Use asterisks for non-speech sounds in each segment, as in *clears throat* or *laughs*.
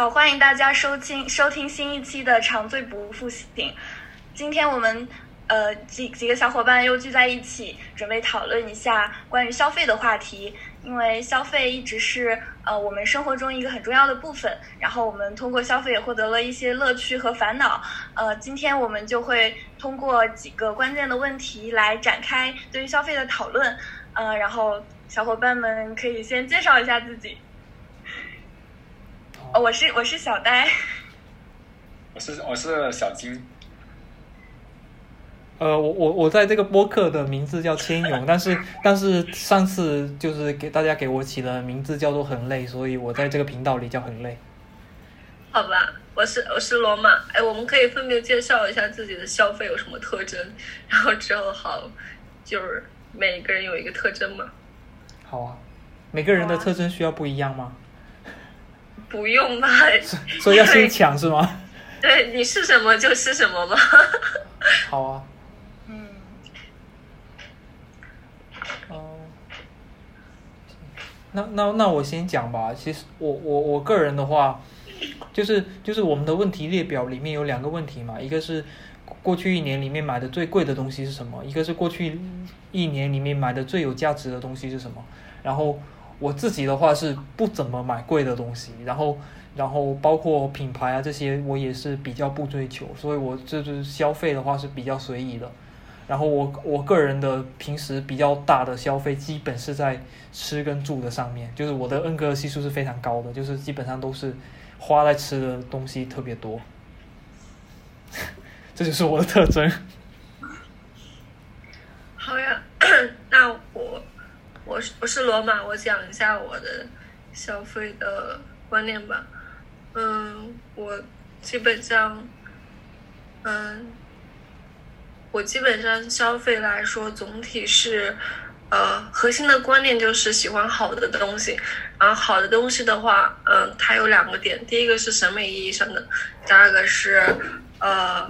好，欢迎大家收听收听新一期的《长醉不复醒》。今天我们呃几几个小伙伴又聚在一起，准备讨论一下关于消费的话题。因为消费一直是呃我们生活中一个很重要的部分，然后我们通过消费也获得了一些乐趣和烦恼。呃，今天我们就会通过几个关键的问题来展开对于消费的讨论。呃，然后小伙伴们可以先介绍一下自己。哦，我是我是小呆，*laughs* 我是我是小金。呃，我我我在这个播客的名字叫千勇，但是 *laughs* 但是上次就是给大家给我起了名字叫做很累，所以我在这个频道里叫很累。好吧，我是我是罗马，哎，我们可以分别介绍一下自己的消费有什么特征，然后之后好，就是每个人有一个特征嘛。好啊，每个人的特征需要不一样吗？不用吧，所以要先抢是吗？对，你是什么就是什么吗？*laughs* 好啊。嗯，哦那那那我先讲吧。其实我我我个人的话，就是就是我们的问题列表里面有两个问题嘛，一个是过去一年里面买的最贵的东西是什么，一个是过去一年里面买的最有价值的东西是什么。然后我自己的话是不怎么买贵的东西，然后然后包括品牌啊这些我也是比较不追求，所以我这就是消费的话是比较随意的。然后我我个人的平时比较大的消费，基本是在吃跟住的上面，就是我的恩格尔系数是非常高的，就是基本上都是花在吃的东西特别多，*laughs* 这就是我的特征。好呀，*coughs* 那我我是我是罗马，我讲一下我的消费的观念吧。嗯，我基本上，嗯。我基本上消费来说，总体是，呃，核心的观念就是喜欢好的东西。然后好的东西的话，嗯，它有两个点，第一个是审美意义上的，第二个是，呃，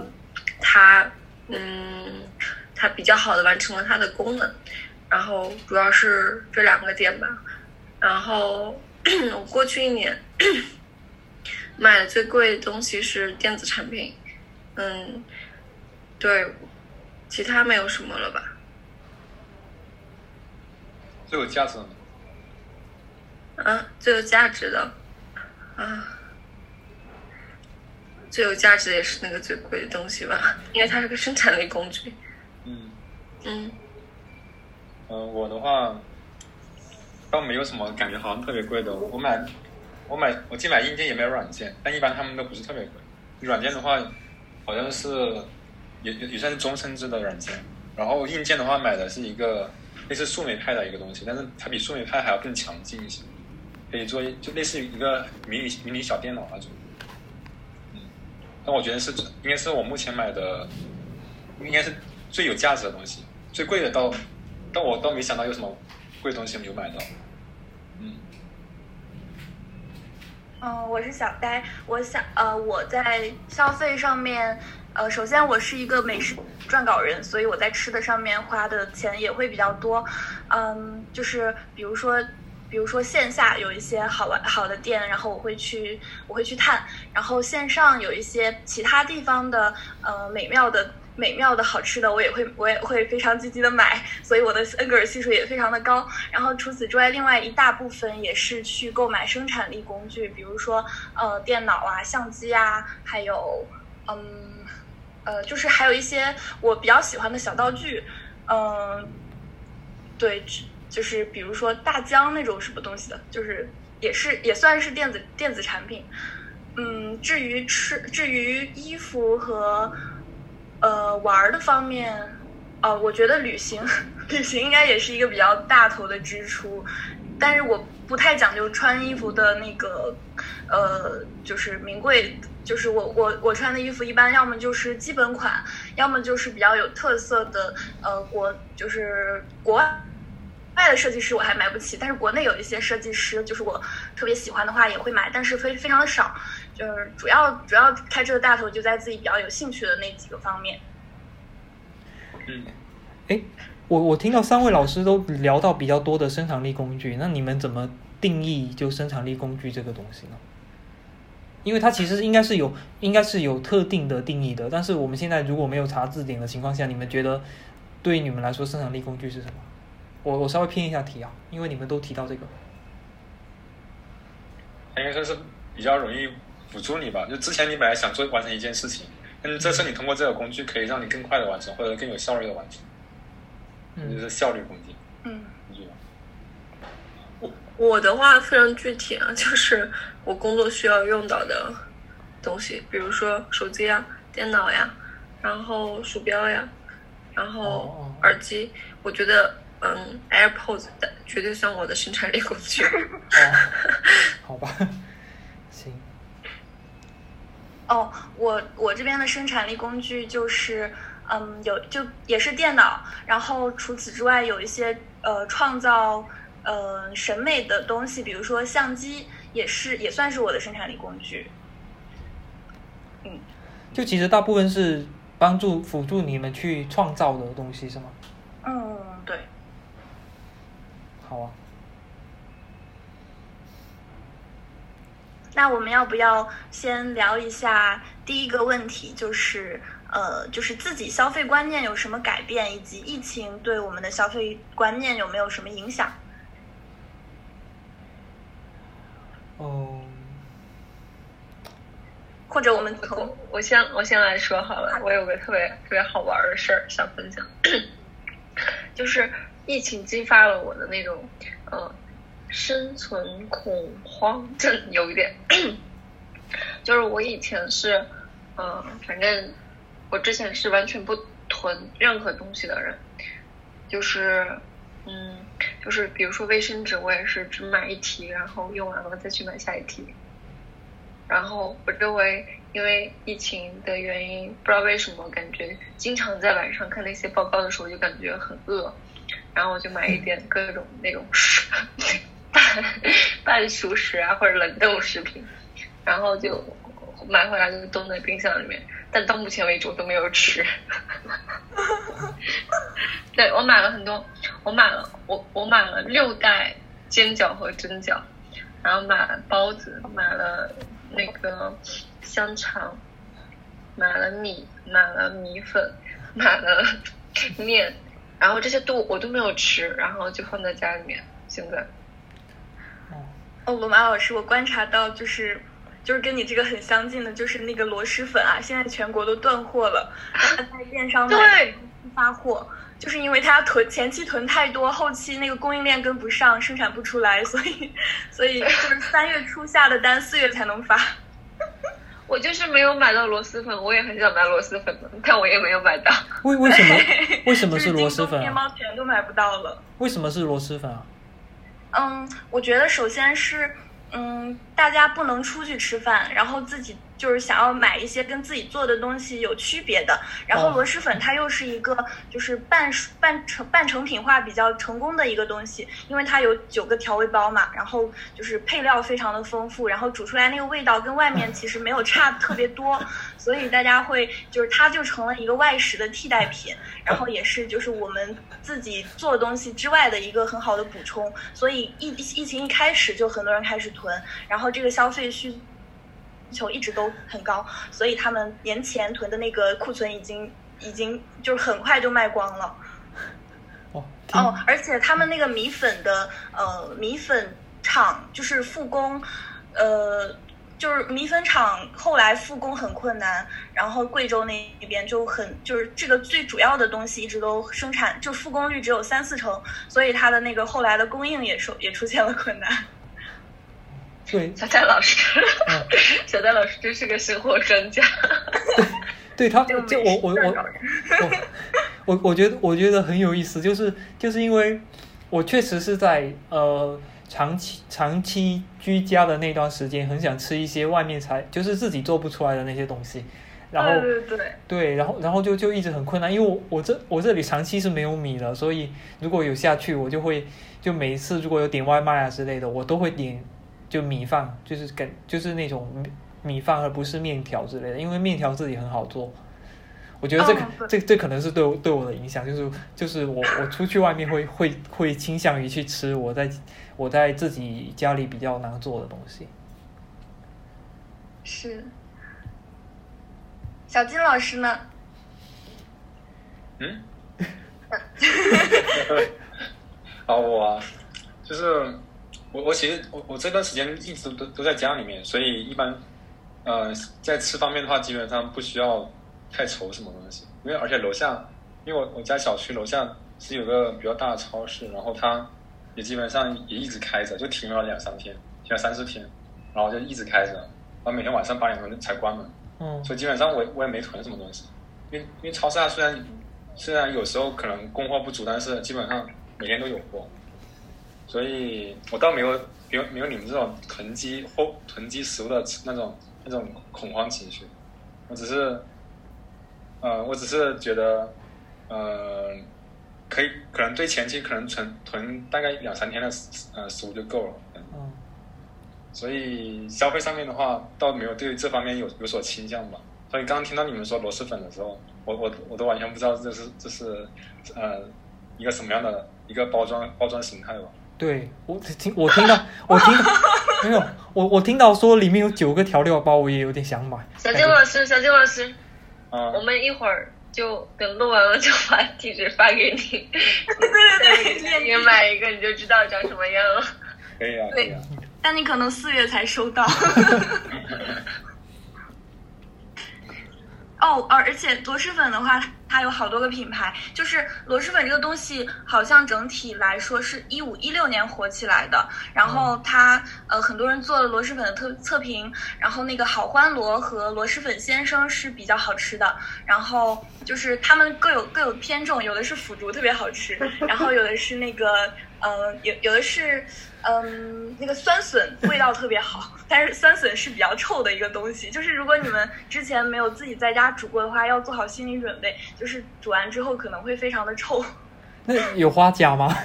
它，嗯，它比较好的完成了它的功能。然后主要是这两个点吧。然后 *clears throat* 我过去一年买的最贵的东西是电子产品，嗯，对。其他没有什么了吧？最有价值的？嗯，最有价值的，啊，最有价值的也是那个最贵的东西吧？因为它是个生产力工具。嗯。嗯。嗯，我的话倒没有什么感觉，好像特别贵的。我买，我买，我既买硬件也没买软件，但一般他们都不是特别贵。软件的话，好像是。也也也算是终身制的软件，然后硬件的话买的是一个类似树莓派的一个东西，但是它比树莓派还要更强劲一些，可以做就类似于一个迷你迷你小电脑那种。嗯，但我觉得是应该是我目前买的，应该是最有价值的东西，最贵的倒，但我倒没想到有什么贵东西没有买到。嗯。嗯，我是小呆，我想呃我在消费上面。呃，首先我是一个美食撰稿人，所以我在吃的上面花的钱也会比较多。嗯，就是比如说，比如说线下有一些好玩好的店，然后我会去我会去探，然后线上有一些其他地方的呃美妙的美妙的好吃的，我也会我也会非常积极的买，所以我的恩格尔系数也非常的高。然后除此之外，另外一大部分也是去购买生产力工具，比如说呃电脑啊、相机啊，还有嗯。呃，就是还有一些我比较喜欢的小道具，嗯，对，就是比如说大疆那种什么东西的，就是也是也算是电子电子产品。嗯，至于吃，至于衣服和呃玩的方面，哦，我觉得旅行 *laughs* 旅行应该也是一个比较大头的支出，但是我不太讲究穿衣服的那个呃，就是名贵。就是我我我穿的衣服一般要么就是基本款，要么就是比较有特色的呃国就是国外外的设计师我还买不起，但是国内有一些设计师就是我特别喜欢的话也会买，但是非非常的少，就是主要主要开这个大头就在自己比较有兴趣的那几个方面。嗯，哎，我我听到三位老师都聊到比较多的生产力工具，那你们怎么定义就生产力工具这个东西呢？因为它其实应该是有应该是有特定的定义的，但是我们现在如果没有查字典的情况下，你们觉得对于你们来说生产力工具是什么？我我稍微偏一下题啊，因为你们都提到这个。应该说是比较容易辅助你吧。就之前你本来想做完成一件事情，但是这次你通过这个工具可以让你更快的完成，或者更有效率的完成，这就是效率工具。嗯，工具。我的话非常具体啊，就是我工作需要用到的东西，比如说手机呀、电脑呀，然后鼠标呀，然哦后哦耳机。我觉得，嗯，AirPods 的绝对算我的生产力工具。哦，好吧，行，哦，我我这边的生产力工具就是，嗯，有就也是电脑，然后除此之外有一些呃创造呃审美的东西，比如说相机，也是也算是我的生产力工具。嗯就其实大部分是帮助辅助你们去创造的东西是吗？嗯，对。好啊，那我们要不要先聊一下第一个问题，就是呃，就是自己消费观念有什么改变，以及疫情对我们的消费观念有没有什么影响？嗯，或者我们从我我先我先来说好了，我有个特别特别好玩的事儿想分享，*coughs* 就是疫情激发了我的那种呃生存恐慌症，有一点，*clears throat* 就是我以前是呃反正我之前是完全不囤任何东西的人，就是嗯就是比如说卫生纸，我也是只买一提，然后用完了再去买下一提。然后我周围因为疫情的原因，不知道为什么感觉经常在晚上看那些报告的时候就感觉很饿，然后我就买一点各种那种食 *laughs* 半半熟食啊或者冷冻食品，然后就买回来就冻在冰箱里面，但到目前为止我都没有吃。*laughs* 对我买了很多，我买了我我买了六袋煎饺和蒸饺，然后买了包子，买了那个香肠，买了米，买了米粉，买了面，然后这些都我都没有吃，然后就放在家里面。现在。哦，罗马老师，我观察到就是。就是跟你这个很相近的，就是那个螺蛳粉啊，现在全国都断货了，在电商买对发货，就是因为它囤前期囤太多，后期那个供应链跟不上，生产不出来，所以所以就是三月初下的单，四月才能发。*laughs* 我就是没有买到螺蛳粉，我也很想买螺蛳粉的，但我也没有买到。为为什么 *laughs* 为什么是螺蛳粉京东面啊？包全都买不到了。为什么是螺蛳粉啊？嗯，我觉得首先是，嗯，大家不能出去吃饭，然后自己就是想要买一些跟自己做的东西有区别的。然后哦螺蛳粉它又是一个就是半半成半成品化比较成功的一个东西，因为它有九个调味包嘛，然后就是配料非常的丰富，然后煮出来那个味道跟外面 *laughs* 其实没有差特别多，所以大家会就是它就成了一个外食的替代品，然后也是就是我们自己做东西之外的一个很好的补充。所以疫疫情一开始就很多人开始囤，然后这个消费需求一直都很高，所以他们年前囤的那个库存已经已经就是很快就卖光了。哦，哦，而且他们那个米粉的呃米粉厂就是复工，呃，就是米粉厂后来复工很困难，然后贵州那边就很就是这个最主要的东西一直都生产就复工率只有三四成，所以它的那个后来的供应也受也出现了困难。对小戴老师，嗯 *laughs* 小戴老师真是个生活专家。对他 *laughs* 就就我我我我我觉得我觉得很有意思，就是就是因为我确实是在呃长期长期居家的那段时间，很想吃一些外面才就是自己做不出来的那些东西，然后对然后然后就就一直很困难，因为我我这我这里长期是没有米的，所以如果有下去，我就会就每一次如果有点外卖啊之类的，我都会点就米饭，就是跟就是那种米米饭，而不是面条之类的，因为面条自己很好做。我觉得这这这可能是对我对我的影响，就是就是我我出去外面会会会倾向于去吃我在我在自己家里比较难做的东西。是。小金老师呢？嗯？啊，*laughs* *laughs* 我啊就是我我其实我我这段时间一直都都在家里面，所以一般呃在吃方面的话，基本上不需要太愁什么东西，因为而且楼下，因为我我家小区楼下是有个比较大的超市，然后它也基本上也一直开着，就停了两三天，停了三四天，然后就一直开着，然后每天晚上八点钟才关门。嗯所以基本上我我也没囤什么东西，因为因为超市啊虽然虽然有时候可能供货不足，但是基本上每天都有货，所以我倒没有没有没有你们这种囤积货囤积食物的那种那种恐慌情绪，我只是呃我只是觉得呃可以可能对前期可能存囤大概两三天的食呃食物就够了。嗯嗯所以消费上面的话，倒没有对这方面有有所倾向吧。所以刚刚听到你们说螺蛳粉的时候，我我我都完全不知道这是这是呃一个什么样的一个包装包装形态吧。对我听我听到我听到 *laughs* 没有我我听到说里面有九个调料包，我也有点想买。小金老师，小金老师，啊、我们一会儿就等录完了就把地址发给你，对对对，*laughs* 你买一个你就知道长什么样了。可以啊，可以啊。但你可能四月才收到。*laughs* 哦，而而且螺蛳粉的话，它有好多个品牌。就是螺蛳粉这个东西，好像整体来说是一五一六年火起来的。然后它呃，很多人做了螺蛳粉的测测评，然后那个好欢螺和螺蛳粉先生是比较好吃的。然后就是他们各有各有偏重，有的是腐竹特别好吃，*laughs* 然后有的是那个呃，有有的是。嗯，那个酸笋味道特别好，但是酸笋是比较臭的一个东西。就是如果你们之前没有自己在家煮过的话，要做好心理准备，就是煮完之后可能会非常的臭。那有花甲吗？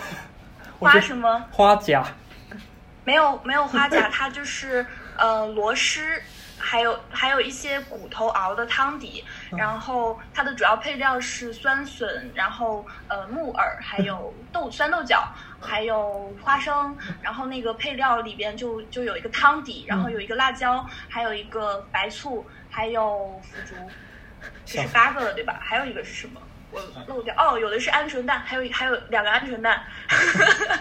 *laughs* 花什么？花甲。没有没有花甲，*laughs* 它就是呃螺蛳，还有还有一些骨头熬的汤底，然后它的主要配料是酸笋，然后呃木耳，还有豆酸豆角，还有花生，然后那个配料里边就就有一个汤底，然后有一个辣椒，还有一个白醋，还有腐竹，这是八个了对吧？还有一个是什么？我漏掉哦，有的是鹌鹑蛋，还有还有两个鹌鹑蛋。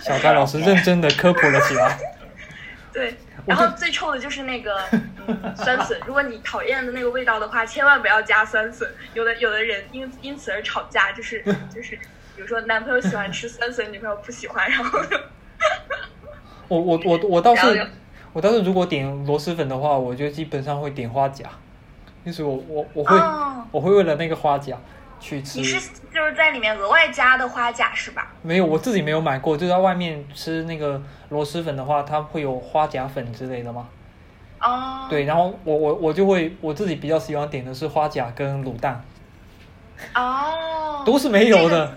小戴老师认真的科普了起来。*laughs* 对，然后最臭的就是那个、嗯、酸笋。如果你讨厌的那个味道的话，千万不要加酸笋。有的有的人因因此而吵架，就是就是，比如说男朋友喜欢吃酸笋，女朋友不喜欢，然后就 *laughs* 我我我我倒是我倒是如果点螺蛳粉的话，我就基本上会点花甲，就是我我我会、哦我会为了那个花甲去吃你。是就是在里面额外加的花甲是吧？没有，我自己没有买过，就在外面吃那个螺蛳粉的话，它会有花甲粉之类的吗。哦，对，然后我我我就会我自己比较喜欢点的是花甲跟卤蛋，哦，都是没有的。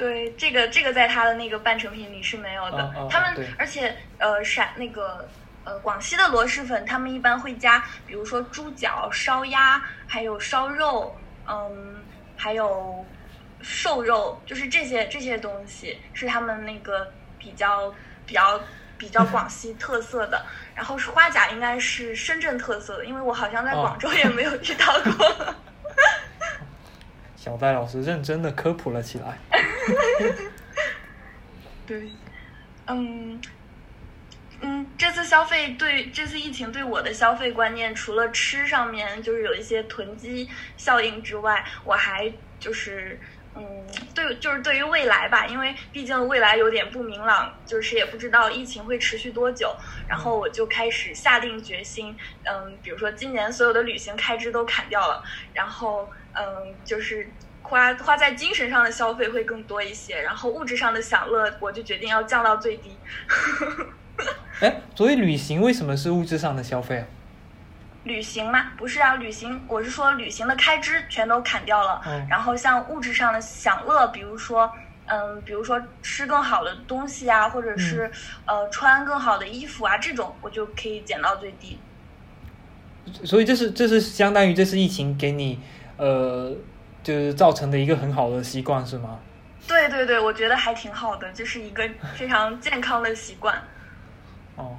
对，这个这个在它的那个半成品里是没有的。他们对而且呃陕那个呃广西的螺蛳粉，他们一般会加，比如说猪脚、烧鸭，还有烧肉，嗯，还有瘦肉，就是这些这些东西是他们那个比较比较比较广西特色的。然后是花甲应该是深圳特色的，因为我好像在哦广州也没有 *laughs* 遇到过。小戴老师认真的科普了起来。*laughs* 对，嗯嗯，这次消费对这次疫情对我的消费观念，除了吃上面就是有一些囤积效应之外，我还就是。嗯，对，就是对于未来吧，因为毕竟未来有点不明朗，就是也不知道疫情会持续多久。然后我就开始下定决心，嗯，比如说今年所有的旅行开支都砍掉了，然后嗯，就是花花在精神上的消费会更多一些，然后物质上的享乐我就决定要降到最低。*laughs* 哎，所以旅行为什么是物质上的消费啊？旅行吗，不是啊，旅行我是说旅行的开支全都砍掉了，嗯然后像物质上的享乐，比如说。嗯，比如说吃更好的东西啊，或者是、呃穿更好的衣服啊，这种我就可以减到最低。所以这是这是相当于这次疫情给你呃就是造成的一个很好的习惯是吗？对对对，我觉得还挺好的，就是一个非常健康的习惯。哦，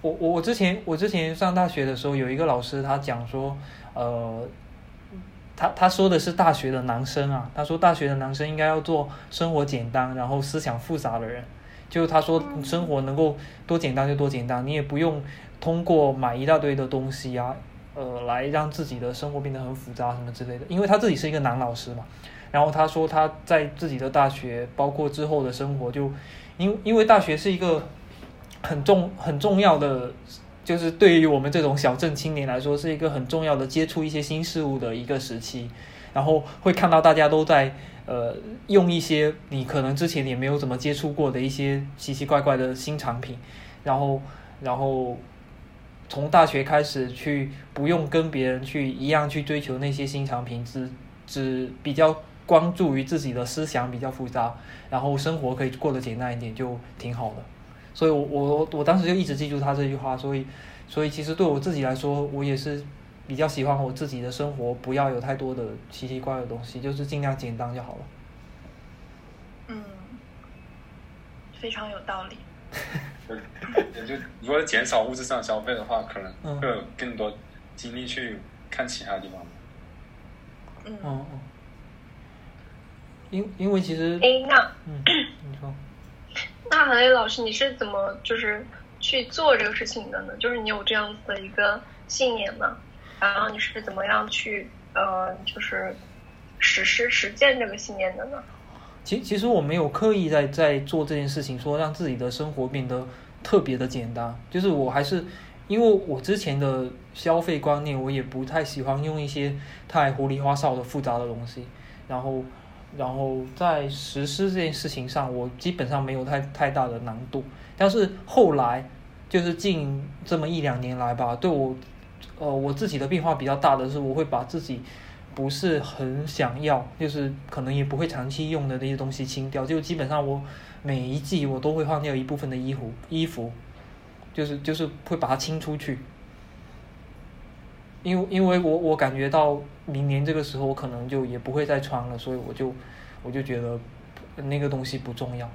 我我我之前我之前上大学的时候，有一个老师他讲说，呃，他他说的是大学的男生啊，他说大学的男生应该要做生活简单，然后思想复杂的人。就是他说生活能够多简单就多简单，你也不用通过买一大堆的东西啊，呃，来让自己的生活变得很复杂什么之类的。因为他自己是一个男老师嘛，然后他说他在自己的大学，包括之后的生活，就因因为大学是一个很重很重要的，就是对于我们这种小镇青年来说，是一个很重要的接触一些新事物的一个时期，然后会看到大家都在。呃，用一些你可能之前也没有怎么接触过的一些奇奇怪怪的新产品，然后，然后从大学开始去不用跟别人去一样去追求那些新产品，只只比较关注于自己的思想比较复杂，然后生活可以过得简单一点就挺好的。所以我我我当时就一直记住他这句话，所以所以其实对我自己来说，我也是。比较喜欢我自己的生活，不要有太多的奇奇怪怪的东西，就是尽量简单就好了。嗯，非常有道理。*laughs* 就如果减少物质上消费的话，可能会有更多精力去看其他地方。嗯嗯。因因为其实，哎，那嗯，*clears throat* 你说，那韩磊老师，你是怎么就是去做这个事情的呢？就是你有这样子的一个信念吗？然后你是怎么样去呃，就是实施实践这个信念的呢？其其实我没有刻意在在做这件事情，说让自己的生活变得特别的简单。就是我还是因为我之前的消费观念，我也不太喜欢用一些太糊里花哨的复杂的东西。然后，然后在实施这件事情上，我基本上没有太太大的难度。但是后来，就是近这么一两年来吧，对我。呃，我自己的变化比较大的是，我会把自己不是很想要，就是可能也不会长期用的那些东西清掉。就基本上我每一季我都会换掉一部分的衣服，衣服，就是就是会把它清出去。因为因为我我感觉到明年这个时候我可能就也不会再穿了，所以我就我就觉得那个东西不重要，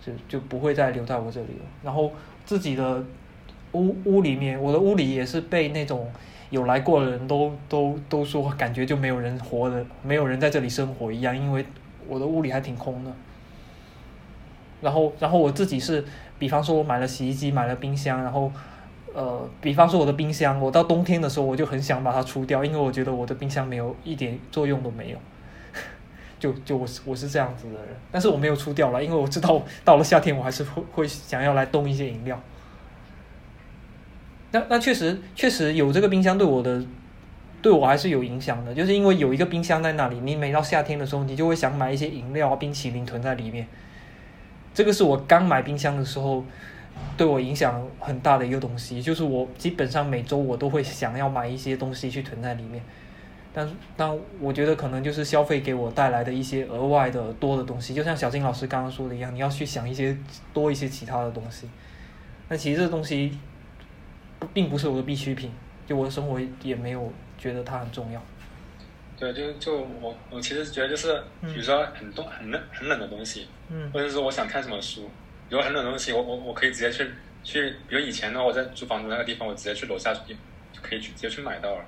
就就不会再留在我这里了。然后自己的。屋屋里面，我的屋里也是被那种有来过的人都都都说，感觉就没有人活的，没有人在这里生活一样，因为我的屋里还挺空的。然后，然后我自己是，比方说我买了洗衣机，买了冰箱，然后，呃，比方说我的冰箱，我到冬天的时候我就很想把它出掉，因为我觉得我的冰箱没有一点作用都没有。*laughs* 就就我是我是这样子的人，但是我没有出掉了，因为我知道到了夏天我还是会会想要来冻一些饮料。那那确实确实有这个冰箱对我的，对我还是有影响的，就是因为有一个冰箱在那里，你每到夏天的时候，你就会想买一些饮料、冰淇淋囤在里面。这个是我刚买冰箱的时候对我影响很大的一个东西，就是我基本上每周我都会想要买一些东西去囤在里面。但但我觉得可能就是消费给我带来的一些额外的多的东西，就像小金老师刚刚说的一样，你要去想一些多一些其他的东西。那其实这东西。并不是我的必需品，就我的生活也没有觉得它很重要。对，就就我我其实觉得就是，比如说很冻很冷很冷的东西，嗯，或者说我想看什么书，如很冷的东西，我我我可以直接去去，比如以前呢我在租房子那个地方，我直接去楼下就就可以去直接去买到了。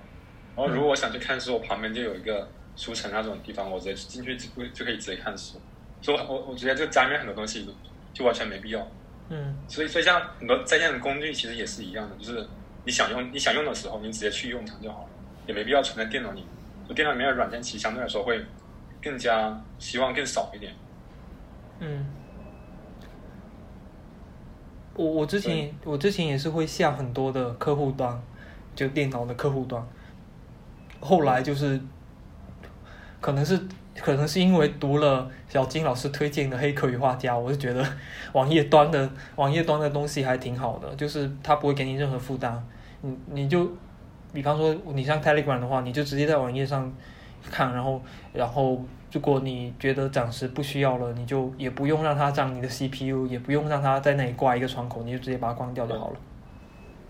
然后如果我想去看书，我旁边就有一个书城那种地方，我直接进去就就可以直接看书。所以我我觉得就家里面很多东西就完全没必要。嗯，所以所以像很多在线的工具其实也是一样的，就是你想用你想用的时候，你直接去用它就好了，也没必要存在电脑里。就电脑里面的软件其实相对来说会更加希望更少一点。嗯，我我之前我之前也是会下很多的客户端，就电脑的客户端，后来就是可能是。可能是因为读了小金老师推荐的《黑客与画家》，我就觉得网页端的网页端的东西还挺好的，就是它不会给你任何负担。你你就比方说你像 Telegram 的话，你就直接在网页上看，然后然后如果你觉得暂时不需要了，你就也不用让它占你的 CPU，也不用让它在那里挂一个窗口，你就直接把它关掉就好了。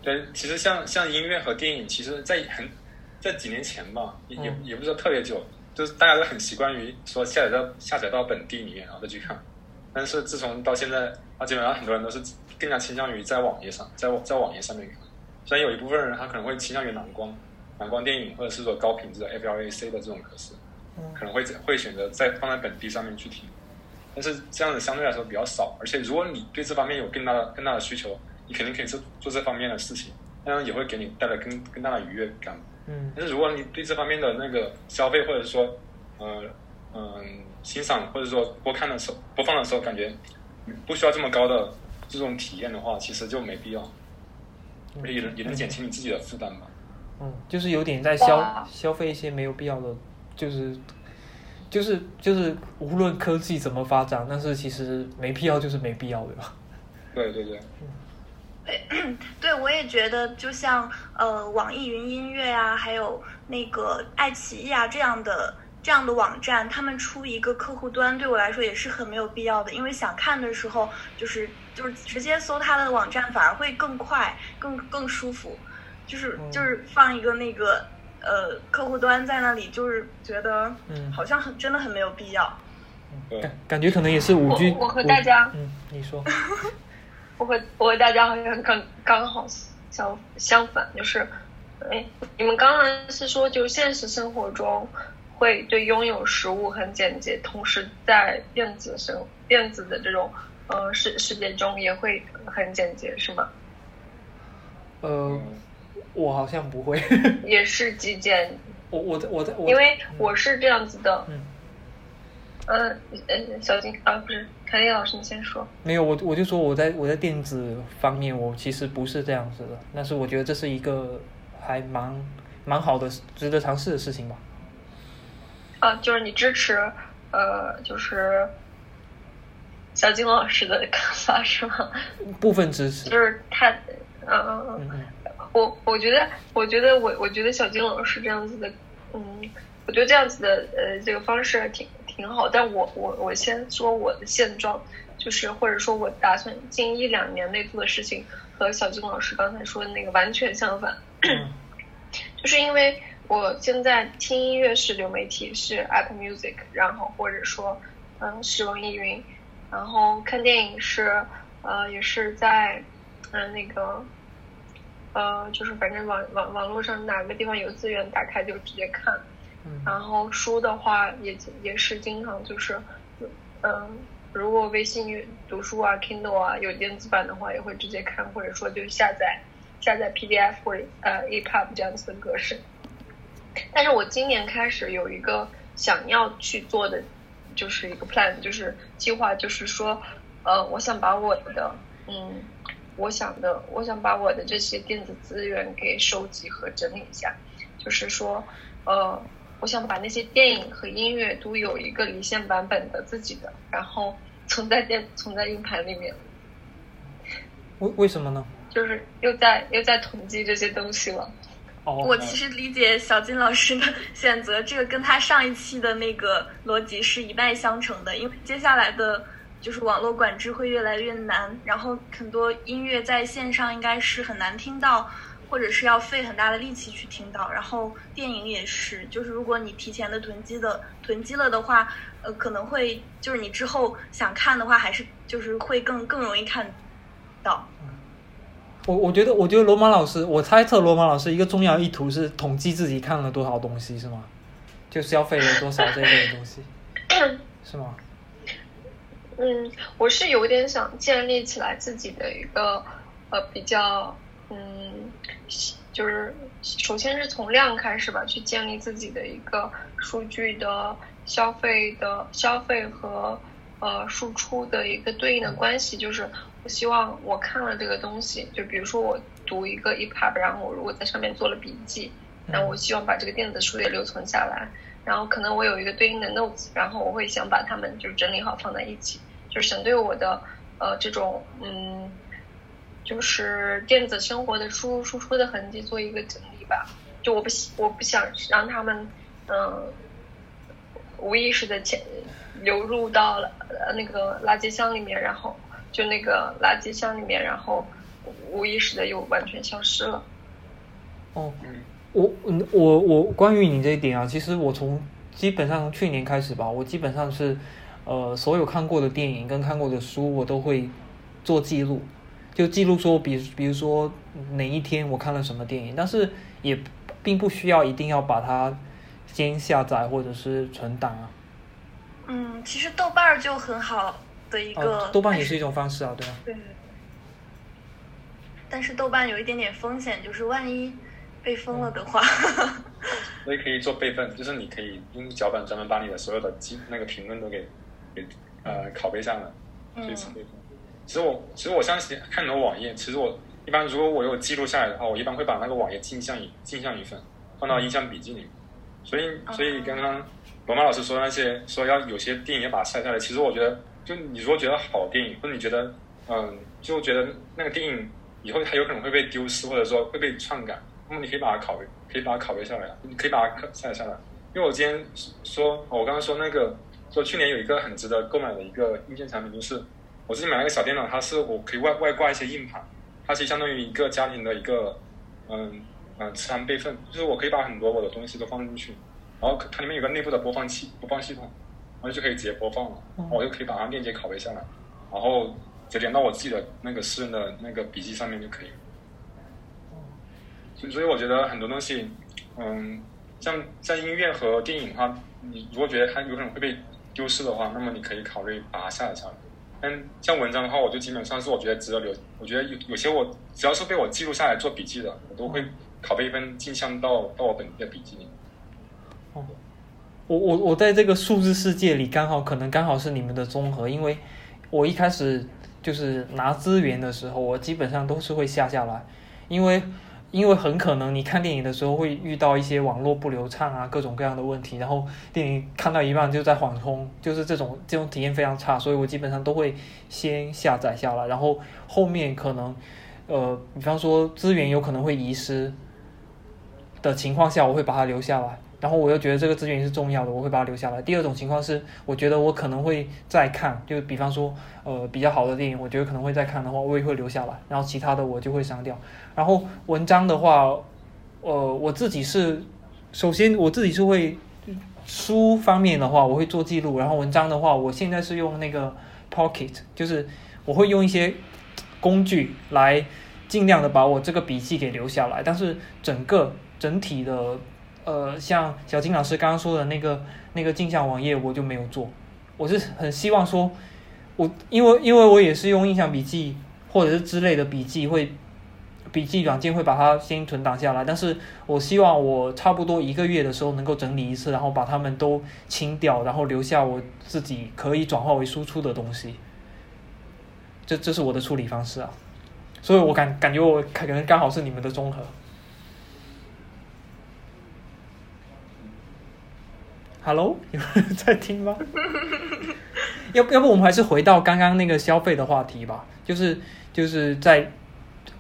对，其实像像音乐和电影，其实在很在几年前吧，也也也不是说特别久。就是大家都很习惯于说下载到下载到本地里面，然后再去看。但是自从到现在，啊，基本上很多人都是更加倾向于在网页上，在网在网页上面看。虽然有一部分人他可能会倾向于蓝光、蓝光电影，或者是说高品质的 FLAC 的这种格式，可能会会选择在放在本地上面去听。但是这样子相对来说比较少，而且如果你对这方面有更大的更大的需求，你肯定可以做做这方面的事情，那样也会给你带来更更大的愉悦感。嗯。但是如果你对这方面的那个消费，或者说，呃，嗯、欣赏或者说播看的时候、播放的时候，感觉不需要这么高的这种体验的话，其实就没必要，也能也能减轻你自己的负担吧。嗯，就是有点在消消费一些没有必要的，就是就是就是无论科技怎么发展，但是其实没必要就是没必要，对吧？对对对，*clears throat* 对，我也觉得，就像呃，网易云音乐呀、还有那个爱奇艺啊这样的这样的网站，他们出一个客户端，对我来说也是很没有必要的。因为想看的时候，就是就是直接搜他的网站，反而会更快、更更舒服。就是嗯就是放一个那个呃客户端在那里，就是觉得嗯好像很真的很没有必要。对感感觉可能也是五我 G。我和大家嗯，你说，*laughs* 我和我和大家好像刚刚好相相反，就是，哎，你们刚刚是说，就现实生活中会对拥有实物很简洁，同时在电子生电子的这种呃世世界中也会很简洁，是吗？呃，嗯，我好像不会，*laughs* 也是极简，我我我我因为我是这样子的，嗯嗯呃，小金啊，不是凯丽老师，你先说。没有我我就说我在我在电子方面我其实不是这样子的，但是我觉得这是一个还蛮蛮好的值得尝试的事情吧。啊，就是你支持，呃，就是小金老师的看法是吗？部分支持，就是他，嗯，嗯嗯我我觉得，我觉得我我觉得小金老师这样子的，嗯，我觉得这样子的呃这个方式挺挺好。但我我我先说我的现状，就是或者说我打算近一两年内做的事情，和小金老师刚才说的那个完全相反。嗯 *clears throat* 就是因为我现在听音乐是流媒体，是 Apple Music，然后或者说嗯是网易云，然后看电影是呃也是在嗯、呃、那个呃就是反正网网网络上哪个地方有资源打开就直接看，然后书的话也也是经常就是嗯。如果微信读书啊、Kindle 啊有电子版的话，也会直接看，或者说就下载下载 PDF 或者呃 EPUB 这样子的格式。但是我今年开始有一个想要去做的，就是一个 plan，就是计划，就是说，呃，我想把我的，嗯，我想的，我想把我的这些电子资源给收集和整理一下，就是说，呃，我想把那些电影和音乐都有一个离线版本的自己的，然后存在电存在硬盘里面，为为什么呢？就是又在又在统计这些东西了。哦，我其实理解小金老师的选择，这个跟他上一期的那个逻辑是一脉相承的。因为接下来的，就是网络管制会越来越难，然后很多音乐在线上应该是很难听到，或者是要费很大的力气去听到。然后电影也是，就是如果你提前的囤积的囤积了的话，呃，可能会就是你之后想看的话，还是就是会更更容易看到。我我觉得，我觉得罗马老师，我猜测罗马老师一个重要意图是统计自己看了多少东西，是吗？就消费了多少这类的东西，*laughs* 是吗？嗯，我是有点想建立起来自己的一个呃比较嗯，就是首先是从量开始吧，去建立自己的一个数据的消费的消费和呃输出的一个对应的关系，就是我希望我看了这个东西，就比如说我读一个 EPUB，然后我如果在上面做了笔记，那我希望把这个电子书也留存下来。然后可能我有一个对应的 notes，然后我会想把它们就整理好放在一起，就是省对我的呃这种嗯，就是电子生活的输入输出的痕迹做一个整理吧。就我不我不想让他们嗯、呃、无意识的潜流入到了呃那个垃圾箱里面，然后就那个垃圾箱里面，然后无意识的又完全消失了。哦，嗯我嗯我我关于你这一点啊，其实我从基本上从去年开始吧，我基本上是呃所有看过的电影跟看过的书，我都会做记录，就记录说，比比如说哪一天我看了什么电影，但是也并不需要一定要把它先下载或者是存档啊。嗯，其实豆瓣儿就很好的一个，哦，豆瓣也是一种方式啊，对吧？对。但是豆瓣有一点点风险，就是万一被封了的话，所以可以做备份，就是你可以用脚本专门把你的所有的记那个评论都给给呃拷贝上了，可以备份。其实我其实我相信看你的网页，其实我一般如果我有记录下来的话，我一般会把那个网页镜像一镜像一份放到印象笔记里面。所以所以刚刚罗马老师说那些说要有些电影要把它下下来，其实我觉得就你如果觉得好电影，或者你觉得嗯就觉得那个电影以后它有可能会被丢失，或者说会被篡改。那么你可以把它拷贝，可以把它拷贝下来，你可以把它下载下来。因为我今天说，我刚刚说那个，说去年有一个很值得购买的一个硬件产品，就是我自己买了个小电脑，它是我可以外外挂一些硬盘，它其实相当于一个家庭的一个，嗯嗯磁盘备份，就是我可以把很多我的东西都放进去，然后它里面有个内部的播放器播放系统，然后就可以直接播放了，我就可以把它链接拷贝下来，然后直接连到我自己的那个私人的那个笔记上面就可以。所以我觉得很多东西，嗯，像像音乐和电影的话，你如果觉得它有可能会被丢失的话，那么你可以考虑把它下载下来。但像文章的话，我就基本上是我觉得值得留。我觉得有有些我只要是被我记录下来做笔记的，我都会拷贝一份镜像到到我本地的笔记里。哦，我我我在这个数字世界里，刚好可能刚好是你们的综合，因为我一开始就是拿资源的时候，我基本上都是会下下来，因为。因为很可能你看电影的时候会遇到一些网络不流畅啊，各种各样的问题，然后电影看到一半就在缓冲，就是这种这种体验非常差，所以我基本上都会先下载下来，然后后面可能，呃，比方说资源有可能会遗失的情况下，我会把它留下来。然后我又觉得这个资源是重要的，我会把它留下来。第二种情况是，我觉得我可能会再看，就比方说，呃，比较好的电影，我觉得可能会再看的话，我也会留下来。然后其他的我就会删掉。然后文章的话，呃，我自己是，首先我自己是会书方面的话，我会做记录。然后文章的话，我现在是用那个 Pocket，就是我会用一些工具来尽量的把我这个笔记给留下来。但是整个整体的。呃，像小金老师刚刚说的那个那个镜像网页，我就没有做。我是很希望说，我因为因为我也是用印象笔记或者是之类的笔记，会笔记软件会把它先存档下来。但是我希望我差不多一个月的时候能够整理一次，然后把它们都清掉，然后留下我自己可以转化为输出的东西。这这是我的处理方式啊，所以我感感觉我可能刚好是你们的综合。Hello，有 *laughs* 人在听吗？*laughs* 要要不我们还是回到刚刚那个消费的话题吧，就是就是在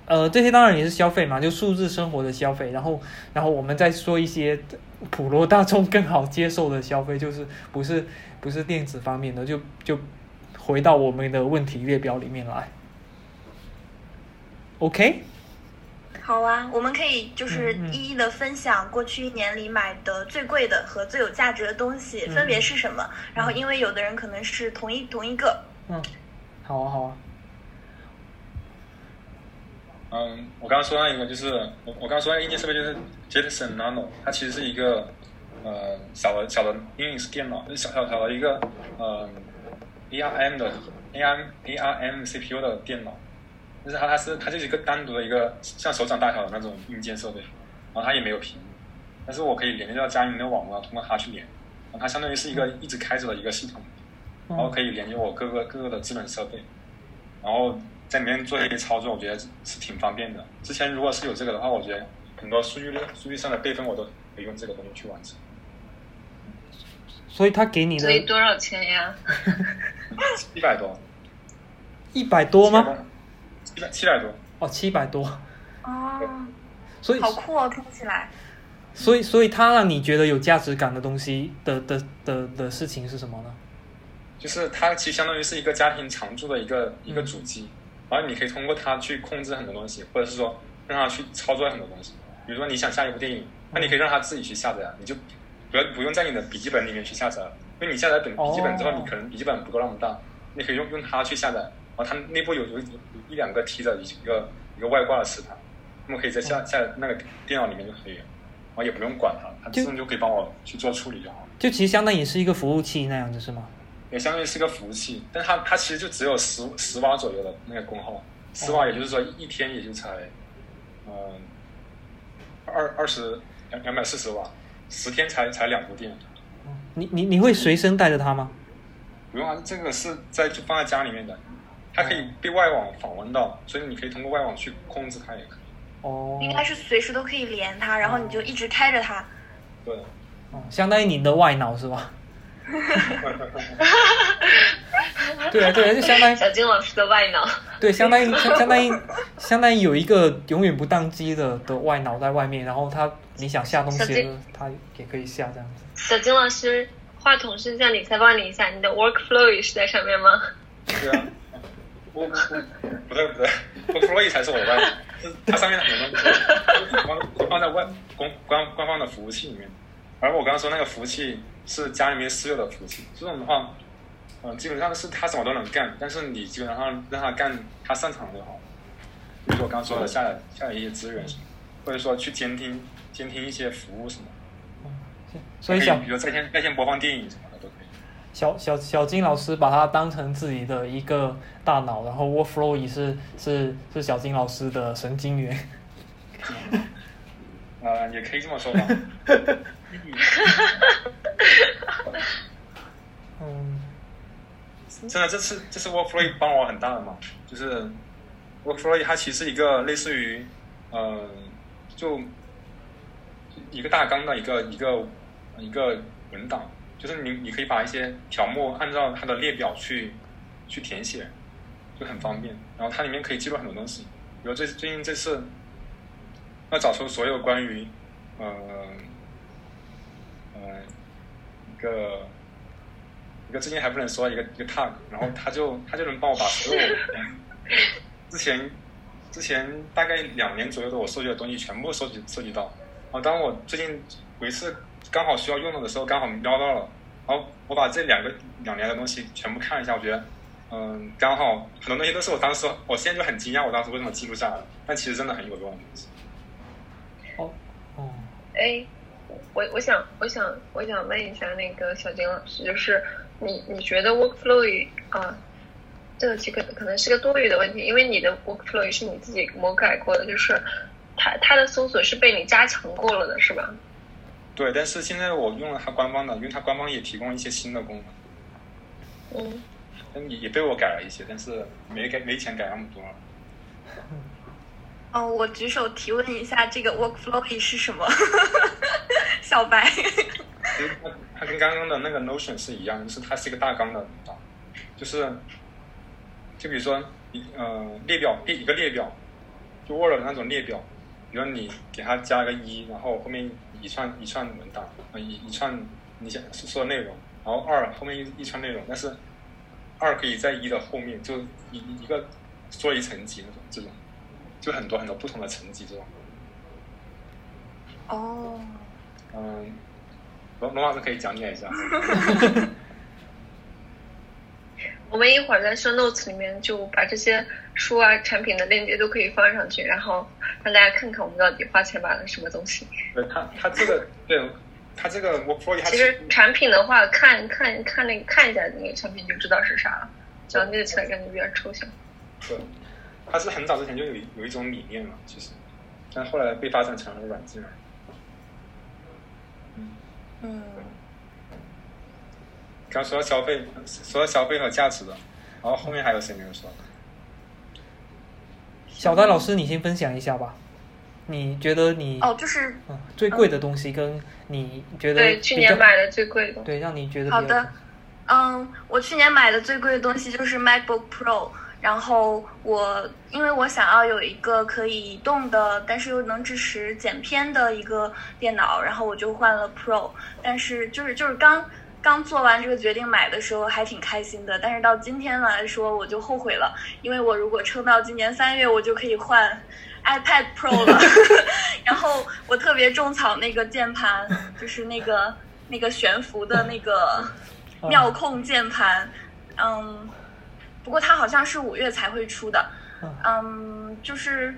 呃这些当然也是消费嘛，就数字生活的消费，然后然后我们再说一些普罗大众更好接受的消费，就是不是不是电子方面的，就就回到我们的问题列表里面来。OK。好啊，我们可以就是一一的分享过去一年里买的最贵的和最有价值的东西分别是什么。然后，因为有的人可能是同一同一个。嗯，好啊，好啊。嗯，我刚刚说到一个就是我我刚刚说那硬件设备就是 Jetson Nano，它其实是一个呃小的小的 Unix 电脑，就是小小小的一个呃 ARM 的 ARM ARM CPU 的电脑。就是它，它是它就是一个单独的一个像手掌大小的那种硬件设备，然后它也没有屏幕，但是我可以连接到家里面的网络，通过它去连，它相当于是一个一直开着的一个系统，然后可以连接我各个各个的智能设备，然后在里面做一些操作，我觉得是挺方便的。之前如果是有这个的话，我觉得很多数据数据上的备份我都可以用这个东西去完成。所以他给你的，所以多少钱呀？一百多。一百多吗？七百七百多哦，七百多哦，所以好酷哦，听起来。所以，所以它让你觉得有价值感的东西的的的的事情是什么呢？就是它其实相当于是一个家庭常驻的一个一个主机，然后你可以通过它去控制很多东西，或者是说让它去操作很多东西。比如说你想下一部电影，那你可以让它自己去下载，你就不要不用在你的笔记本里面去下载，因为你下载本笔记本之后，哦你可能笔记本不够那么大，你可以用用它去下载。然后它内部有有有一两个 T 的一个一个外挂的磁盘，那么可以在哦下下那个电脑里面就可以了，然后也不用管它，它自动就可以帮我去做处理就好了。就其实相当于是一个服务器那样子是吗？也相当于是个服务器，但它它其实就只有十十瓦左右的那个功耗，十瓦也就是说一天也就才，嗯、二二十两两百四十瓦，十天才才两度电，你你你会随身带着它吗？不用啊，这个是在就放在家里面的，它可以被外网访问到，所以你可以通过外网去控制它也可以。哦，应该是随时都可以连它，然后你就一直开着它。对，哦，相当于你的外脑是吧？*laughs* 对啊对啊，就相当于小金老师的外脑，对，相当于相相当于相当于有一个永远不宕机的的外脑在外面，然后它你想下东西小金的时候，它也可以下这样子。小金老师，话筒是这样，你采访你一下，你的 workflow 也是在上面吗？*laughs* 对啊，不不不不对不对，我 Floy 才是我的外网，是它上面很多东西放放在外公官官方的服务器里面，而我刚刚说那个服务器是家里面私有的服务器，这种的话，嗯、基本上是他什么都能干，但是你基本上让他干他擅长的就好。比如说我刚刚说的下载下载一些资源，或者说去监听监听一些服务什么，所以小可比如在线在线播放电影什么。小小小金老师把它当成自己的一个大脑，然后 Workflow 也是是是小金老师的神经元。呃，*laughs* 也可以这么说吧。*laughs* 嗯，真的，这次这次 Workflow 帮我很大的忙，就是 Workflow 它其实一个类似于，呃，就一个大纲的一个一个一个文档，就是你你可以把一些条目按照它的列表去去填写，就很方便。然后它里面可以记录很多东西，比如最最近这次要找出所有关于呃呃一个。一个最近还不能说一个一个 tag，然后他就他就能帮我把所有 *laughs* 之前之前大概两年左右的我收集的东西全部收集收集到。然后当我最近有一次刚好需要用到的时候，刚好瞄到了，然后我把这两个两年的东西全部看一下，我觉得嗯刚好很多东西都是我当时我现在就很惊讶，我当时为什么记录下来，但其实真的很有用的东西。哦哦，哎，我我想我想我想问一下那个小金老师，就是你你觉得 workflow 啊，这个其实可能是个多余的问题，因为你的 workflow 是你自己魔改过的，就是它它的搜索是被你加强过了的，是吧？对，但是现在我用了它官方的，因为它官方也提供一些新的功能，嗯，但也也被我改了一些，但是没改没钱改那么多了。哦，我举手提问一下，这个 workflow 是什么？*laughs* 小白。其实它它跟刚刚的那个 Notion 是一样的，就是它是一个大纲的文档，就是就比如说一呃列表列一个列表，就 Word 的那种列表，比如你给它加个一，然后后面一串一串文档，呃一一串你想说的内容，然后二后面一一串内容，但是二可以在一的后面，就一一个做一层级那种这种，就很多很多不同的层级这种。哦，嗯，罗罗老师可以讲解一下。*laughs* 我们一会儿在 show notes 里面就把这些书啊、产品的链接都可以放上去，然后让大家看看我们到底花钱买了什么东西。对他，他这个对他这个 workflow 其实产品的话，看看看那个看一下那个产品就知道是啥了，讲解起来感觉有点抽象。对，它是很早之前就有有一种理念嘛，其实，但后来被发展成了软件。嗯，刚说到消费，说到消费和价值的，然后后面还有谁没有说？小丹老师，你先分享一下吧。你觉得你哦，就是嗯最贵的东西，跟你觉得对，去年买的最贵的。对让你觉得好的，嗯，我去年买的最贵的东西就是 MacBook Pro，然后我因为我想要有一个可以移动的，但是又能支持剪片的一个电脑，然后我就换了 Pro，但是就是就是刚。刚做完这个决定买的时候还挺开心的，但是到今天来说我就后悔了，因为我如果撑到今年三月，我就可以换 *laughs* iPad Pro 了。*laughs* 然后我特别种草那个键盘，就是那个那个悬浮的那个 *laughs* 妙控键盘，嗯，不过它好像是五月才会出的，嗯，就是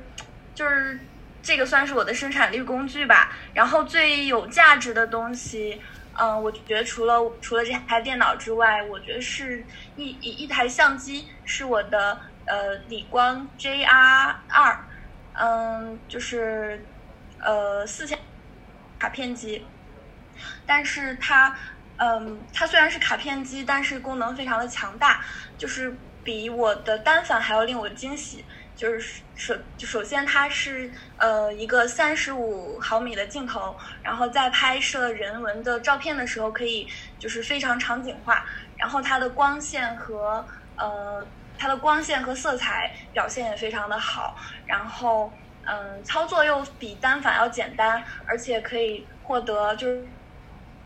就是这个算是我的生产力工具吧。然后最有价值的东西，嗯，我觉得除了除了这台电脑之外，我觉得是一一一台相机，是我的呃理光 JR 二，嗯，就是呃四千卡片机，但是它。嗯，它虽然是卡片机，但是功能非常的强大，就是比我的单反还要令我惊喜。就是首首先它是呃一个三十五毫米的镜头，然后在拍摄人文的照片的时候，可以就是非常场景化。然后它的光线和呃它的光线和色彩表现也非常的好。然后嗯，操作又比单反要简单，而且可以获得就是。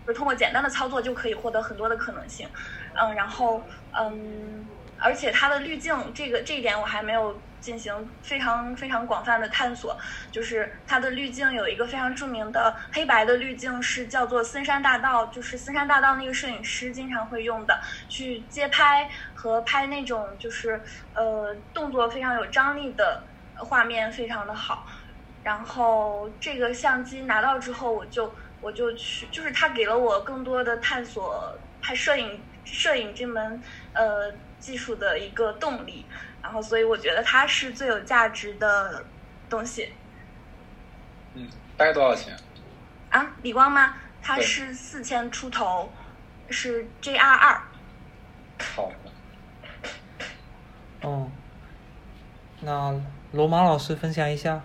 就通过简单的操作就可以获得很多的可能性，嗯，然后嗯，而且它的滤镜这个这一点我还没有进行非常非常广泛的探索，就是它的滤镜有一个非常著名的黑白的滤镜是叫做森山大道，就是森山大道那个摄影师经常会用的，去街拍和拍那种就是呃动作非常有张力的画面非常的好，然后这个相机拿到之后我就。我就去，就是他给了我更多的探索拍摄影、摄影这门呃技术的一个动力，然后所以我觉得它是最有价值的东西。嗯，大概多少钱？啊，李光吗？它是四千出头，是 JR 二。好。哦，那罗马老师分享一下。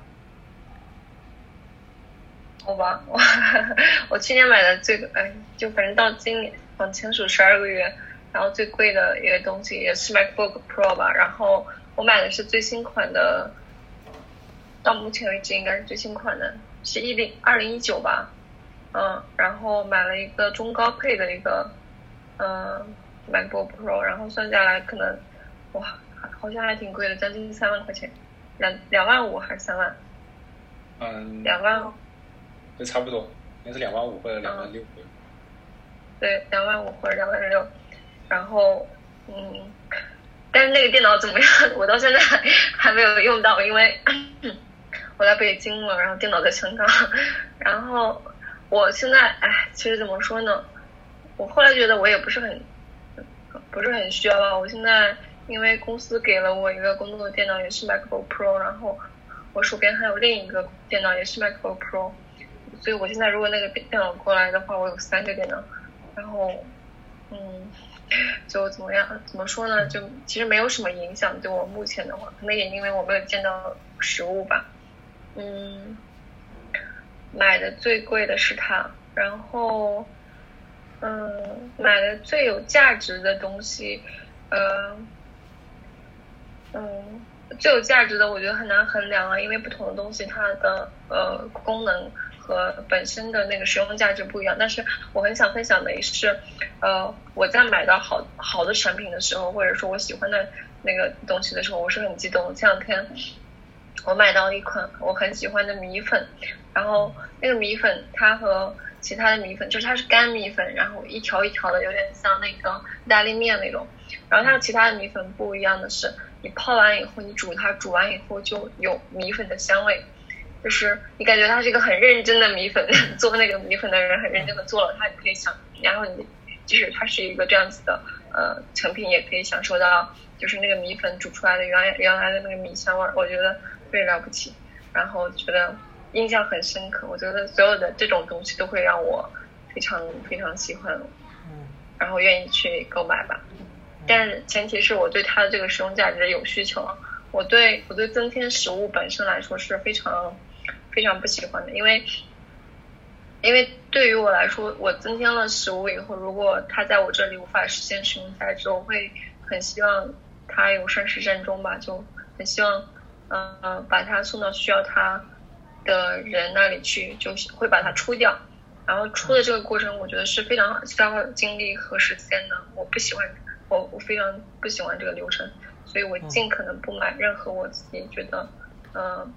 好吧，我 *laughs* 我去年买的最哎，就反正到今年往前数十二个月，然后最贵的一个东西也是 MacBook Pro 吧。然后我买的是最新款的，到目前为止应该是最新款的，是一零二零一九吧。嗯，然后买了一个中高配的一个嗯 MacBook Pro，然后算下来可能哇，好像还挺贵的，将近三万块钱，两两万五还是三万？嗯，两万。就差不多，应该是两万五或者两万六。对，两万五或者两万六，然后嗯，但是那个电脑怎么样？我到现在还没有用到，因为我在北京了，然后电脑在香港。然后我现在哎，其实怎么说呢？我后来觉得我也不是很不是很需要吧。我现在因为公司给了我一个工作的电脑，也是 MacBook Pro，然后我手边还有另一个电脑，也是 MacBook Pro。所以我现在如果那个电脑过来的话，我有三个电脑，然后，嗯，*laughs* 就怎么样？怎么说呢？就其实没有什么影响对我目前的话，可能也因为我没有见到实物吧。嗯，买的最贵的是它，然后，嗯，买的最有价值的东西，呃，嗯，最有价值的我觉得很难衡量啊，因为不同的东西它的呃功能。和本身的那个使用价值不一样，但是我很想分享的也是，呃，我在买到好好的产品的时候，或者说我喜欢的那个东西的时候，我是很激动。前两天我买到一款我很喜欢的米粉，然后那个米粉它和其他的米粉，就是它是干米粉，然后一条一条的，有点像那个意大利面那种。然后它和其他的米粉不一样的是，你泡完以后，你煮它，煮完以后就有米粉的香味。就是你感觉他是一个很认真的米粉，*laughs* 做那个米粉的人很认真的做了，他也可以享，然后你即使他是一个这样子的呃成品，也可以享受到就是那个米粉煮出来的原来原来的那个米香味儿，我觉得特别了不起，然后觉得印象很深刻，我觉得所有的这种东西都会让我非常非常喜欢，嗯，然后愿意去购买吧，但是前提是我对它的这个使用价值有需求，我对我对增添食物本身来说是非常。非常不喜欢的，因为，因为对于我来说，我增添了食物以后，如果它在我这里无法实现使用价值，我会很希望它有善始善终吧，就很希望，嗯，把它送到需要它的人那里去，就会把它出掉。然后出的这个过程，我觉得是非常消耗精力和时间的。我不喜欢，我我非常不喜欢这个流程，所以我尽可能不买任何我自己觉得，嗯。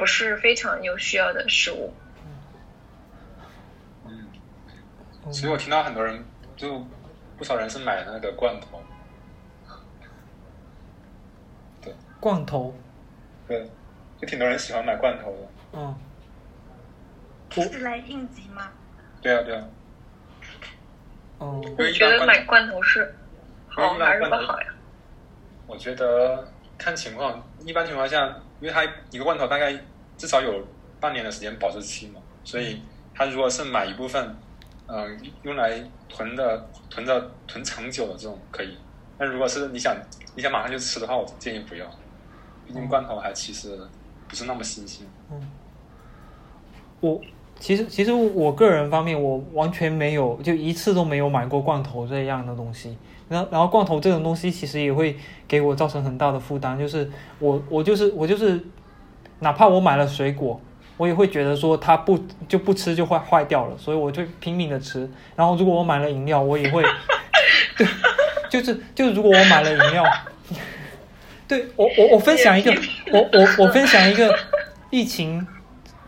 不是非常有需要的食物。嗯，所以我听到很多人就不少人是买那个罐头，对罐头，对，就挺多人喜欢买罐头的。嗯，是来应急吗？对啊，对啊，哦，你觉得买罐头，是好还是不好呀？我觉得看情况，一般情况下，因为它一个罐头大概至少有半年的时间保质期嘛，所以它如果是买一部分，嗯、用来囤的、囤着、囤长久的这种可以。但如果是你想你想马上就吃的话，我建议不要，毕竟罐头还其实不是那么新鲜。嗯我其实其实我个人方面，我完全没有就一次都没有买过罐头这样的东西。然然后罐头这种东西其实也会给我造成很大的负担，就是我我就是我就是，哪怕我买了水果，我也会觉得说它不就不吃就坏坏掉了，所以我就拼命的吃。然后如果我买了饮料，我也会，*laughs* 对，就是就是如果我买了饮料，*laughs* 对我我我分享一个，我我我分享一个疫情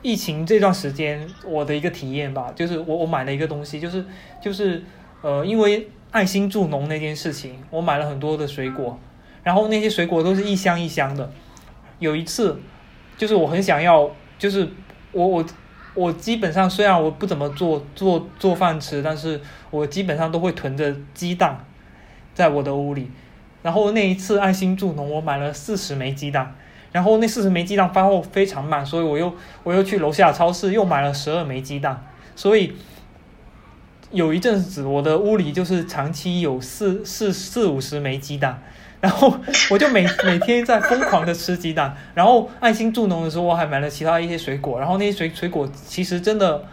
疫情这段时间我的一个体验吧，就是我我买了一个东西，就是就是呃，因为爱心助农那件事情，我买了很多的水果，然后那些水果都是一箱一箱的。有一次，就是我很想要，就是我我我基本上虽然我不怎么做做做饭吃，但是我基本上都会囤着鸡蛋在我的屋里。然后那一次爱心助农，我买了四十枚鸡蛋，然后那四十枚鸡蛋发货非常慢，所以我又我又去楼下超市又买了十二枚鸡蛋，所以有一阵子我的屋里就是长期有四四四五十枚鸡蛋，然后我就每每天在疯狂的吃鸡蛋，然后爱心助农的时候我还买了其他一些水果，然后那些水水果其实真的。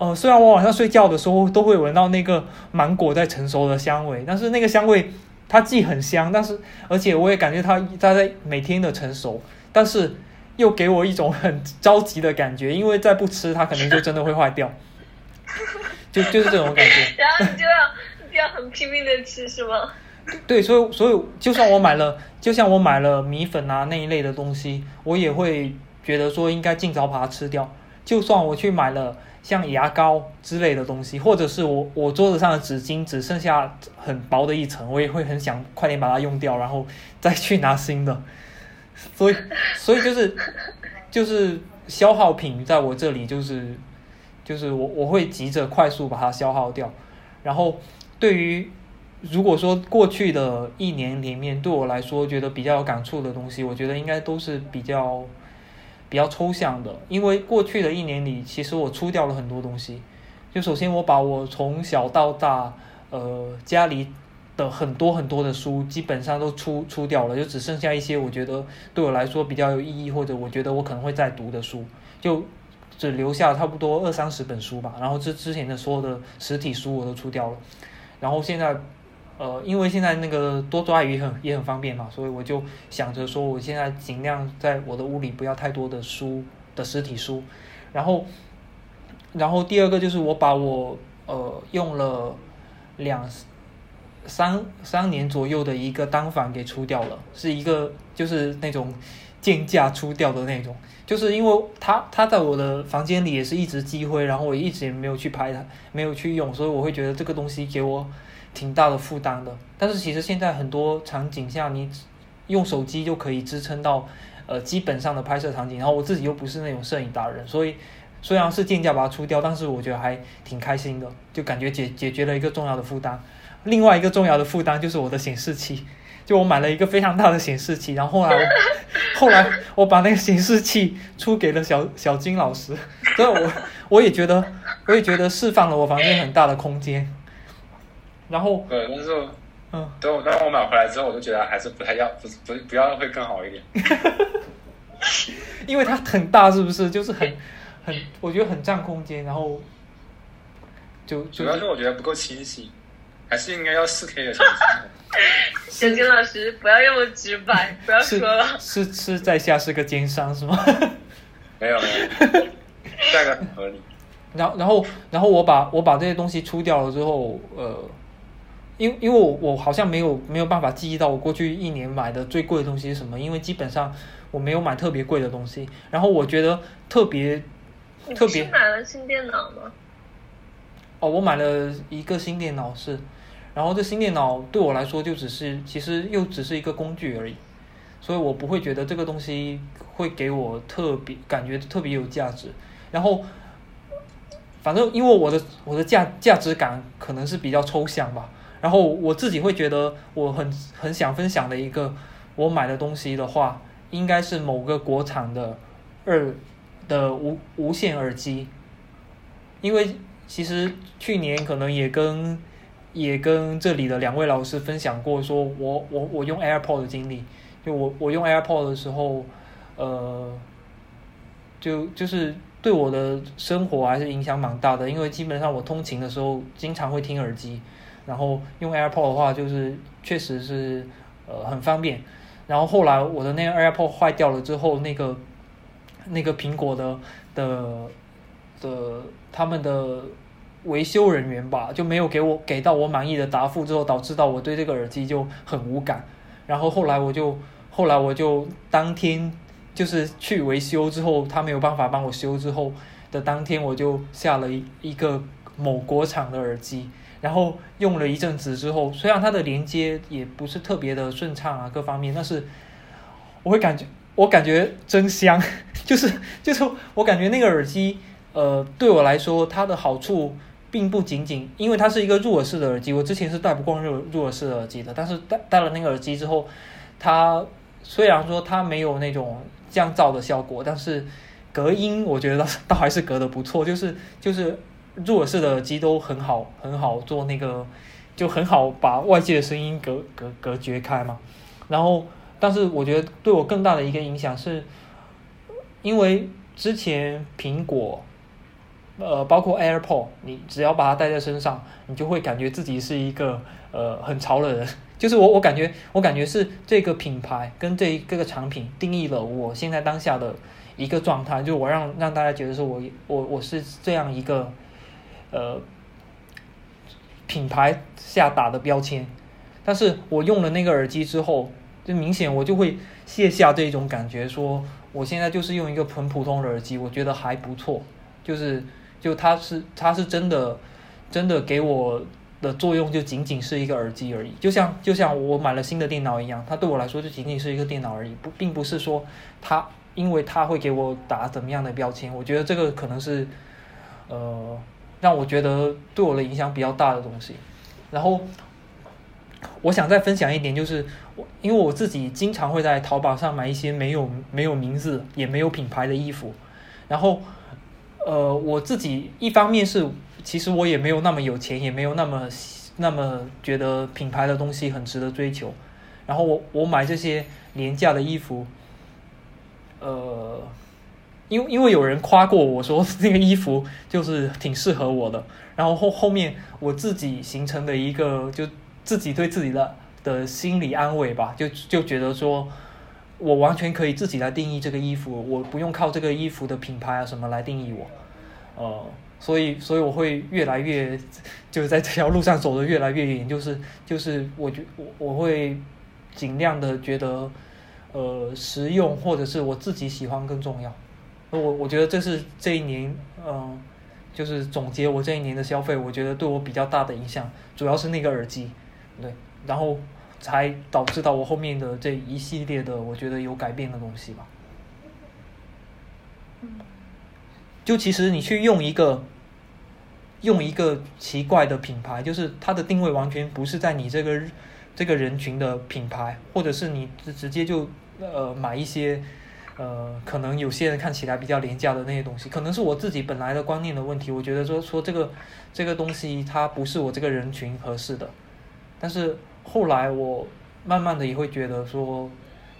呃，虽然我晚上睡觉的时候都会闻到那个芒果在成熟的香味，但是那个香味它既很香，但是而且我也感觉它它在每天的成熟，但是又给我一种很着急的感觉，因为再不吃它可能就真的会坏掉，就就是这种感觉。*laughs* 然后你就要你就要很拼命的吃是吗？对，所以所以就算我买了，就像我买了米粉啊那一类的东西，我也会觉得说应该尽早把它吃掉。就算我去买了像牙膏之类的东西，或者是我我桌子上的纸巾只剩下很薄的一层，我也会很想快点把它用掉，然后 *laughs* 再去拿新的。所以所以就是就是消耗品在我这里就是就是我我会急着快速把它消耗掉，然后对于如果说过去的一年里面对我来说觉得比较有感触的东西，我觉得应该都是比较比较抽象的，因为过去的一年里，其实我出掉了很多东西。就首先我把我从小到大，呃，家里的很多很多的书基本上都出出掉了，就只剩下一些我觉得对我来说比较有意义，或者我觉得我可能会再读的书，就只留下差不多二三十本书吧。然后之之前的所有的实体书我都出掉了，然后现在。呃，因为现在那个多抓鱼很也很方便嘛，所以我就想着说，我现在尽量在我的屋里不要太多的书的实体书，然后，然后第二个就是我把我呃用了两三三年左右的一个单反给出掉了，是一个就是那种贱价出掉的那种，就是因为它它在我的房间里也是一直积灰，然后我一直也没有去拍它，没有去用，所以我会觉得这个东西给我挺大的负担的。但是其实现在很多场景下，你用手机就可以支撑到呃基本上的拍摄场景，然后我自己又不是那种摄影达人，所以虽然是贱价把它出掉，但是我觉得还挺开心的，就感觉解解决了一个重要的负担。另外一个重要的负担就是我的显示器，就我买了一个非常大的显示器，然后后来我后来我把那个显示器出给了小小金老师，所以我我也觉得我也觉得释放了我房间很大的空间。然后对，但是我嗯，等我当我买回来之后，我就觉得还是不太要，不不不要会更好一点。*laughs* 因为它很大，是不是？就是很很，我觉得很占空间，然后就就主要是我觉得不够清晰，还是应该要四 K 的显示器。*laughs* 小金老师不要那么直白，不要是说了。是是在下是个奸商是吗？没 *laughs* 有没有，价格很合理。然后然后然后我把我把这些东西出掉了之后，呃，因因为我我好像没有没有办法记忆到我过去一年买的最贵的东西是什么，因为基本上我没有买特别贵的东西。然后我觉得特别特别买了新电脑吗？哦，我买了一个新电脑是，然后这新电脑对我来说就只是其实又只是一个工具而已，所以我不会觉得这个东西会给我特别感觉特别有价值。然后反正因为我的我的价价值感可能是比较抽象吧，然后我自己会觉得我很很想分享的一个我买的东西的话，应该是某个国产的二的无无线耳机，因为其实去年可能也跟也跟这里的两位老师分享过，说我我我用 AirPod 的经历，就我我用 AirPod 的时候，呃，就就是对我的生活还是影响蛮大的，因为基本上我通勤的时候经常会听耳机，然后用 AirPod 的话，就是确实是呃很方便。然后后来我的那个 AirPod 坏掉了之后，那个那个苹果的的的他们的维修人员吧，就没有给我给到我满意的答复，之后导致到我对这个耳机就很无感。然后后来我就后来我就当天就是去维修之后，他没有办法帮我修之后的当天，我就下了一一个某国产的耳机，然后用了一阵子之后，虽然它的连接也不是特别的顺畅啊，各方面，但是我会感觉我感觉真香，*laughs* 就是就是我感觉那个耳机，呃，对我来说它的好处并不仅仅因为它是一个入耳式的耳机，我之前是戴不惯入入耳式的耳机的，但是戴戴了那个耳机之后，它虽然说它没有那种降噪的效果，但是隔音我觉得倒还是隔得不错，就是就是入耳式的耳机都很好很好做那个，就很好把外界的声音隔隔隔绝开嘛。然后，但是我觉得对我更大的一个影响是，因为之前苹果，呃，包括 AirPod，你只要把它戴在身上，你就会感觉自己是一个呃很潮的人。*laughs* 就是我我感觉我感觉是这个品牌跟这一个产品定义了我现在当下的一个状态，就我让让大家觉得说我我我是这样一个呃品牌下打的标签。但是我用了那个耳机之后，就明显我就会卸下这种感觉，说我现在就是用一个很普通的耳机，我觉得还不错，就是就它是它是真的真的给我的作用就仅仅是一个耳机而已，就像就像我买了新的电脑一样，它对我来说就仅仅是一个电脑而已，不并不是说它因为它会给我打怎么样的标签，我觉得这个可能是呃让我觉得对我的影响比较大的东西，然后。我想再分享一点，就是我因为我自己经常会在淘宝上买一些没有没有名字也没有品牌的衣服，然后呃我自己一方面是其实我也没有那么有钱，也没有那么那么觉得品牌的东西很值得追求，然后我我买这些廉价的衣服，呃，因为因为有人夸过我说那个衣服就是挺适合我的，然后后后面我自己形成的一个就。自己对自己的的心理安慰吧，就就觉得说，我完全可以自己来定义这个衣服，我不用靠这个衣服的品牌啊什么来定义我，呃，所以所以我会越来越，就是在这条路上走的越来越远，就是就是我觉我我会尽量的觉得，呃，实用或者是我自己喜欢更重要，我我觉得这是这一年，嗯，就是总结我这一年的消费，我觉得对我比较大的影响，主要是那个耳机。对，然后才导致到我后面的这一系列的，我觉得有改变的东西吧。就其实你去用一个，用一个奇怪的品牌，就是它的定位完全不是在你这个这个人群的品牌，或者是你直直接就呃买一些呃可能有些人看起来比较廉价的那些东西，可能是我自己本来的观念的问题。我觉得说说这个这个东西它不是我这个人群合适的。但是后来我慢慢的也会觉得说，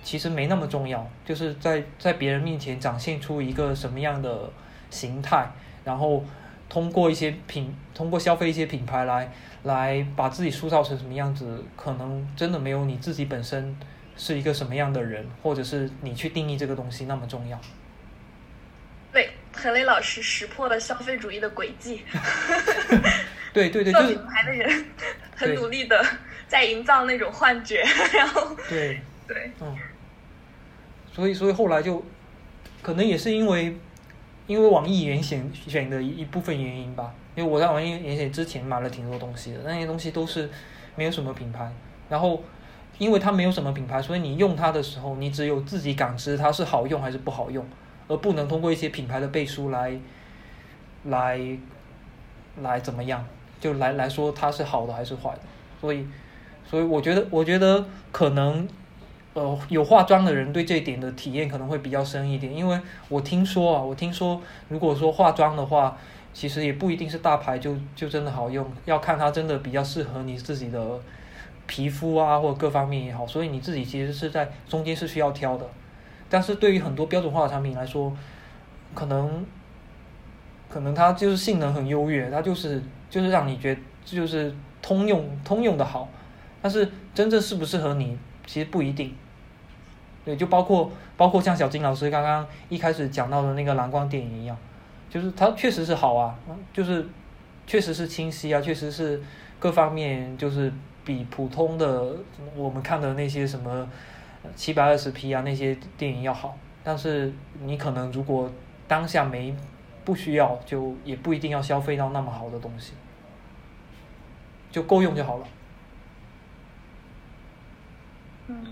其实没那么重要，就是在在别人面前展现出一个什么样的形态，然后通过一些品，通过消费一些品牌来来把自己塑造成什么样子，可能真的没有你自己本身是一个什么样的人，或者是你去定义这个东西那么重要。对，何磊老师识破了消费主义的轨迹。对 *laughs* 对对，做品牌的人很努力的在营造那种幻觉，*laughs* 然后对。对，嗯，所以所以后来就可能也是因为因为网易严选选的一部分原因吧，因为我在网易严选之前买了挺多东西的，那些东西都是没有什么品牌，然后因为它没有什么品牌，所以你用它的时候，你只有自己感知它是好用还是不好用，而不能通过一些品牌的背书来来来怎么样，就来来说它是好的还是坏的。所以，所以我觉得，我觉得可能。呃，有化妆的人对这一点的体验可能会比较深一点，因为我听说啊，我听说，如果说化妆的话，其实也不一定是大牌就就真的好用，要看它真的比较适合你自己的皮肤啊，或者各方面也好，所以你自己其实是在中间是需要挑的。但是对于很多标准化的产品来说，可能可能它就是性能很优越，它就是就是让你觉就是通用通用的好，但是真正适不适合你，其实不一定。对，就包括包括像小金老师刚刚一开始讲到的那个蓝光电影一样，就是它确实是好啊，就是确实是清晰啊，确实是各方面就是比普通的我们看的那些什么七百二十 P 啊那些电影要好。但是你可能如果当下没不需要，就也不一定要消费到那么好的东西，就够用就好了。嗯。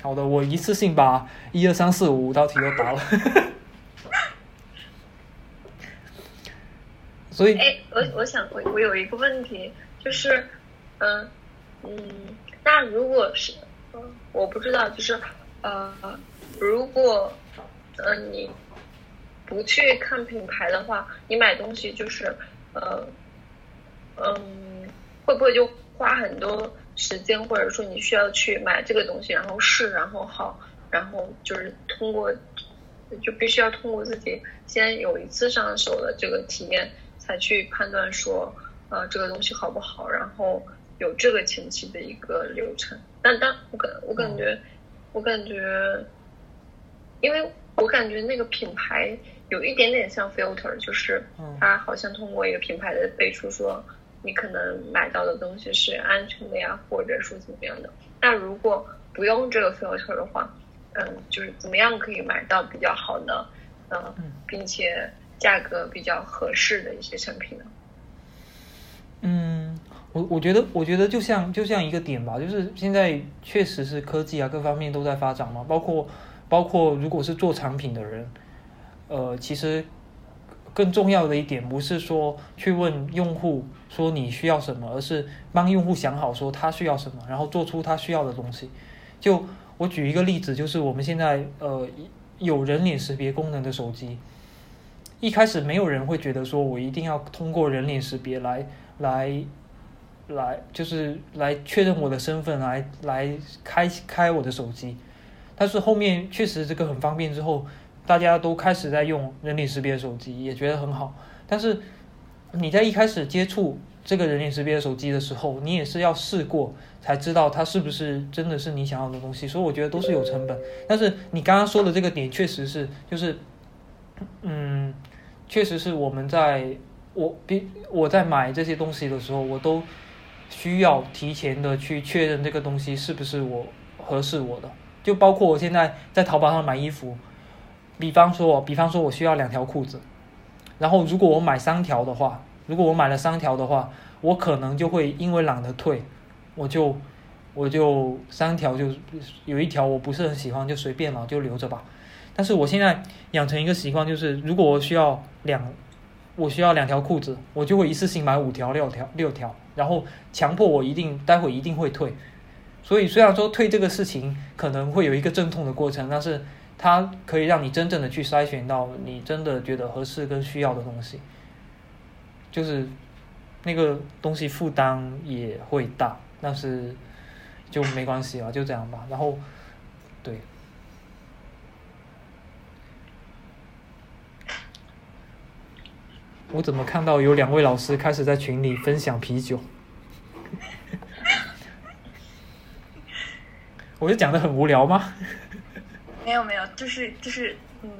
好的，我一次性把一二三四五五道题都答了。*laughs* 所以，哎，我我想我我有一个问题，就是，嗯嗯，那如果是，我不知道，就是呃，如果呃你不去看品牌的话，你买东西就是呃嗯，会不会就花很多？时间，或者说你需要去买这个东西，然后试，然后好，然后就是通过，就必须要通过自己先有一次上手的这个体验，才去判断说，呃，这个东西好不好，然后有这个前期的一个流程。但但我感我感觉，我感觉，因为我感觉那个品牌有一点点像 filter，就是它好像通过一个品牌的背书说。你可能买到的东西是安全的呀，或者说怎么样的？那如果不用这个 filter 的话，嗯，就是怎么样可以买到比较好的，嗯，并且价格比较合适的一些产品呢？嗯，我我觉得，我觉得就像就像一个点吧，就是现在确实是科技啊，各方面都在发展嘛，包括包括如果是做产品的人，呃，其实。更重要的一点不是说去问用户说你需要什么，而是帮用户想好说他需要什么，然后做出他需要的东西。就我举一个例子，就是我们现在呃有人脸识别功能的手机，一开始没有人会觉得说我一定要通过人脸识别来来来，就是来确认我的身份，来来开开我的手机。但是后面确实这个很方便之后。大家都开始在用人脸识别手机，也觉得很好。但是你在一开始接触这个人脸识别手机的时候，你也是要试过才知道它是不是真的是你想要的东西。所以我觉得都是有成本。但是你刚刚说的这个点确实是，就是，嗯，确实是我们在我比我在买这些东西的时候，我都需要提前的去确认这个东西是不是我合适我的。就包括我现在在淘宝上买衣服。比方说，比方说我需要两条裤子，然后如果我买三条的话，如果我买了三条的话，我可能就会因为懒得退，我就我就三条就有一条我不是很喜欢，就随便了，就留着吧。但是我现在养成一个习惯，就是如果我需要两，我需要两条裤子，我就会一次性买五条、六条、六条，然后强迫我一定待会一定会退。所以虽然说退这个事情可能会有一个阵痛的过程，但是。它可以让你真正的去筛选到你真的觉得合适跟需要的东西，就是那个东西负担也会大，但是就没关系了，就这样吧。然后，对，我怎么看到有两位老师开始在群里分享啤酒？*laughs* 我就讲的很无聊吗？*laughs* 没有没有，就是就是嗯，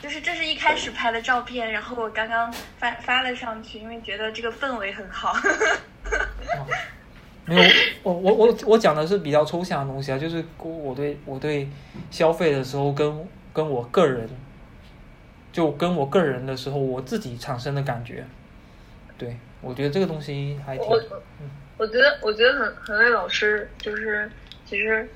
就是这是一开始拍的照片，然后我刚刚发发了上去，因为觉得这个氛围很好。*laughs* 没有，我我我我讲的是比较抽象的东西啊，就是我对我对消费的时候跟跟我个人，就跟我个人的时候我自己产生的感觉，对我觉得这个东西还挺我我觉得我觉得很很为老师就是其实，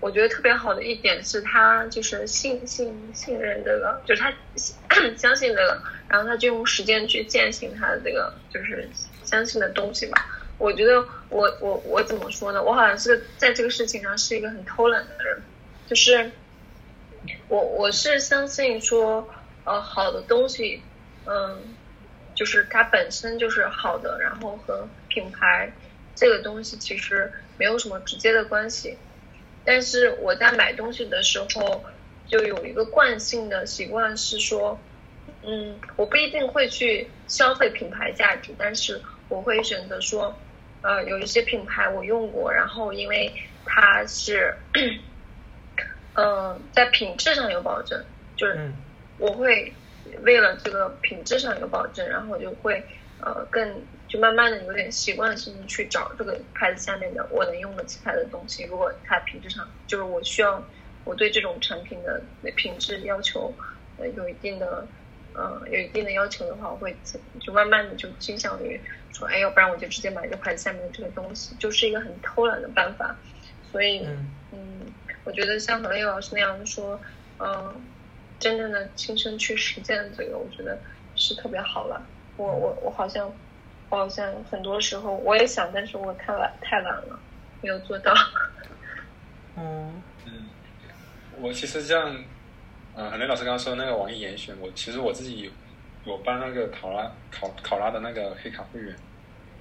我觉得特别好的一点是他就是信信信任这个，就是他 *coughs* 相信这个，然后他就用时间去践行他的这个就是相信的东西吧。我觉得我我我怎么说呢？我好像是在这个事情上是一个很偷懒的人，就是我我是相信说，呃，好的东西，嗯，就是它本身就是好的，然后和品牌这个东西其实没有什么直接的关系。但是我在买东西的时候，就有一个惯性的习惯是说，嗯，我不一定会去消费品牌价值，但是我会选择说，呃，有一些品牌我用过，然后因为它是，*clears throat* 嗯、在品质上有保证，就是我会为了这个品质上有保证，然后我就会呃更就慢慢的有点习惯性的去找这个牌子下面的我能用的其他的东西。如果它品质上就是我需要我对这种产品的品质要求呃有一定的呃有一定的要求的话，我会自就慢慢的就倾向于说，哎，要不然我就直接买这个牌子下面的这个东西，就是一个很偷懒的办法。所以嗯嗯，我觉得像何叶老师那样说，嗯、真正的亲身去实践这个，我觉得是特别好了。我我我好像，我好像很多时候我也想，但是我太懒太懒了，没有做到。*laughs* 嗯嗯，我其实像，呃，韩雷老师刚刚说的那个网易严选，我其实我自己有有办那个考拉考考拉的那个黑卡会员，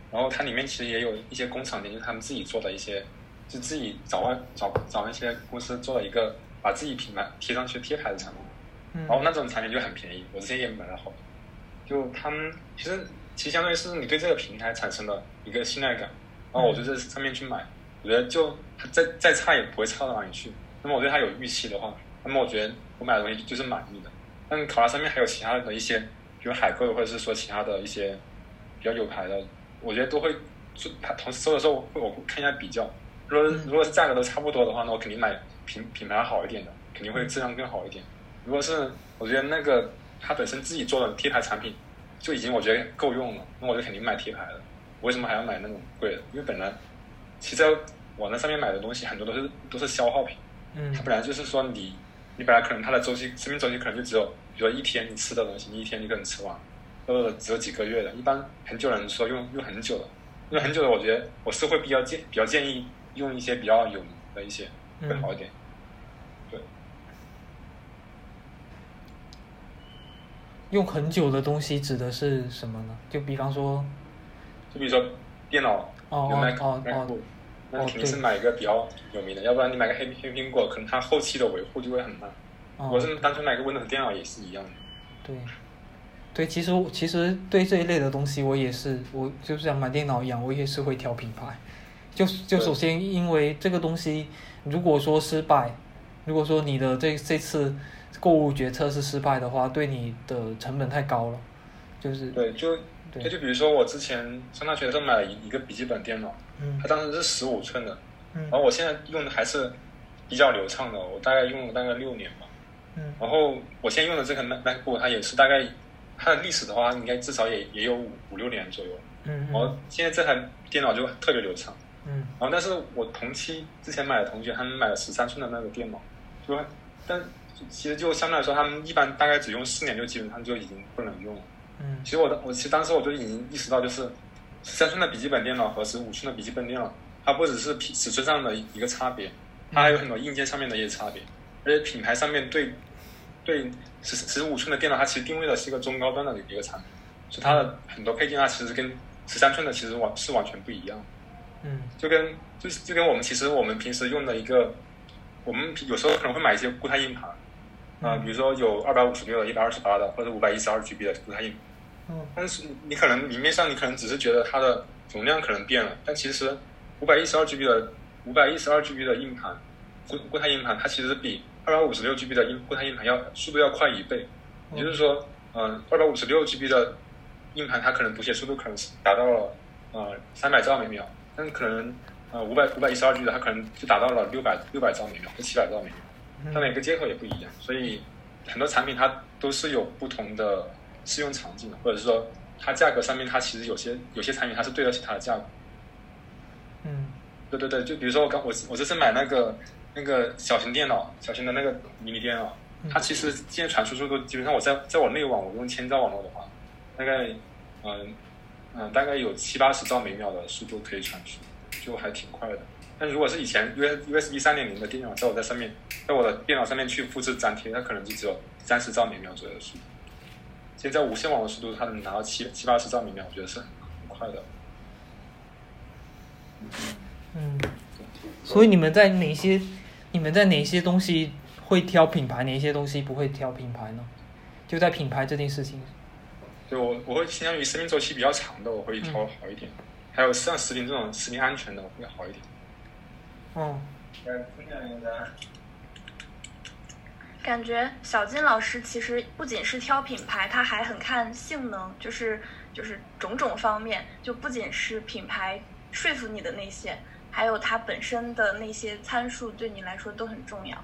然后它里面其实也有一些工厂店，就是他们自己做的一些，就自己找外找找那些公司做了一个把自己品牌贴上去贴牌的产品，然后那种产品就很便宜，我之前也买了好多。就他们其实其实相当于是你对这个平台产生了一个信赖感，然后我就在上面去买，我觉得就它再再差也不会差到哪里去。那么我对它有预期的话，那么我觉得我买的东西就是满意的。但考拉上面还有其他的一些，比如海购或者是说其他的一些比较有牌的，我觉得都会做它同时搜的时候会我会看一下比较。如果如果价格都差不多的话，那我肯定买品品牌好一点的，肯定会质量更好一点。如果是我觉得那个他本身自己做的贴牌产品就已经我觉得够用了，那我就肯定买贴牌的。为什么还要买那种贵的？因为本来其实在网站上面买的东西很多都是都是消耗品，嗯它本来就是说你你本来可能它的周期生命周期可能就只有比如说一天你吃的东西，你一天你可能吃完，或者只有几个月的，一般很久的人说用用很久的，用很久的，我觉得我是会比较建比较建议用一些比较有名的一些会好一点。对，用很久的东西指的是什么呢？就比方说，就比如说电脑哦哦哦哦，那你肯定是买一个比较有名的，要不然你买个黑黑苹果，可能它后期的维护就会很慢。哦我是单纯买个 Windows 电脑也是一样的。对，对，其实其实对这一类的东西，我也是，我就是像买电脑一样，我也是会挑品牌。就就首先，因为这个东西，如果说失败，如果说你的这这次购物决策是失败的话，对你的成本太高了，就是对，就对就就比如说我之前上大学的时候买了一一个笔记本电脑，嗯它当时是十五寸的，嗯然后我现在用的还是比较流畅的，我大概用了大概六年吧。嗯然后我现在用的这个 Mac MacBook，它也是大概它的历史的话，应该至少也也有五五六年左右。嗯然后现在这台电脑就特别流畅。嗯然后但是我同期之前买的同学，他们买了十三寸的那个电脑，就但其实就相对来说，他们一般大概只用四年就基本上就已经不能用了。嗯其实我的我其实当时我就已经意识到，就是十三寸的笔记本电脑和十五寸的笔记本电脑，它不只是尺尺寸上的一个差别，它还有很多硬件上面的一些差别，而且品牌上面对对十十五寸的电脑，它其实定位的是一个中高端的一个产品，所以它的很多配件它其实跟十三寸的其实完是完全不一样。嗯就跟就是就跟我们其实我们平时用的一个，我们有时候可能会买一些固态硬盘，啊、比如说有二百五十六的、一百二十八的或者五百一十二 GB 的固态硬盘，嗯。但是你可能明面上你可能只是觉得它的容量可能变了，但其实五百一十二 GB 的五百一十二 GB 的硬盘固固态硬盘，它其实比二百五十六 GB 的硬固态硬盘要速度要快一倍，也就是说，嗯、二百五十六 GB 的硬盘它可能读写速度可能是达到了呃三百兆每秒，但是可能呃五百五百一十二 G 的它可能就达到了六百六百兆每秒或七百兆每秒，它每个接口也不一样，所以很多产品它都是有不同的适用场景的，或者是说它价格上面它其实有些有些产品它是对得起它的价格。嗯对对对，就比如说我刚我我这次买那个那个小型电脑，小型的那个迷你电脑，它其实现在传输速度基本上我在在我内网我用千兆网络的话，大概嗯嗯大概有七八十兆每秒的速度可以传输，就还挺快的。但如果是以前 U S U S B 三点零的电脑，在我在上面，在我的电脑上面去复制粘贴，它可能就只有三十兆每秒左右的速度。现在无线网的速度，它能达到七七八十兆每秒，我觉得是很快的。嗯，所以你们在哪些你们在哪些东西会挑品牌，哪些东西不会挑品牌呢？就在品牌这件事情，就我我会倾向于生命周期比较长的，我会挑好一点。还有像食品这种食品安全的，我会好一点。嗯，感觉小金老师其实不仅是挑品牌，他还很看性能，就是就是种种方面，就不仅是品牌说服你的那些，还有它本身的那些参数对你来说都很重要。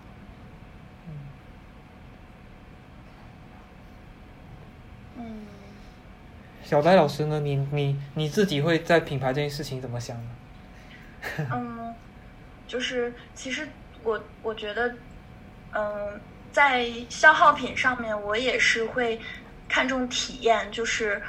嗯，小戴老师呢？你你你自己会在品牌这件事情怎么想呢？*laughs* 嗯，就是其实我我觉得，嗯，在消耗品上面，我也是会看重体验，就是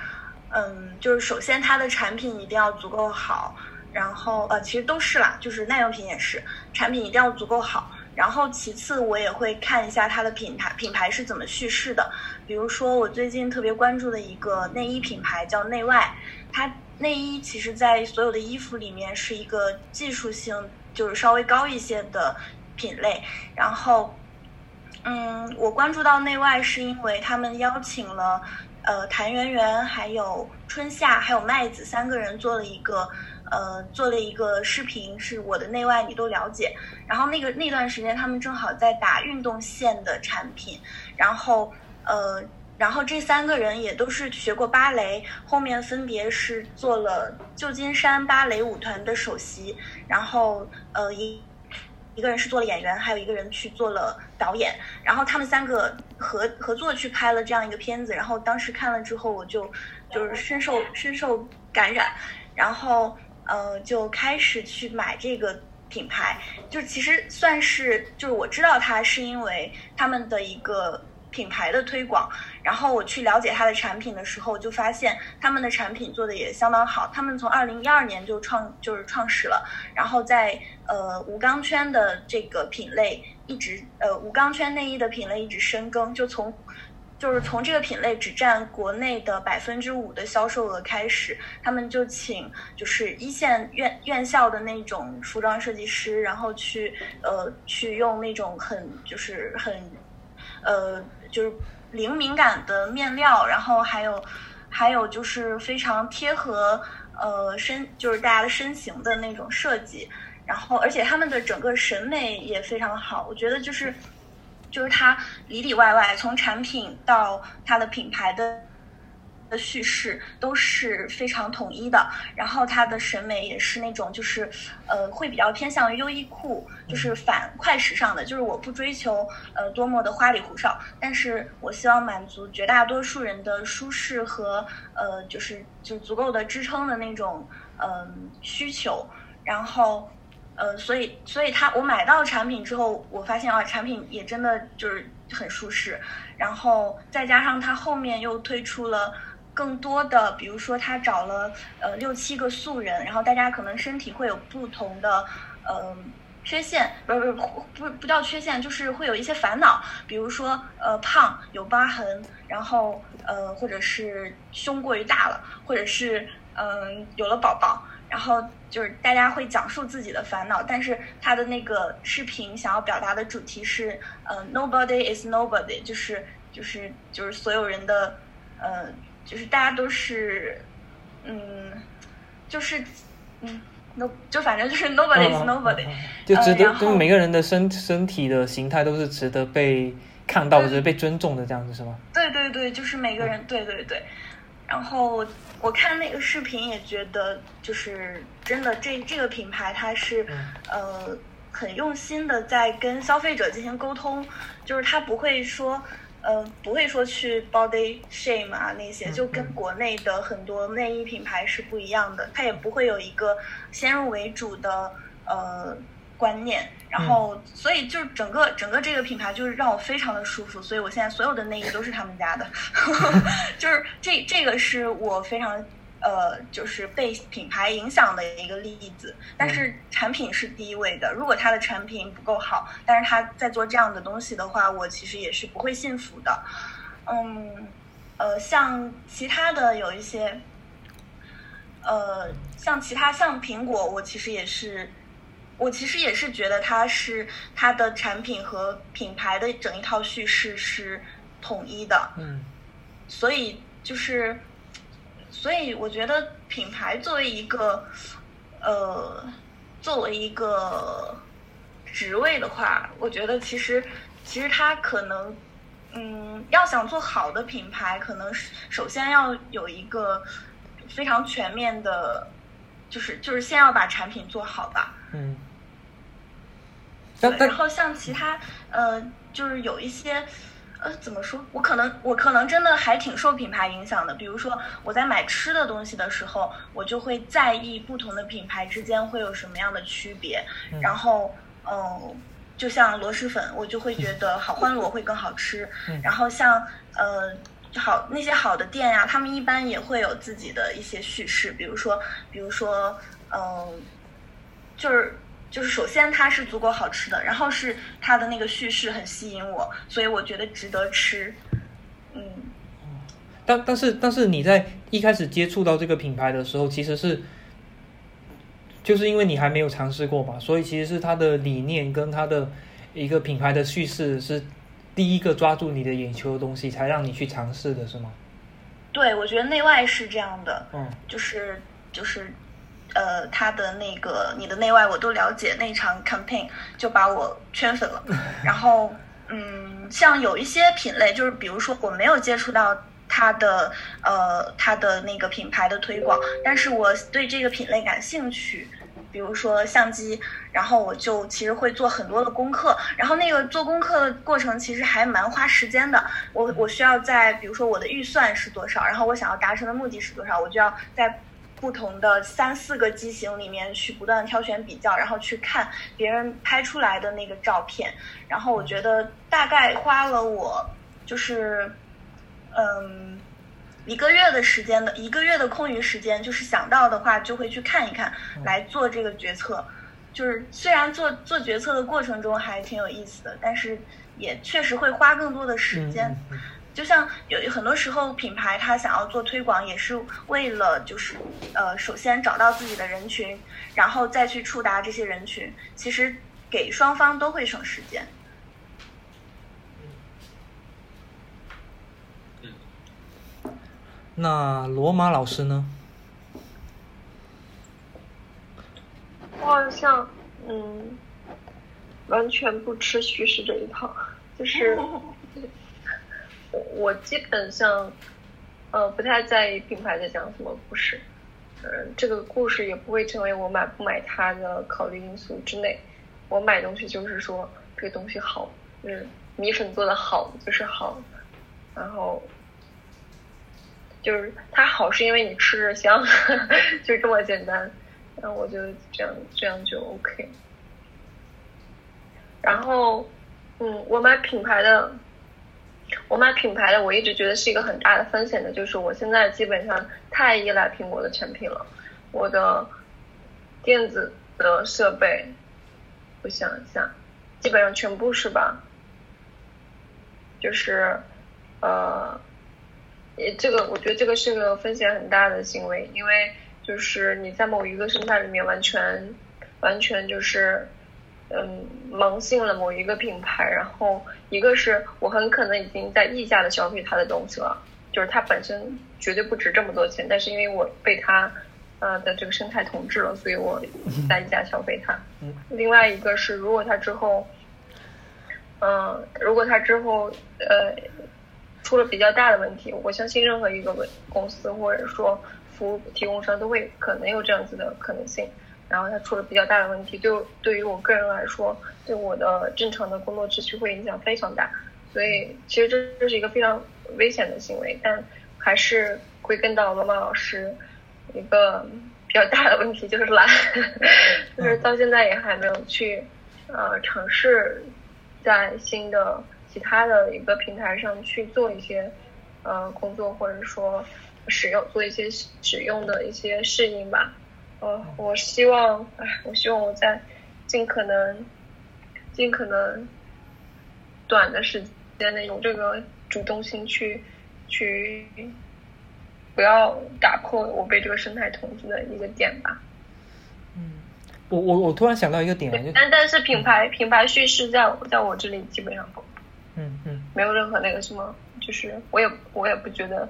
嗯，就是首先它的产品一定要足够好，然后呃，其实都是啦，就是耐用品也是，产品一定要足够好。然后其次，我也会看一下它的品牌品牌是怎么叙事的。比如说，我最近特别关注的一个内衣品牌叫内外，它内衣其实，在所有的衣服里面是一个技术性就是稍微高一些的品类。然后，嗯，我关注到内外是因为他们邀请了呃谭圆圆、还有春夏、还有麦子三个人做了一个。呃，做了一个视频，是我的内外你都了解。然后那个那段时间，他们正好在打运动线的产品。然后呃，然后这三个人也都是学过芭蕾，后面分别是做了旧金山芭蕾舞团的首席。然后呃一一个人是做了演员，还有一个人去做了导演。然后他们三个合合作去拍了这样一个片子。然后当时看了之后，我就就是深受深受感染。然后。呃，就开始去买这个品牌，就其实算是，就是我知道它是因为他们的一个品牌的推广，然后我去了解他的产品的时候，就发现他们的产品做的也相当好。他们从二零一二年就创就是创始了，然后在呃无钢圈的这个品类一直呃无钢圈内衣的品类一直深耕，就从。就是从这个品类只占国内的百分之五的销售额开始，他们就请就是一线院院校的那种服装设计师，然后去呃去用那种很就是很呃就是灵敏感的面料，然后还有还有就是非常贴合呃身就是大家的身形的那种设计，然后而且他们的整个审美也非常好，我觉得就是。就是它里里外外，从产品到它的品牌的的叙事都是非常统一的。然后它的审美也是那种，就是呃，会比较偏向于优衣库，就是反快时尚的。就是我不追求呃多么的花里胡哨，但是我希望满足绝大多数人的舒适和呃，就是就足够的支撑的那种嗯需求。然后。呃，所以，所以他我买到产品之后，我发现啊，产品也真的就是很舒适，然后再加上它后面又推出了更多的，比如说他找了呃六七个素人，然后大家可能身体会有不同的呃缺陷，不是不是不不叫缺陷，就是会有一些烦恼，比如说呃胖有疤痕，然后呃或者是胸过于大了，或者是嗯有了宝宝。然后就是大家会讲述自己的烦恼，但是他的那个视频想要表达的主题是，呃，nobody is nobody，就是就是就是所有人的，呃，就是大家都是，嗯，就是嗯，no，就反正就是 nobody's nobody，就值得，就每个人的身身体的形态都是值得被看到，值得被尊重的这样子是吗？对对对，就是每个人，对对对，然后。我看那个视频也觉得，就是真的，这这个品牌它是，呃，很用心的在跟消费者进行沟通，就是他不会说，呃，不会说去 body shame 啊那些，嗯就跟嗯。国内的很多内衣品牌是不一样的，它也不会有一个先入为主的呃观念，然后所以就是整个整个这个品牌就是让我非常的舒服，所以我现在所有的内衣都是他们家的，*laughs* 就是这这个是我非常。呃，就是被品牌影响的一个例子，但是产品是第一位的。如果它的产品不够好，但是他在做这样的东西的话，我其实也是不会信服的。嗯，呃，像其他的有一些，呃，像其他像苹果，我其实也是，我其实也是觉得它是它的产品和品牌的整一套叙事是统一的。嗯所以就是，所以我觉得品牌作为一个，呃，作为一个职位的话，我觉得其实其实它可能，嗯，要想做好的品牌，可能首先要有一个非常全面的，就是就是先要把产品做好吧。嗯。然后像其他呃，就是有一些呃，怎么说？我可能我可能真的还挺受品牌影响的。比如说我在买吃的东西的时候，我就会在意不同的品牌之间会有什么样的区别。嗯然后嗯、呃就像螺蛳粉，我就会觉得好欢螺会更好吃。嗯然后像呃。好，那些好的店呀、他们一般也会有自己的一些叙事，比如说，比如说，嗯、就是就是首先它是足够好吃的，然后是它的那个叙事很吸引我，所以我觉得值得吃。嗯，但但是但是你在一开始接触到这个品牌的时候，其实是就是因为你还没有尝试过嘛，所以其实是它的理念跟它的一个品牌的叙事是第一个抓住你的眼球的东西，才让你去尝试的是吗？对，我觉得内外是这样的，嗯就是就是，呃，他的那个你的内外我都了解，那场 campaign 就把我圈粉了。然后，嗯，像有一些品类，就是比如说我没有接触到它的呃它的那个品牌的推广，但是我对这个品类感兴趣。比如说相机，然后我就其实会做很多的功课，然后那个做功课的过程其实还蛮花时间的。我我需要在比如说我的预算是多少，然后我想要达成的目的是多少，我就要在不同的三四个机型里面去不断挑选比较，然后去看别人拍出来的那个照片，然后我觉得大概花了我就是嗯。一个月的时间的一个月的空余时间，就是想到的话就会去看一看，来做这个决策。就是虽然做做决策的过程中还挺有意思的，但是也确实会花更多的时间。嗯嗯就像有很多时候品牌它想要做推广，也是为了就是呃，首先找到自己的人群，然后再去触达这些人群。其实给双方都会省时间。那罗马老师呢？我好像嗯，完全不吃虚实这一套，就是 *laughs* 我基本上呃不太在意品牌在讲什么故事，嗯、这个故事也不会成为我买不买它的考虑因素之内。我买东西就是说这个东西好，嗯米粉做的好就是好，然后就是它好是因为你吃着香，*laughs* 就这么简单。然后我就这样这样就 OK。然后，嗯，我买品牌的，我买品牌的，我一直觉得是一个很大的风险的，就是我现在基本上太依赖苹果的产品了。我的电子的设备，我想一下，基本上全部是吧？就是，呃，也这个我觉得这个是个风险很大的行为，因为就是你在某一个生态里面完全完全就是嗯盲信了某一个品牌，然后一个是我很可能已经在溢价的消费它的东西了，就是它本身绝对不值这么多钱，但是因为我被它呃的这个生态统治了，所以我 *laughs* 在溢价消费它。嗯另外一个是如果它之后，嗯、如果它之后呃出了比较大的问题，我相信任何一个文公司或者说服务提供商都会可能有这样子的可能性。然后它出了比较大的问题，对我对于我个人来说，对我的正常的工作秩序会影响非常大。所以其实这这是一个非常危险的行为，但还是归根到罗马老师一个比较大的问题，就是懒，*laughs* 就是到现在也还没有去呃尝试在新的其他的一个平台上去做一些呃工作，或者说使用做一些使用的一些适应吧。呃，我希望，哎，我希望我在尽可能、尽可能短的时间内有这个主动性去去，不要打破我被这个生态统治的一个点吧。嗯，我我我突然想到一个点，就但但是品牌品牌叙事在我在我这里基本上不，嗯嗯没有任何那个什么，就是我也我也不觉得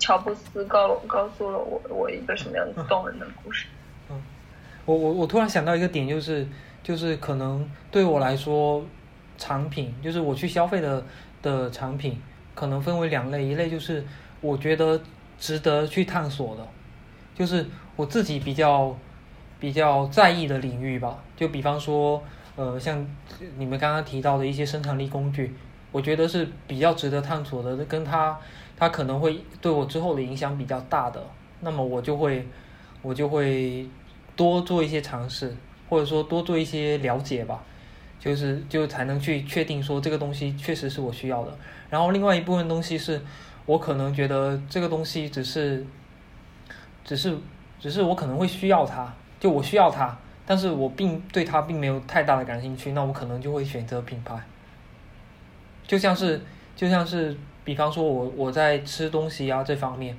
乔布斯告告诉了我我一个什么样子动人的故事。我我我突然想到一个点，就是就是可能对我来说，产品就是我去消费的的产品，可能分为两类，一类就是我觉得值得去探索的，就是我自己比较比较在意的领域吧。就比方说，呃，像你们刚刚提到的一些生产力工具，我觉得是比较值得探索的，跟它它可能会对我之后的影响比较大的，那么我就会我就会。多做一些尝试，或者说多做一些了解吧，就是就才能去确定说这个东西确实是我需要的。然后另外一部分东西是我可能觉得这个东西只是，只是只是我可能会需要它，就我需要它，但是我并对它并没有太大的感兴趣，那我可能就会选择品牌。就像是就像是比方说我我在吃东西啊这方面。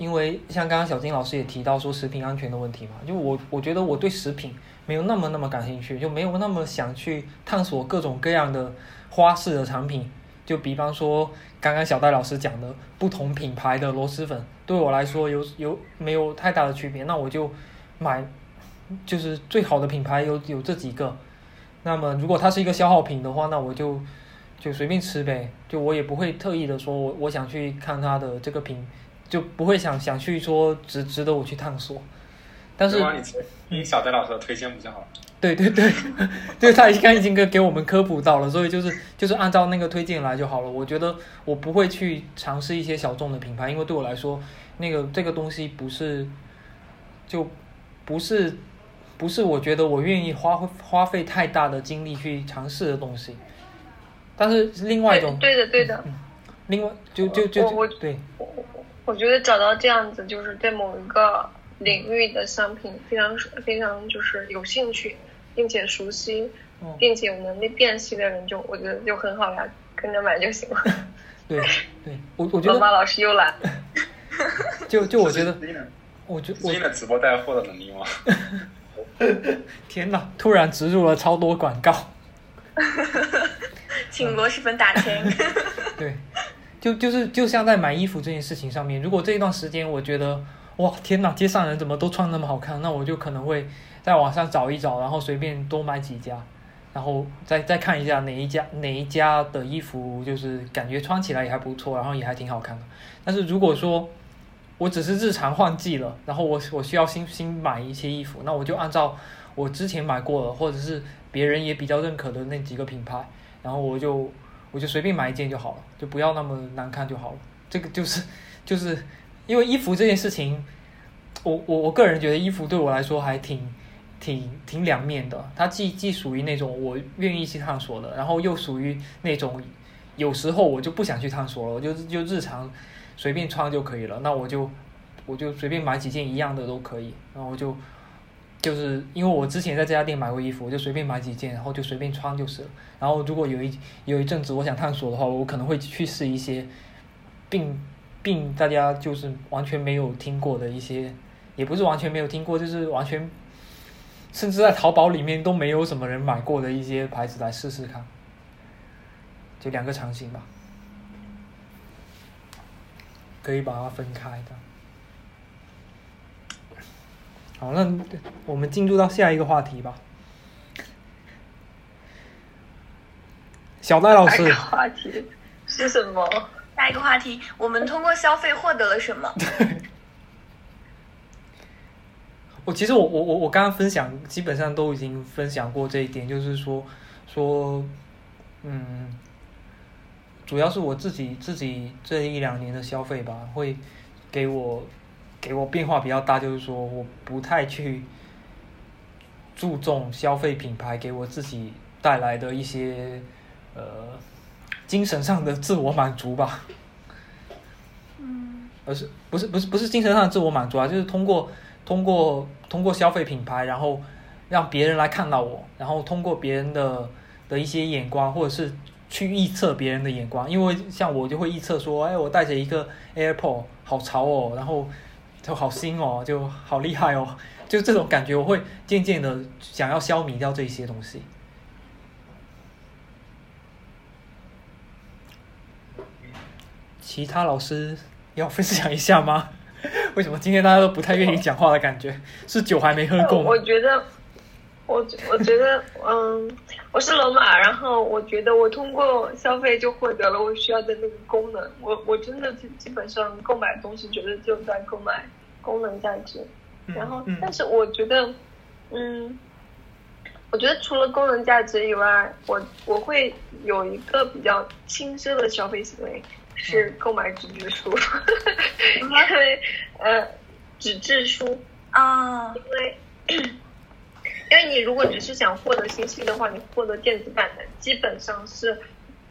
因为像刚刚小金老师也提到说食品安全的问题嘛，就我我觉得我对食品没有那么那么感兴趣，就没有那么想去探索各种各样的花式的产品。就比方说刚刚小戴老师讲的不同品牌的螺蛳粉，对我来说有有没有太大的区别，那我就买就是最好的品牌有有这几个。那么如果它是一个消耗品的话，那我就就随便吃呗，就我也不会特意的说我我想去看它的这个品。就不会想想去说值值得我去探索，但是听小戴老师的推荐不就好了？对对对，对他刚已经给给我们科普到了，所以就是 *laughs* 就是按照那个推荐来就好了。我觉得我不会去尝试一些小众的品牌，因为对我来说，那个这个东西不是，就不是不是我觉得我愿意花花费太大的精力去尝试的东西。但是另外一种，对的对的，另外就就就对。我觉得找到这样子，就是对某一个领域的商品非常非常就是有兴趣，并且熟悉，并且有能力辨析的人，就我觉得就很好呀，跟着买就行了。*laughs* 对对，我我觉得马老师又来，*laughs* 就就我觉得，我觉我的直播带货的能力吗？*laughs* 天哪！突然植入了超多广告，请螺蛳粉打钱。对。就就是就像在买衣服这件事情上面，如果这一段时间我觉得哇天哪，街上人怎么都穿那么好看，那我就可能会在网上找一找，然后随便多买几家，然后再再看一下哪一家哪一家的衣服就是感觉穿起来也还不错，然后也还挺好看的。但是如果说我只是日常换季了，然后我我需要新新买一些衣服，那我就按照我之前买过的或者是别人也比较认可的那几个品牌，然后我就。我就随便买一件就好了，就不要那么难看就好了。这个就是，就是因为衣服这件事情，我我我个人觉得衣服对我来说还挺挺挺两面的。它既既属于那种我愿意去探索的，然后又属于那种有时候我就不想去探索了，我就就日常随便穿就可以了。那我就我就随便买几件一样的都可以，然后就。就是因为我之前在这家店买过衣服，我就随便买几件，然后就随便穿就是了。然后如果有一有一阵子我想探索的话，我可能会去试一些，并并大家就是完全没有听过的一些，也不是完全没有听过，就是完全甚至在淘宝里面都没有什么人买过的一些牌子来试试看。就两个场景吧，可以把它分开的。好，那我们进入到下一个话题吧。小戴老师，话题是什么？下一个话题，我们通过消费获得了什么？*laughs* 我其实我我我我刚刚分享，基本上都已经分享过这一点，就是说说，嗯，主要是我自己自己这一两年的消费吧，会给我给我变化比较大，就是说我不太去注重消费品牌给我自己带来的一些呃精神上的自我满足吧。嗯而是不是不是不是精神上的自我满足啊，就是通过通过通过消费品牌，然后让别人来看到我，然后通过别人的的一些眼光，或者是去预测别人的眼光，因为像我就会预测说，哎，我带着一个 AirPod 好潮哦，然后就好新哦，就好厉害哦，*laughs* 就这种感觉，我会渐渐的想要消弭掉这些东西。其他老师要分享一下吗？*laughs* 为什么今天大家都不太愿意讲话的感觉？是酒还没喝够吗我？觉得，我我觉得，嗯，我是罗马，然后我觉得我通过消费就获得了我需要的那个功能。我我真的基基本上购买东西，觉得就在购买功能价值。然后嗯，但是我觉得，嗯，我觉得除了功能价值以外，我我会有一个比较轻奢的消费行为，是购买纸质书，*laughs* 因为呃，纸质书啊，因为因为你如果只是想获得信息的话，你获得电子版的基本上是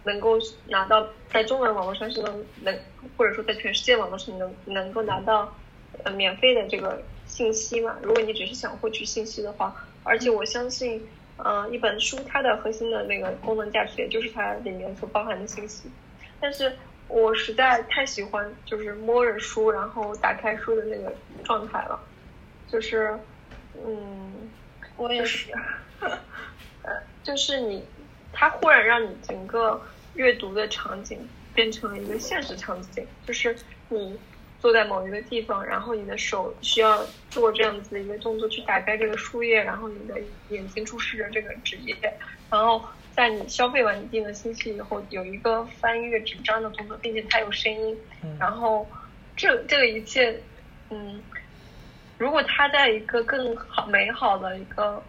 能够拿到在中文网络上是能能，或者说在全世界网络上能能够拿到呃免费的这个信息嘛。如果你只是想获取信息的话，而且我相信，呃，一本书它的核心的那个功能价值，也就是它里面所包含的信息。但是我实在太喜欢就是摸着书，然后打开书的那个状态了，就是，嗯，我也是。*laughs* 呃，就是你，它忽然让你整个阅读的场景变成了一个现实场景，就是你坐在某一个地方，然后你的手需要做这样子的一个动作去打开这个书页，然后你的眼睛注视着这个纸页，然后在你消费完一定的信息以后，有一个翻阅纸张的动作，并且它有声音，嗯然后这这个一切，嗯，如果他在一个更好美好的一个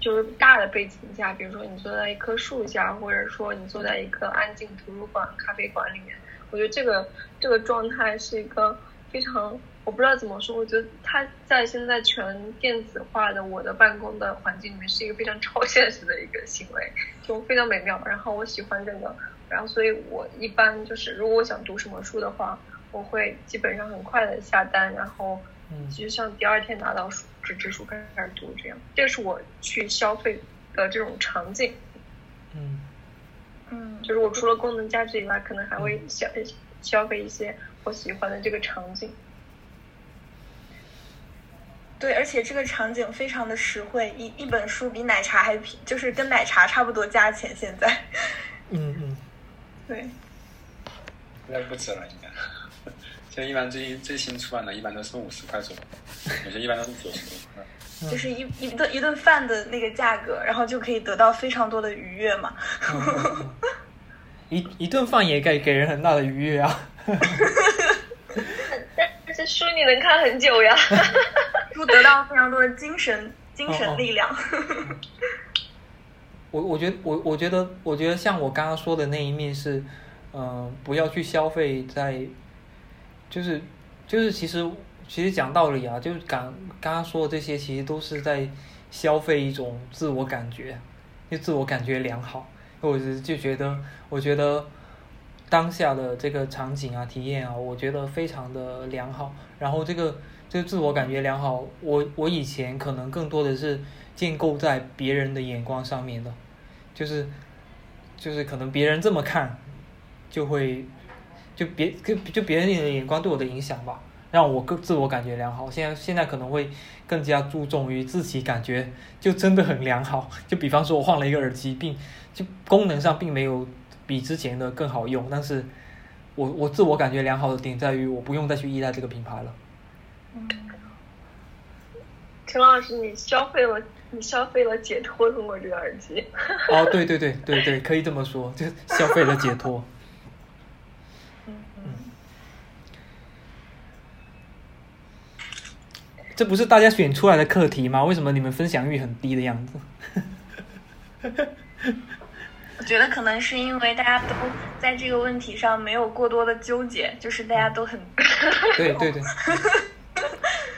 就是大的背景下，比如说你坐在一棵树下，或者说你坐在一个安静图书馆、咖啡馆里面，我觉得这个这个状态是一个非常，我不知道怎么说，我觉得它在现在全电子化的我的办公的环境里面是一个非常超现实的一个行为，*laughs* 就非常美妙。然后我喜欢这个，然后所以我一般就是如果我想读什么书的话，我会基本上很快的下单，然后嗯就像第二天拿到书纸质书开始读这样，这是我去消费的这种场景。嗯嗯就是我除了功能价值以外，可能还会消消费一些我喜欢的这个场景。对，而且这个场景非常的实惠，一一本书比奶茶还便，就是跟奶茶差不多价钱。现在，嗯嗯，对，应该不止了，应该。现在一般最近最新出版的，一般都是五十块左右，有些一般都是九十多块。就是一一顿一顿饭的那个价格，然后就可以得到非常多的愉悦嘛。*laughs* 一一顿饭也给给人很大的愉悦啊。*laughs* 但是书你能看很久呀。*laughs* 书得到非常多的精神精神力量。我我觉得我我觉得我觉得像我刚刚说的那一面是，嗯、不要去消费在，就是就是其实其实讲道理啊，就是刚刚刚说的这些，其实都是在消费一种自我感觉，就自我感觉良好。我是就觉得，我觉得当下的这个场景啊、体验啊，我觉得非常的良好。然后这个这个自我感觉良好，我我以前可能更多的是建构在别人的眼光上面的，就是就是可能别人这么看，就会就别跟就别人的眼光对我的影响吧，让我更自我感觉良好。现在现在可能会更加注重于自己感觉就真的很良好。就比方说我换了一个耳机，并就功能上并没有比之前的更好用，但是我我自我感觉良好的点在于我不用再去依赖这个品牌了。陈老师，你消费了，你消费了解脱，通过这个耳机。哦，对对对对对，可以这么说，就消费了解脱。这不是大家选出来的课题吗？为什么你们分享欲很低的样子？*laughs* 我觉得可能是因为大家都在这个问题上没有过多的纠结，就是大家都很对 *laughs* 对对，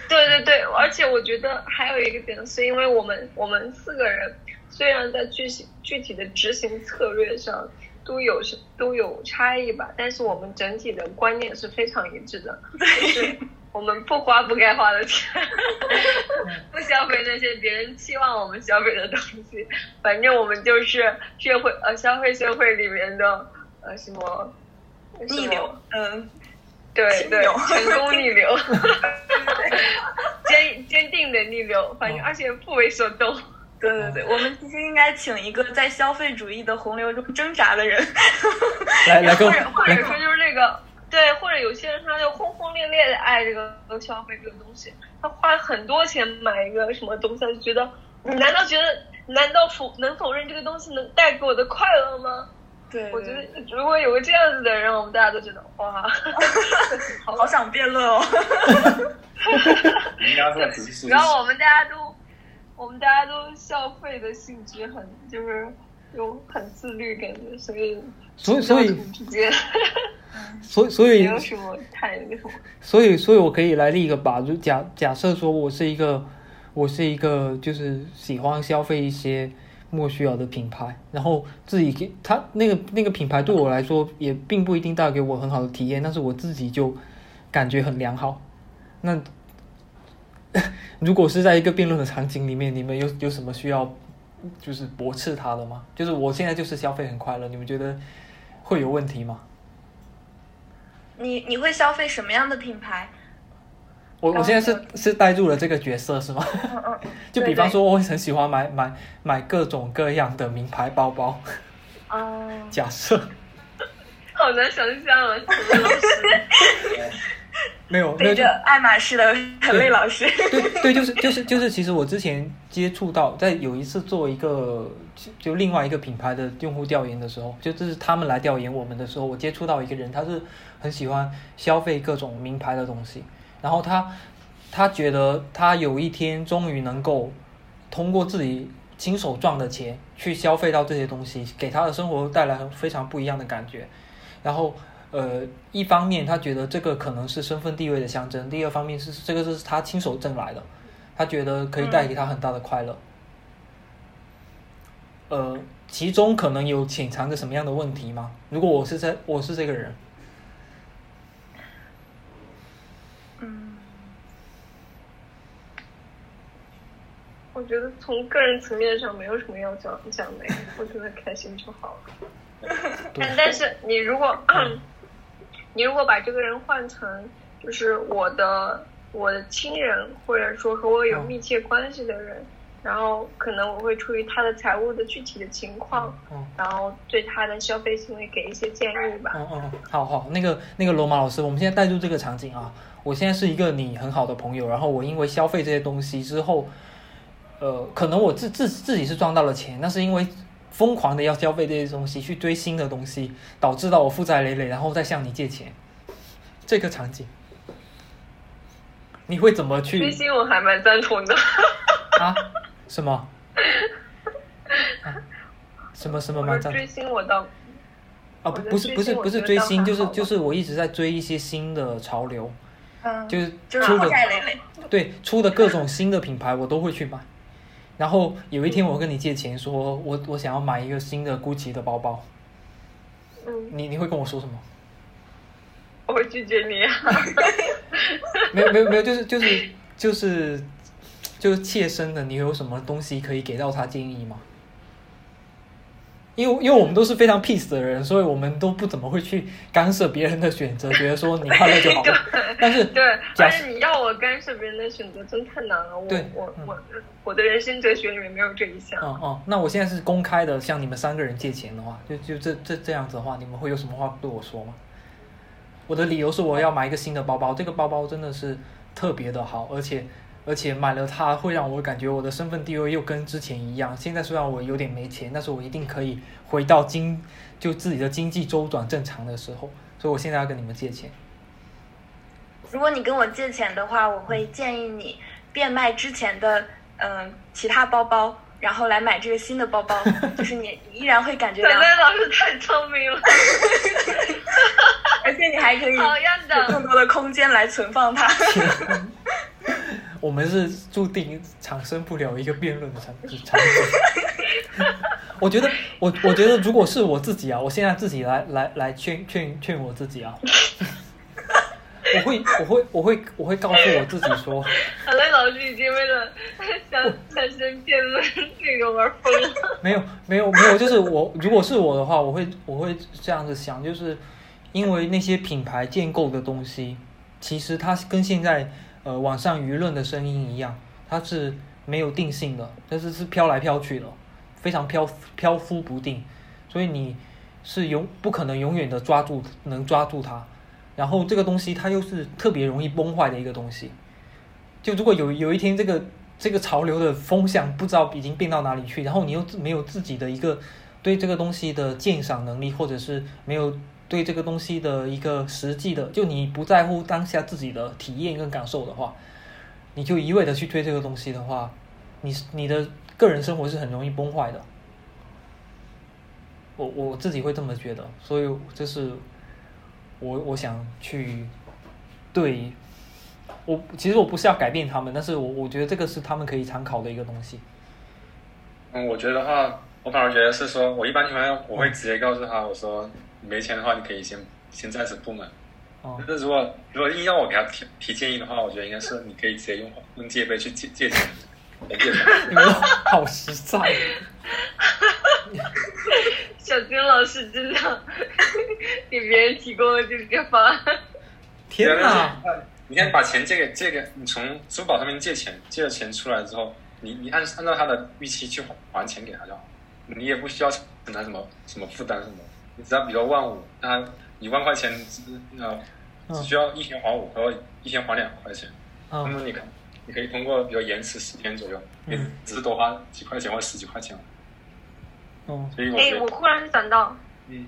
对对 *laughs* 对，而且我觉得还有一个点，是因为我们我们四个人虽然在具体具体的执行策略上都有都有差异吧，但是我们整体的观念是非常一致的，就是我们不花不该花的钱，*laughs* 不消费那些别人期望我们消费的东西，反正我们就是社会呃消费社会里面的呃什么逆流，嗯，对对，成功逆流，*laughs* 坚坚定的逆流，反正哦而且不为所动。对对对，我们其实应该请一个在消费主义的洪流中挣扎的人，来来跟或者或者来说就是那个对，或者有些人他就轰轰烈烈的爱这个消费这个东西，他花很多钱买一个什么东西，他就觉得你难道觉得难道否能否认这个东西能带给我的快乐吗？对我觉得如果有个这样子的人，我们大家都觉得哇，*laughs* 好 *laughs* 好想辩论哦。然后我们大家都，我们大家都消费的性质很，就是有很自律感觉，所以所以所以直接所以所以没有什么太那个什么。所以，所以我可以来立一个吧，就假假设说我是一个，我是一个就是喜欢消费一些莫须有的品牌，然后自己给他那个那个品牌对我来说也并不一定带给我很好的体验，但是我自己就感觉很良好。那 *laughs* 如果是在一个辩论的场景里面，你们有有什么需要就是驳斥他的吗？就是我现在就是消费很快乐，你们觉得会有问题吗？你你会消费什么样的品牌？我我现在是是带入了这个角色是吗？嗯嗯，*laughs* 就比方说，我很喜欢买买买各种各样的名牌包包。哦，*laughs* 假设 *laughs* 好难想象啊，什么老师？没有没有就背着爱马仕的陈磊老师。对对，就是就是就是，其实我之前接触到，在有一次做一个就另外一个品牌的用户调研的时候，就这是他们来调研我们的时候，我接触到一个人，他是很喜欢消费各种名牌的东西，然后他他觉得他有一天终于能够通过自己亲手赚的钱去消费到这些东西，给他的生活带来非常不一样的感觉。然后呃，一方面他觉得这个可能是身份地位的象征，第二方面是这个是他亲手挣来的，他觉得可以带给他很大的快乐。呃，其中可能有潜藏着什么样的问题吗？如果我是这我是这个人，嗯，我觉得从个人层面上没有什么要讲讲的，*laughs* 我觉得开心就好了。*laughs* 但但是你如果 *clears throat* 你如果把这个人换成就是我的我的亲人，或者说和我有嗯。密切关系的人，然后可能我会出于他的财务的具体的情况，嗯然后对他的消费行为给一些建议吧。嗯嗯，好好，那个那个罗马老师，我们现在带入这个场景啊，我现在是一个你很好的朋友，然后我因为消费这些东西之后，呃，可能我自自自己是赚到了钱，那是因为疯狂的要消费这些东西，去追新的东西，导致到我负债累累，然后再向你借钱，这个场景，你会怎么去追去星我还蛮赞同的，啊？什么？啊什么什么蛮赞说追星我倒啊？不不是不是不是追星，就是就是我一直在追一些新的潮流。嗯，就是负出的。对出的各种新的品牌，我都会去买。然后有一天我跟你借钱说，我我想要买一个新的 GUCCI 的包包，嗯，你你会跟我说什么？我会拒绝你啊。*laughs* 没有没有没有，就是就是就是就是切身的，你有什么东西可以给到他建议吗？因为因为我们都是非常 peace 的人，所以我们都不怎么会去干涉别人的选择，觉得说你快乐就好了。但 *laughs* 是对，但是你要我干涉别人的选择，真太难了。我我我我的人生哲学里面没有这一项。嗯嗯，那我现在是公开的向你们三个人借钱的话，就就这这这样子的话，你们会有什么话对我说吗？我的理由是我要买一个新的包包，这个包包真的是特别的好，而且而且买了它会让我感觉我的身份地位又跟之前一样。现在虽然我有点没钱，但是我一定可以回到经就自己的经济周转正常的时候，所以我现在要跟你们借钱。如果你跟我借钱的话，我会建议你变卖之前的嗯、其他包包，然后来买这个新的包包，就是你依然会感觉小良妹老师太聪明了，*laughs* 而且你还可以有更！多的空间来存放它。*laughs* 我们是注定产生不了一个辩论的产产品。我觉得，我我觉得，如果是我自己啊，我现在自己来来来劝劝劝我自己啊，我会我会我会我会告诉我自己说，小妹老师已经为了想产生辩论内容而疯了。*laughs* 没有没有没有，就是我如果是我的话，我会我会这样子想，就是因为那些品牌建构的东西，其实它跟现在呃网上舆论的声音一样，它是没有定性的，但是是飘来飘去的，非常飘飘忽不定，所以你是永不可能永远的抓住能抓住它，然后这个东西它又是特别容易崩坏的一个东西，就如果有有一天这个这个潮流的风向不知道已经变到哪里去，然后你又没有自己的一个对这个东西的鉴赏能力，或者是没有对这个东西的一个实际的，就你不在乎当下自己的体验跟感受的话，你就一味的去追这个东西的话，你你的个人生活是很容易崩坏的。我我自己会这么觉得，所以这是我我想去对我其实我不是要改变他们，但是我我觉得这个是他们可以参考的一个东西。嗯，我觉得的话，我反而觉得是说，我一般情况下我会直接告诉他，我说你没钱的话，你可以先先暂时不买。哦但是如果如果硬要我给他提提建议的话，我觉得应该是你可以直接用用借呗去借借钱，来借钱。*laughs* 你们好实在，*laughs* 小金老师真的给别人提供了这个方案。天哪！你看，把钱借给借给你从支付宝上面借钱，借了钱出来之后，你你按按照他的预期去还还钱给他就好，你也不需要承担什么什么负担什么，你只要比如说万五，那一万块钱只呃只需要一天还五或者一天还两块钱，那嗯么你可你可以通过比如延迟十天左右，只是多花几块钱或十几块钱，嗯哎，所以我觉得我忽然想到，嗯。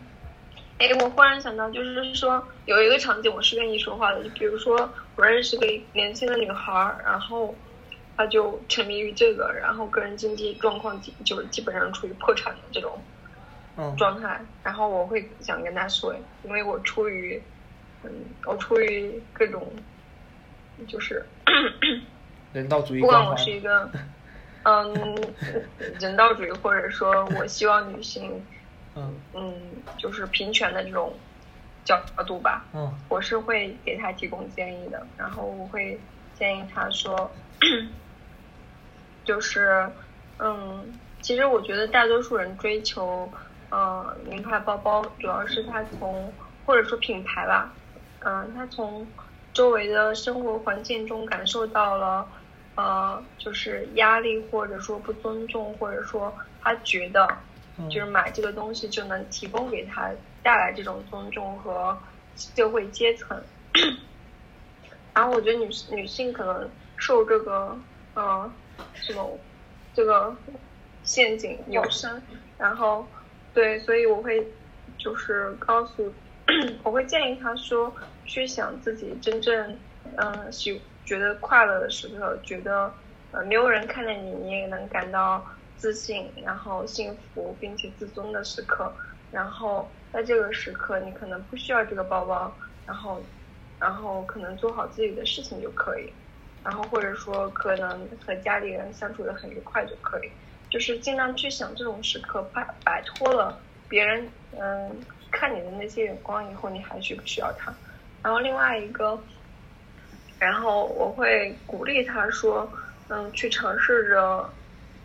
哎，我忽然想到，就是说有一个场景我是愿意说话的，就比如说我认识个年轻的女孩，然后她就沉迷于这个，然后个人经济状况基就是基本上处于破产的这种嗯状态，然后我会想跟她说，因为我出于，嗯，我出于各种，就是 *coughs* 人道主义不管我是一个，嗯，*laughs* 人道主义，或者说我希望女性，嗯。嗯，就是平权的这种角度吧，嗯。我是会给他提供建议的，然后我会建议他说，*clears throat* 就是，嗯，其实我觉得大多数人追求，嗯，名牌包包，主要是他从或者说品牌吧，嗯、他从周围的生活环境中感受到了，呃，就是压力或者说不尊重，或者说他觉得嗯就是买这个东西就能提供给他带来这种尊重和社会阶层。*clears throat* 然后我觉得女女性可能受这个呃什么这个陷阱有深，然后对，所以我会就是告诉，*clears throat* 我会建议他说去想自己真正嗯、呃喜觉得快乐的时刻，觉得呃没有人看着你，你也能感到自信，然后幸福并且自尊的时刻。然后在这个时刻，你可能不需要这个包包，然后然后可能做好自己的事情就可以，然后或者说可能和家里人相处的很愉快就可以，就是尽量去想这种时刻，摆摆脱了别人嗯看你的那些眼光以后，你还需不需要它？然后另外一个，然后我会鼓励他说，嗯，去尝试着，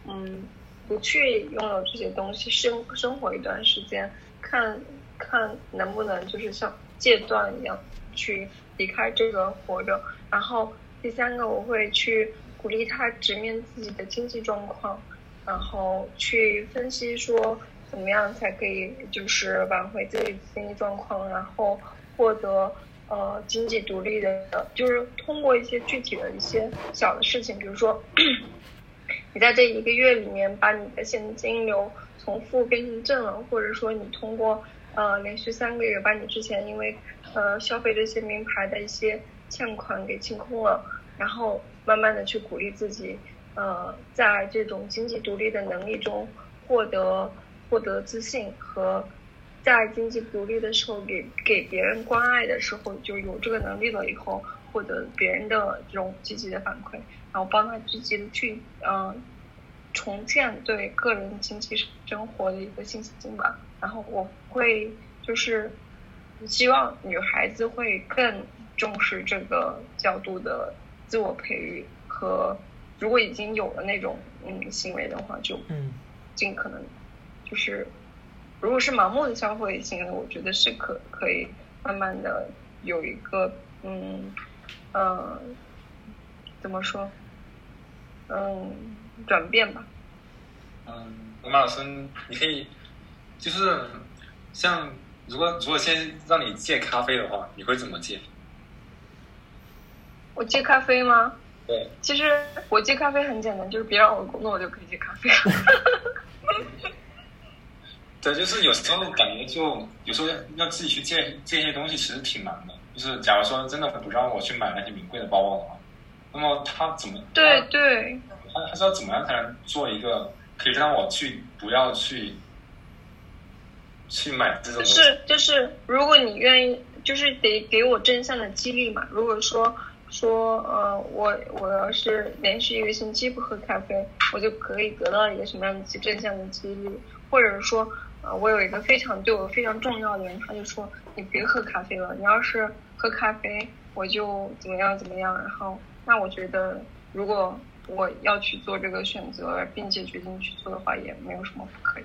嗯，不去拥有这些东西，生生活一段时间，看看能不能就是像戒断一样去离开这个活着。然后第三个，我会去鼓励他直面自己的经济状况，然后去分析说怎么样才可以就是挽回自己的经济状况，然后获得呃经济独立的，就是通过一些具体的一些小的事情，比如说 *coughs* 你在这一个月里面把你的现金流从负变成正了，或者说你通过呃连续三个月把你之前因为呃消费这些名牌的一些欠款给清空了，然后慢慢的去鼓励自己，呃，在这种经济独立的能力中获得获得自信和在经济独立的时候给给别人关爱的时候就有这个能力了以后获得别人的这种积极的反馈，然后帮他积极的去嗯、重建对个人经济生活的一个信心吧。然后我会就是希望女孩子会更重视这个角度的自我培育和，如果已经有了那种嗯行为的话，就嗯尽可能就是，如果是盲目的消费行为，我觉得是可可以慢慢的有一个嗯呃怎么说嗯转变吧。嗯，罗马老师，你可以就是像如果如果先让你戒咖啡的话，你会怎么戒？我戒咖啡吗？对，其实我戒咖啡很简单，就是别让我工作，我就可以戒咖啡。*laughs* 对，就是有时候感觉就有时候要自己去借借一些东西，其实挺难的。就是假如说真的不让我去买那些名贵的包包的话，那么他怎么对对，他他是要怎么样才能做一个可以让我去不要去去买这种就东西？是就是，如果你愿意，就是得给我正向的激励嘛。如果说说呃，我我要是连续一个星期不喝咖啡，我就可以得到一个什么样的正向的激励，或者说呃，我有一个非常对我非常重要的人，他就说你别喝咖啡了，你要是喝咖啡，我就怎么样怎么样。然后那我觉得，如果我要去做这个选择，并且决定去做的话，也没有什么不可以。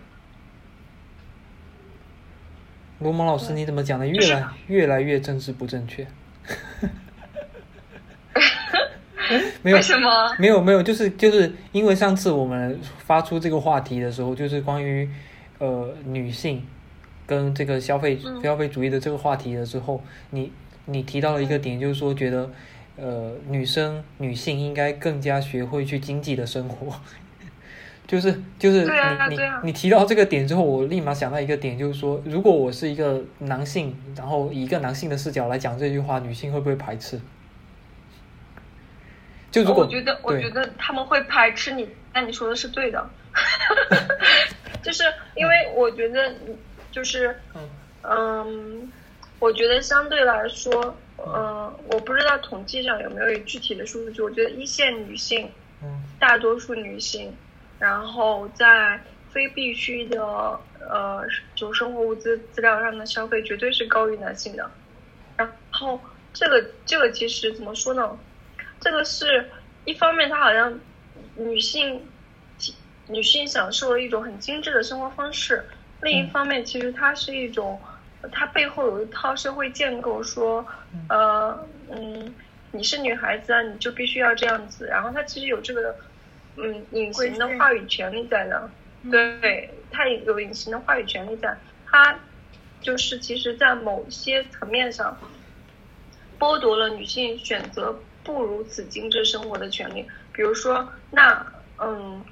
罗蒙老师，你怎么讲的越来越来越政治不正确？*laughs* 没有为什么？没有没有，就是就是因为上次我们发出这个话题的时候，就是关于呃女性跟这个消费嗯消费主义的这个话题的时候，你你提到了一个点，就是说觉得呃女生女性应该更加学会去经济的生活。*laughs* 就是就是你你你提到这个点之后，我立马想到一个点，就是说，如果我是一个男性，然后以一个男性的视角来讲这句话，女性会不会排斥？就如果我觉得，我觉得他们会排斥你，那你说的是对的，*laughs* *laughs* 就是因为我觉得，就是嗯嗯，我觉得相对来说，嗯，我不知道统计上有没有具体的数据，我觉得一线女性，嗯大多数女性，然后在非必需的呃，就生活物资资料上的消费绝对是高于男性的。然后这个这个其实怎么说呢？这个是一方面，它好像女性女性享受了一种很精致的生活方式；另一方面，其实它是一种它背后有一套社会建构，说呃嗯，你是女孩子啊，你就必须要这样子。然后它其实有这个嗯隐形的话语权利在的，对，它有隐形的话语权利在，它就是其实，在某些层面上，剥夺了女性选择不如此精致生活的权利。比如说，那嗯，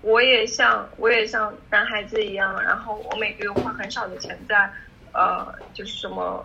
我也像我也像男孩子一样，然后我每个月花很少的钱在呃，就是什么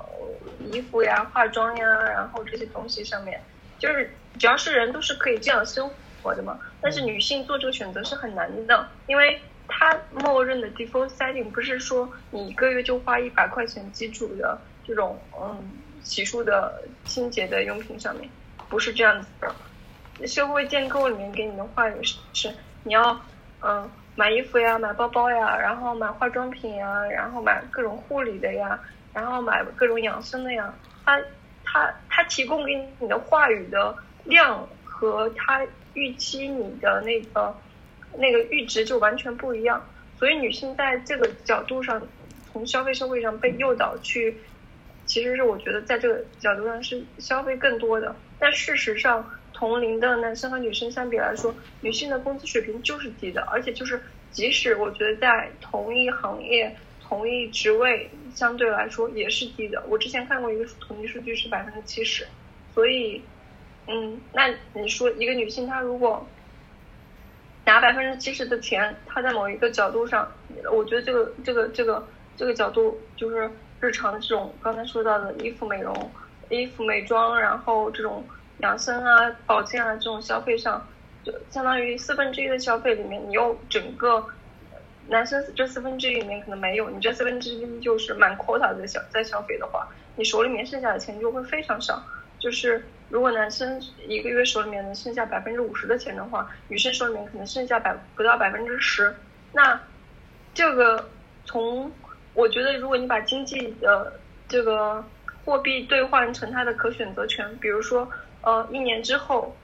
衣服呀、化妆呀，然后这些东西上面，就是只要是人都是可以这样生活的嘛。但是女性做这个选择是很难的，因为它默认的 default setting 不是说你一个月就花一百块钱基础的这种嗯洗漱的清洁的用品上面，不是这样子的。社会建构里面给你的话语是是你要嗯买衣服呀，买包包呀，然后买化妆品呀，然后买各种护理的呀，然后买各种养生的呀。它它它提供给你的话语的量和它预期你的那个那个阈值就完全不一样。所以女性在这个角度上，从消费社会上被诱导去，其实是我觉得在这个角度上是消费更多的。但事实上，同龄的男生和女生相比来说，女性的工资水平就是低的，而且就是即使我觉得在同一行业、同一职位，相对来说也是低的。我之前看过一个统计数据是百分之七十，所以，嗯，那你说一个女性她如果拿百分之七十的钱，她在某一个角度上，我觉得这个这个这个这个角度就是日常的这种刚才说到的衣服美容、衣服美妆，然后这种养生啊、保健啊这种消费上，就相当于四分之一的消费里面，你有整个男生这四分之一里面可能没有，你这四分之一就是满 quota 在消在消费的话，你手里面剩下的钱就会非常少。就是如果男生一个月手里面能剩下百分之五十的钱的话，女生手里面可能剩下百不到百分之十。那这个从我觉得，如果你把经济的这个货币兑换成它的可选择权，比如说呃一年之后，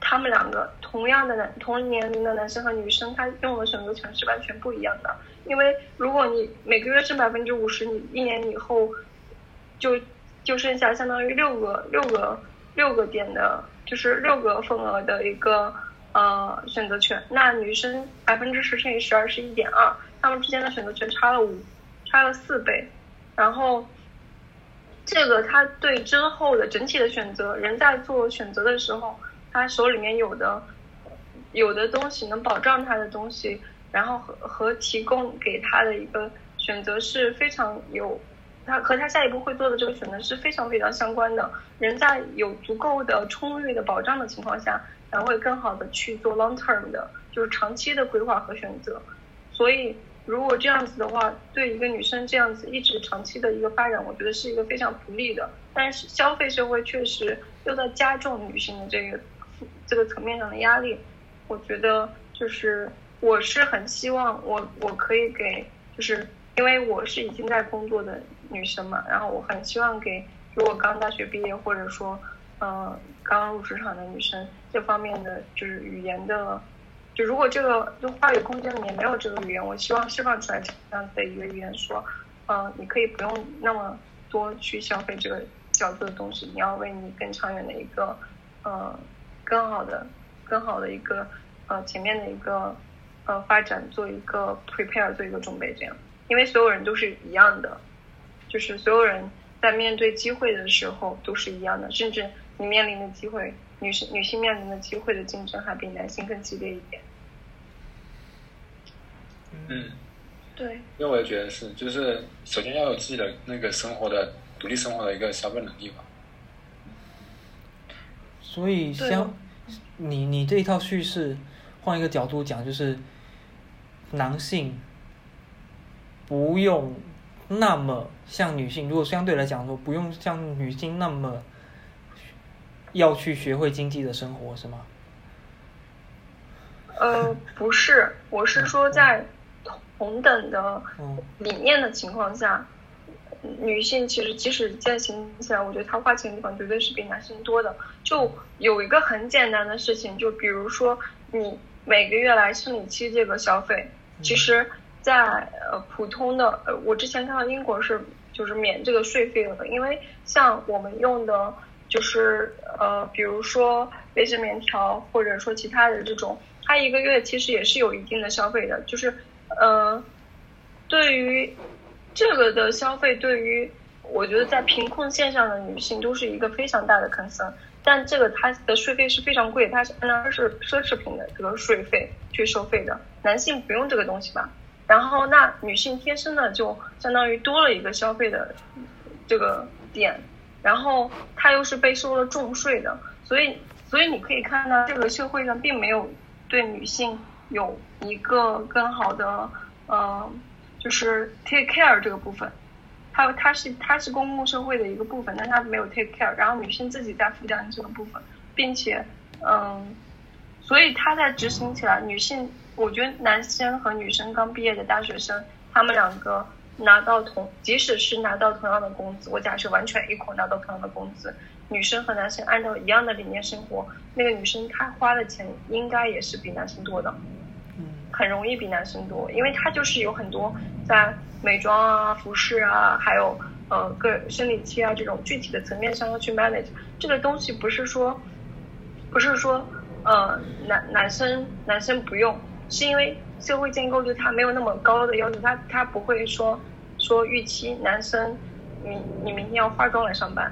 他们两个同样的男同年龄的男生和女生，他用的选择权是完全不一样的。因为如果你每个月挣百分之五十，你一年以后就。就剩下相当于六个六个六个点的，就是六个份额的一个呃选择权。那女生百分之十乘以十二是一点二，他们之间的选择权差了五，差了四倍。然后这个他对之后的整体的选择，人在做选择的时候，他手里面有的有的东西能保障他的东西，然后和和提供给他的一个选择是非常有。他和他下一步会做的这个选择是非常非常相关的。人在有足够的充裕的保障的情况下，才会更好的去做 long term 的，就是长期的规划和选择。所以，如果这样子的话，对一个女生这样子一直长期的一个发展，我觉得是一个非常不利的。但是，消费社会确实又在加重女性的这个这个层面上的压力。我觉得，就是我是很希望我我可以给，就是因为我是已经在工作的。女生嘛，然后我很希望给如果刚大学毕业或者说，嗯，刚入职场的女生这方面的就是语言的，就如果这个就话语空间里面没有这个语言，我希望释放出来这样子的一个语言，说，嗯，你可以不用那么多去消费这个角度的东西，你要为你更长远的一个，呃，更好的、更好的一个，呃，前面的一个，呃，发展做一个 prepare 做一个准备，这样，因为所有人都是一样的。就是所有人在面对机会的时候都是一样的，甚至你面临的机会，女性女性面临的机会的竞争还比男性更激烈一点。嗯，对。因为我也觉得是，就是首先要有自己的那个生活的独立生活的一个消费能力吧。所以，像你你这一套叙事，换一个角度讲，就是男性不用。那么，像女性，如果相对来讲说，不用像女性那么要去学会经济的生活，是吗？呃，不是，我是说在同等的理念的情况下，女性其实即使践行起来，我觉得她花钱的地方绝对是比男性多的。就有一个很简单的事情，就比如说你每个月来生理期这个消费，其实。在呃普通的呃，我之前看到英国是就是免这个税费的，因为像我们用的，就是呃比如说卫生棉条或者说其他的这种，它一个月其实也是有一定的消费的，就是呃对于这个的消费，对于我觉得在贫困线上的女性都是一个非常大的 concern，但这个它的税费是非常贵，它是按照是奢侈品的这个税费去收费的，男性不用这个东西吧？然后，那女性天生的就相当于多了一个消费的这个点，然后她又是被收了重税的，所以，所以你可以看到这个社会上并没有对女性有一个更好的，呃，就是 take care 这个部分，它它是它是公共社会的一个部分，但它没有 take care，然后女性自己在负担这个部分，并且，嗯，所以它在执行起来，女性。我觉得男生和女生刚毕业的大学生，他们两个拿到同，即使是拿到同样的工资，我假设完全一口拿到同样的工资，女生和男生按照一样的理念生活，那个女生她花的钱应该也是比男生多的，嗯，很容易比男生多，因为她就是有很多在美妆啊、服饰啊，还有呃个生理期啊这种具体的层面上要去 manage，这个东西不是说，不是说呃男男生男生不用。是因为社会建构对他没有那么高的要求，他他不会说说预期男生你你明天要化妆来上班，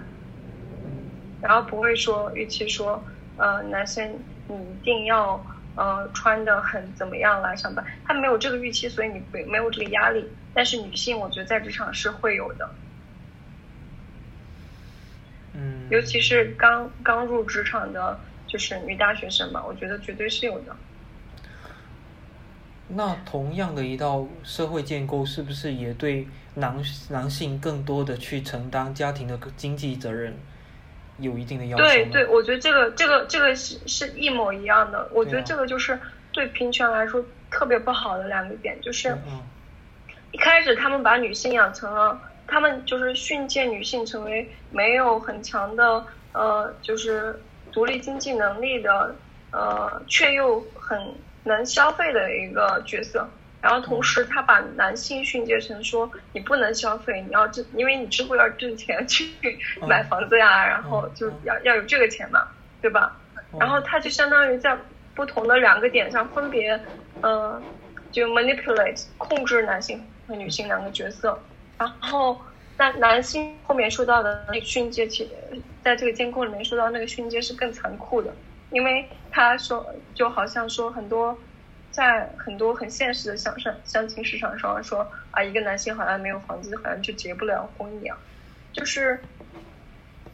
然后不会说预期说呃男生你一定要呃穿的很怎么样来上班，他没有这个预期，所以你没没有这个压力。但是女性我觉得在职场是会有的，嗯，尤其是刚刚入职场的。就是女大学生嘛，我觉得绝对是有的。那同样的一道社会建构，是不是也对男男性更多的去承担家庭的经济责任有一定的要求？对对，我觉得这个这个这个是是一模一样的。我觉得这个就是对平权来说特别不好的两个点，就是一开始他们把女性养成了，他们就是训诫女性成为没有很强的呃，就是独立经济能力的呃，却又很。能消费的一个角色，然后同时他把男性训诫成说你不能消费，你要挣，因为你之后要挣钱去买房子呀，然后就要要有这个钱嘛，对吧？然后他就相当于在不同的两个点上分别，呃，就 manipulate 控制男性和女性两个角色，然后那男性后面受到的那个训诫，其在这个监控里面受到那个训诫是更残酷的。因为他说，就好像说很多，在很多很现实的相相相亲市场上说啊，一个男性好像没有房子，好像就结不了婚一样，就是，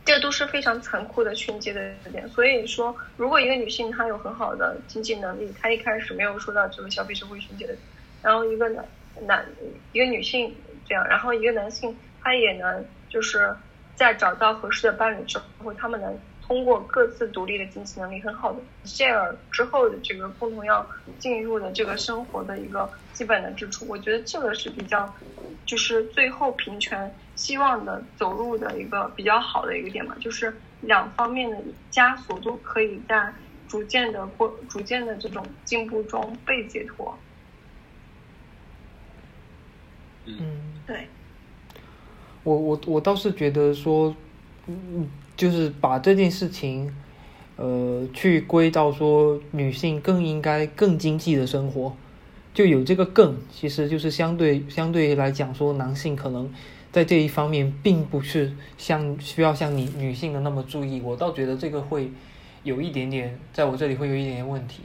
这都是非常残酷的训诫的点。所以说，如果一个女性她有很好的经济能力，她一开始没有受到这个消费社会训诫的，然后一个男男一个女性这样，然后一个男性他也能就是在找到合适的伴侣之后，他们能。通过各自独立的经济能力很好的 share 之后的这个共同要进入的这个生活的一个基本的支出，我觉得这个是比较，就是最后平权希望的走入的一个比较好的一个点嘛，就是两方面的枷锁都可以在逐渐的过逐渐的这种进步中被解脱。嗯，对。我我我倒是觉得说，嗯。就是把这件事情，呃，去归到说女性更应该更经济的生活，就有这个更，其实就是相对相对来讲说男性可能在这一方面并不是像需要像你女性的那么注意，我倒觉得这个会有一点点在我这里会有一点点问题，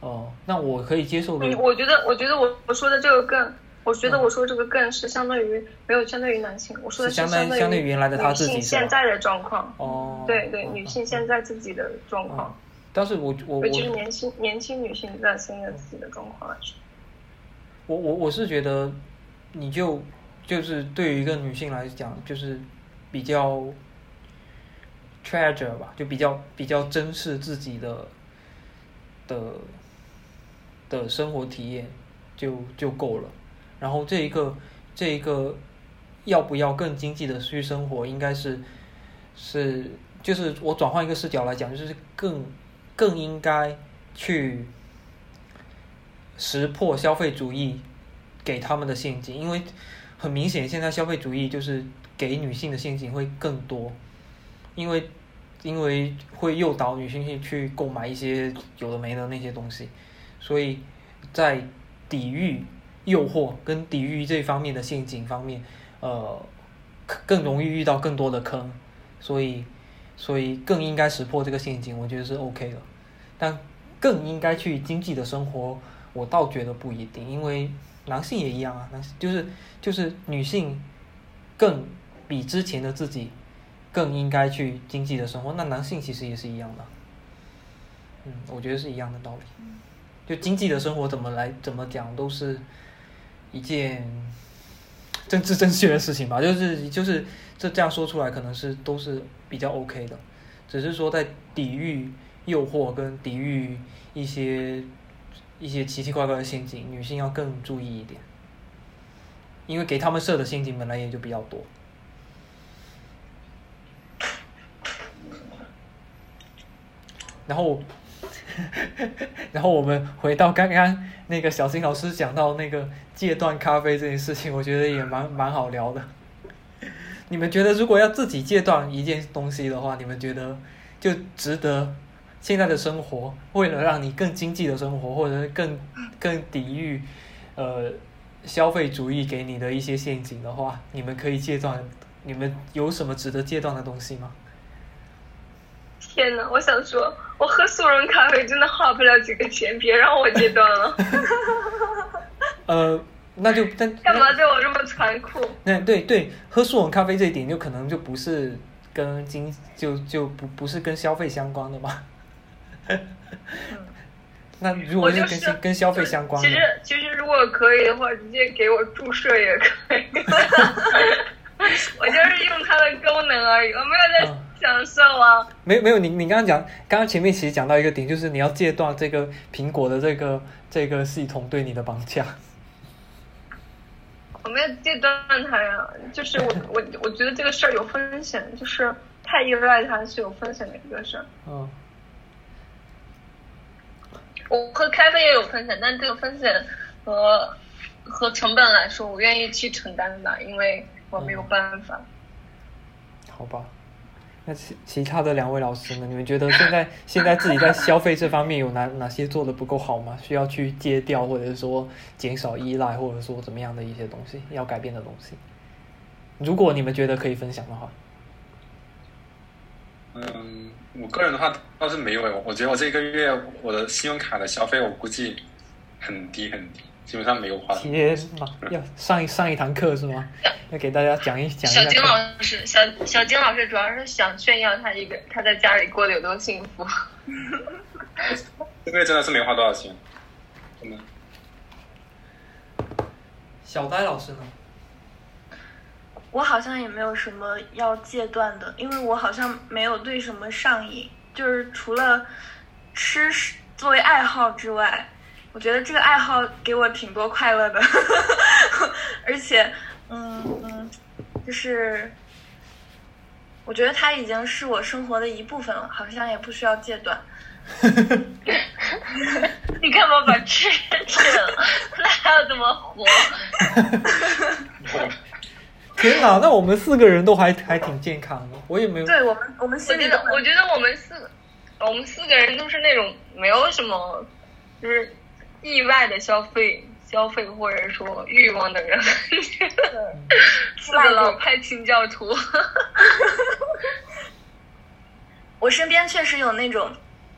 哦，那我可以接受的。我觉得，我觉得我我说的这个更。我觉得我说这个更是相当于没有相对于男性，我说的是相当于原来的他自己现在的状况。哦，对对，女性现在自己的状况。但是我我我就是年轻年轻女性在现在自己的状况来说。我我我是觉得，你就就是对于一个女性来讲，就是比较 treasure 吧，就比较比较珍视自己的的的生活体验，就就够了。然后这一个，这一个要不要更经济的去生活，应该是是就是我转换一个视角来讲，就是更更应该去识破消费主义给他们的陷阱，因为很明显现在消费主义就是给女性的陷阱会更多，因为因为会诱导女性去购买一些有的没的那些东西，所以在抵御。诱惑跟抵御这方面的陷阱方面，呃，更容易遇到更多的坑，所以，所以更应该识破这个陷阱，我觉得是 OK 的。但更应该去经济的生活，我倒觉得不一定，因为男性也一样啊，男就是就是女性更比之前的自己更应该去经济的生活，那男性其实也是一样的。嗯，我觉得是一样的道理。就经济的生活怎么来怎么讲都是。一件政治正确的事情吧，*laughs* 就是就是这这样说出来，可能是都是比较 OK 的，只是说在抵御诱惑跟抵御一些一些奇奇怪怪的陷阱，女性要更注意一点，因为给他们设的陷阱本来也就比较多，然后。*laughs* 然后我们回到刚刚那个小新老师讲到那个戒断咖啡这件事情，我觉得也蛮蛮好聊的。你们觉得如果要自己戒断一件东西的话，你们觉得就值得现在的生活，为了让你更经济的生活，或者是更更抵御呃消费主义给你的一些陷阱的话，你们可以戒断？你们有什么值得戒断的东西吗？天呐，我想说，我喝速溶咖啡真的花不了几个钱，别让我戒断了。*laughs* 呃，那就但干嘛对我这么残酷？那对对，喝速溶咖啡这一点就可能就不是跟经就就不不是跟消费相关的吧？*laughs* 那如果是跟就是跟消费相关的其，实其实如果可以的话，直接给我注射也可以。*laughs* 我就是用它的功能而已，我没有在嗯享受啊。没有没有，你你刚刚讲，刚刚前面其实讲到一个点，就是你要戒断这个苹果的这个这个系统对你的绑架。我没有戒断它呀，就是我 *laughs* 我我觉得这个事儿有风险，就是太依赖它是有风险的一个事儿。嗯，我喝咖啡也有风险，但这个风险和和成本来说，我愿意去承担的，因为我没有办法。好吧。那其其他的两位老师呢？你们觉得现在 *laughs* 现在自己在消费这方面有哪哪些做的不够好吗？需要去戒掉，或者是说减少依赖，或者说怎么样的一些东西要改变的东西？如果你们觉得可以分享的话，嗯，我个人的话倒是没有诶，我觉得我这个月我的信用卡的消费我估计很低很低，基本上没有花。天哪，要上一上一堂课是吗？*laughs* 要给大家讲一讲一下小金。老师，小小金老师主要是想炫耀他一个他在家里过得有多幸福。这个月真的是没花多少钱，真的。小呆老师呢？我好像也没有什么要戒断的，因为我好像没有对什么上瘾，就是除了吃作为爱好之外，我觉得这个爱好给我挺多快乐的，*laughs* 而且，嗯嗯，就是我觉得它已经是我生活的一部分了，好像也不需要戒断。*laughs* *laughs* 你干嘛把吃吃了？那还要怎么活？天哪，那我们四个人都还还挺健康的，我也没有。对我们，我们我觉得，心里都很我觉得我们四个，我们四个人都是那种没有什么，就是意外的消费、消费或者说欲望的人，四个老派清教徒。*laughs* 我身边确实有那种，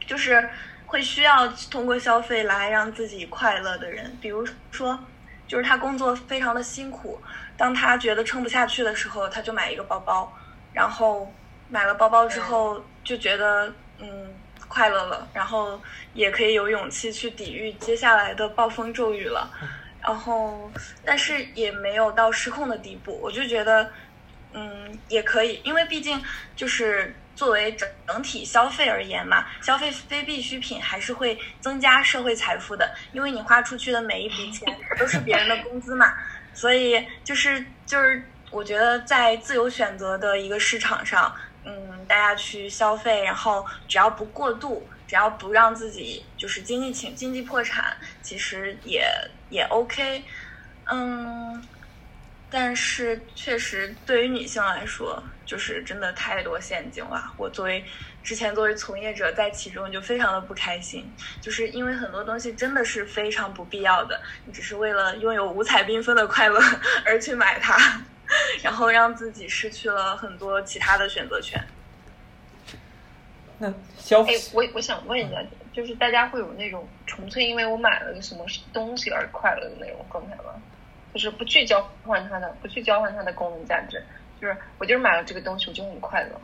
就是会需要通过消费来让自己快乐的人，比如说，就是他工作非常的辛苦，当他觉得撑不下去的时候，他就买一个包包，然后买了包包之后就觉得嗯快乐了，然后也可以有勇气去抵御接下来的暴风骤雨了，然后但是也没有到失控的地步，我就觉得嗯，也可以，因为毕竟就是作为整整体消费而言嘛，消费非必需品还是会增加社会财富的，因为你花出去的每一笔钱都是别人的工资嘛，*laughs* 所以就是就是我觉得在自由选择的一个市场上，嗯，大家去消费，然后只要不过度，只要不让自己就是经济情经济破产，其实也也 OK，嗯。但是确实，对于女性来说，就是真的太多陷阱了。我作为之前作为从业者，在其中就非常的不开心，就是因为很多东西真的是非常不必要的，你只是为了拥有五彩缤纷的快乐 *laughs* 而去买它，*laughs* 然后让自己失去了很多其他的选择权。那消哎，我我想问一下，就是大家会有那种纯粹因为我买了个什么东西而快乐的那种状态吗？就是不去交换它的，不去交换它的功能价值，就是我就是买了这个东西，我就很快乐。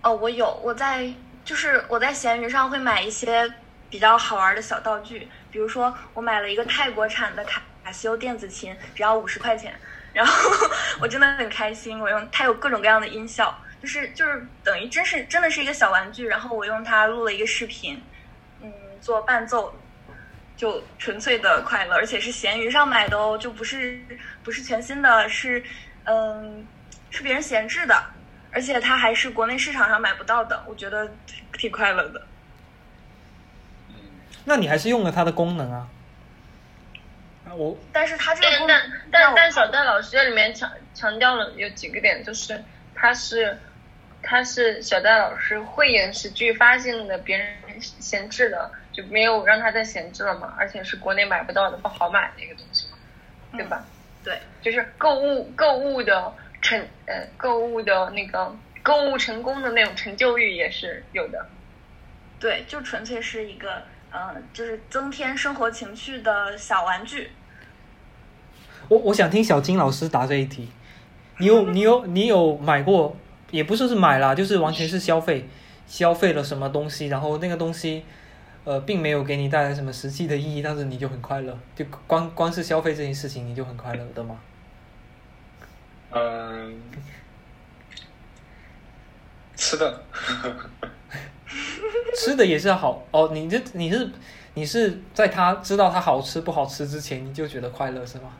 哦，我有，我在就是我在闲鱼上会买一些比较好玩的小道具，比如说我买了一个泰国产的卡卡西欧电子琴，只要五十块钱，*laughs* 然后我真的很开心，我用它有各种各样的音效，就是就是等于真是真的是一个小玩具，然后我用它录了一个视频，嗯，做伴奏。就纯粹的快乐，而且是闲鱼上买的哦，就不是不是全新的，是嗯是别人闲置的，而且它还是国内市场上买不到的，我觉得挺快乐的。那你还是用了它的功能啊？啊，我但是它这个功但但但小戴老师这里面强强调了有几个点，就是它是他是小戴老师慧眼识巨，发现的别人闲置的。就没有让他再闲置了嘛，而且是国内买不到的不好买的一个东西嘛，对吧？嗯、对，就是购物购物的成呃购物的那个购物成功的那种成就欲也是有的。对，就纯粹是一个嗯、呃，就是增添生活情趣的小玩具。我我想听小金老师答这一题，你有你有你有买过，也不是是买啦，就是完全是消费。消费了什么东西，然后那个东西呃并没有给你带来什么实际的意义，但是你就很快乐，就光光是消费这件事情你就很快乐的吗？嗯，吃的，*laughs* *laughs* 吃的也是好哦，你这你是你是在他知道它好吃不好吃之前你就觉得快乐是吗？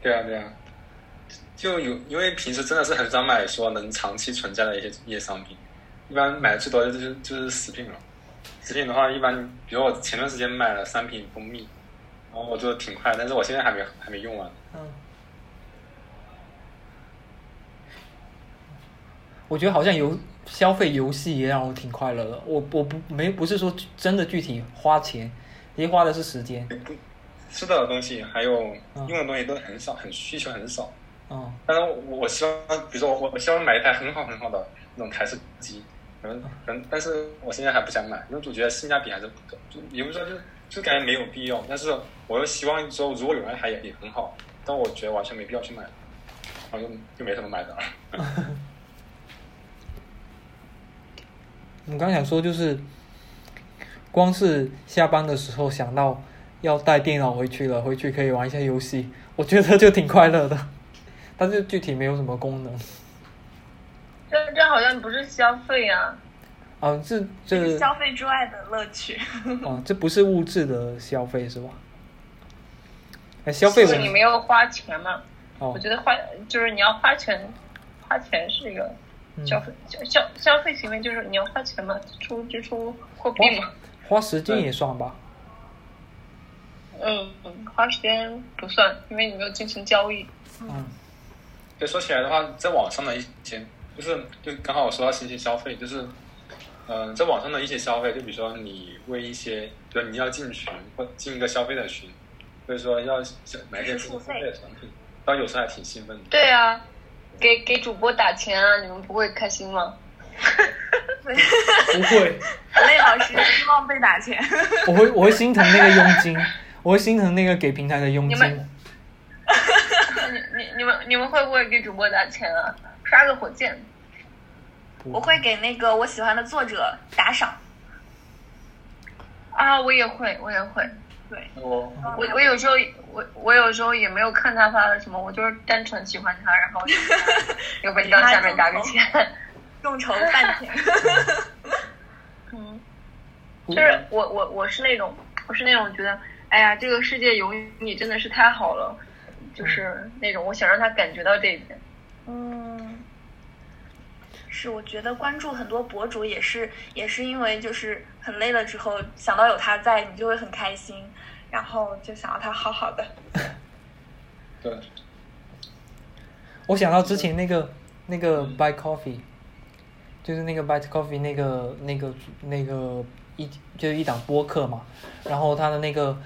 对啊对啊，就有因为平时真的是很少买说能长期存在的一些一些商品，一般买的最多的就是就是食品了。食品的话，一般比如我前段时间买了三瓶蜂蜜，然后我就挺快，但是我现在还没还没用完。嗯。我觉得好像游消费游戏也让我挺快乐的。我我不没不是说真的具体花钱，因为花的是时间。吃的东西还有用的东西都很少，很需求很少。嗯。但是我我希望，比如说我我希望买一台很好很好的那种台式机，可能可能，但是我现在还不想买，因为我觉得性价比还是不够，就也不是说就就感觉没有必要。但是我又希望说，如果有人还也也很好，但我觉得完全没必要去买，然后就就没什么买的了。*laughs* 我刚想说，就是光是下班的时候想到要带电脑回去了，回去可以玩一下游戏，我觉得就挺快乐的。但是具体没有什么功能。这这好像不是消费啊。啊，这这消费之外的乐趣。啊，*laughs* 这不是物质的消费是吧？哎，消费是你没有花钱嘛？哦。我觉得花就是你要花钱，花钱是一个。消费消消消费行为就是你要花钱嘛，支出支出货币嘛。花时间也算吧。嗯嗯，花时间不算，因为你没有进行交易。嗯。对，说起来的话，在网上的一些，就是就刚好我说到信息消费，就是，嗯，在网上的一些消费，就比如说你为一些，就你要进群或进一个消费的群，或者说要买一些付费的产品，当有时候还挺兴奋的。对啊。给给主播打钱啊！你们不会开心吗？*laughs* 不会。雷老师希望被打钱。我会我会心疼那个佣金，我会心疼那个给平台的佣金。你 *laughs* 你你们你们会不会给主播打钱啊？刷个火箭。我会给那个我喜欢的作者打赏。啊，我也会，我也会。对，我我我有时候我我有时候也没有看他发了什么，我就是单纯喜欢他，然后有本到下面打个钱，众筹半天。*laughs* 嗯，就是我我我是那种我是那种觉得，哎呀，这个世界有你真的是太好了，就是那种我想让他感觉到这一点。嗯，是，我觉得关注很多博主也是也是因为就是很累了之后想到有他在，你就会很开心。然后就想要他好好的。*laughs* 对。我想到之前那个那个 Buy Coffee，就是那个 Buy Coffee 那个那个那个一就是一档播客嘛，然后他的那个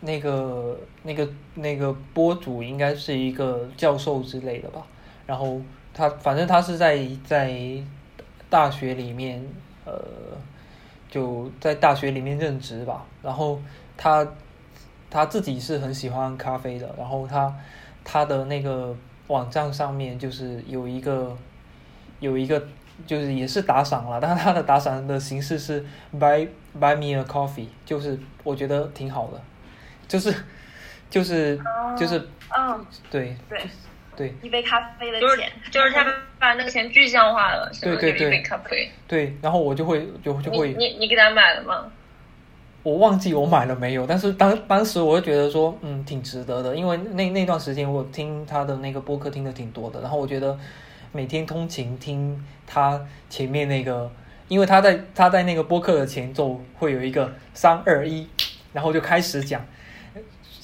那个那个那个播主应该是一个教授之类的吧，然后他反正他是在在大学里面呃就在大学里面任职吧，然后他。他自己是很喜欢咖啡的，然后他他的那个网站上面就是有一个有一个就是也是打赏了，但是他的打赏的形式是 buy buy me a coffee，就是我觉得挺好的，就是就是就是嗯对对。对。一杯咖啡的钱，就是他把那个钱具象化了，对对对，一杯咖啡，对，然后我就会就就会你你给他买了吗？我忘记我买了没有，但是当当时我就觉得说，嗯，挺值得的，因为那那段时间我听他的那个播客听的挺多的，然后我觉得每天通勤听他前面那个，因为他在他在那个播客的前奏会有一个三二一，然后就开始讲，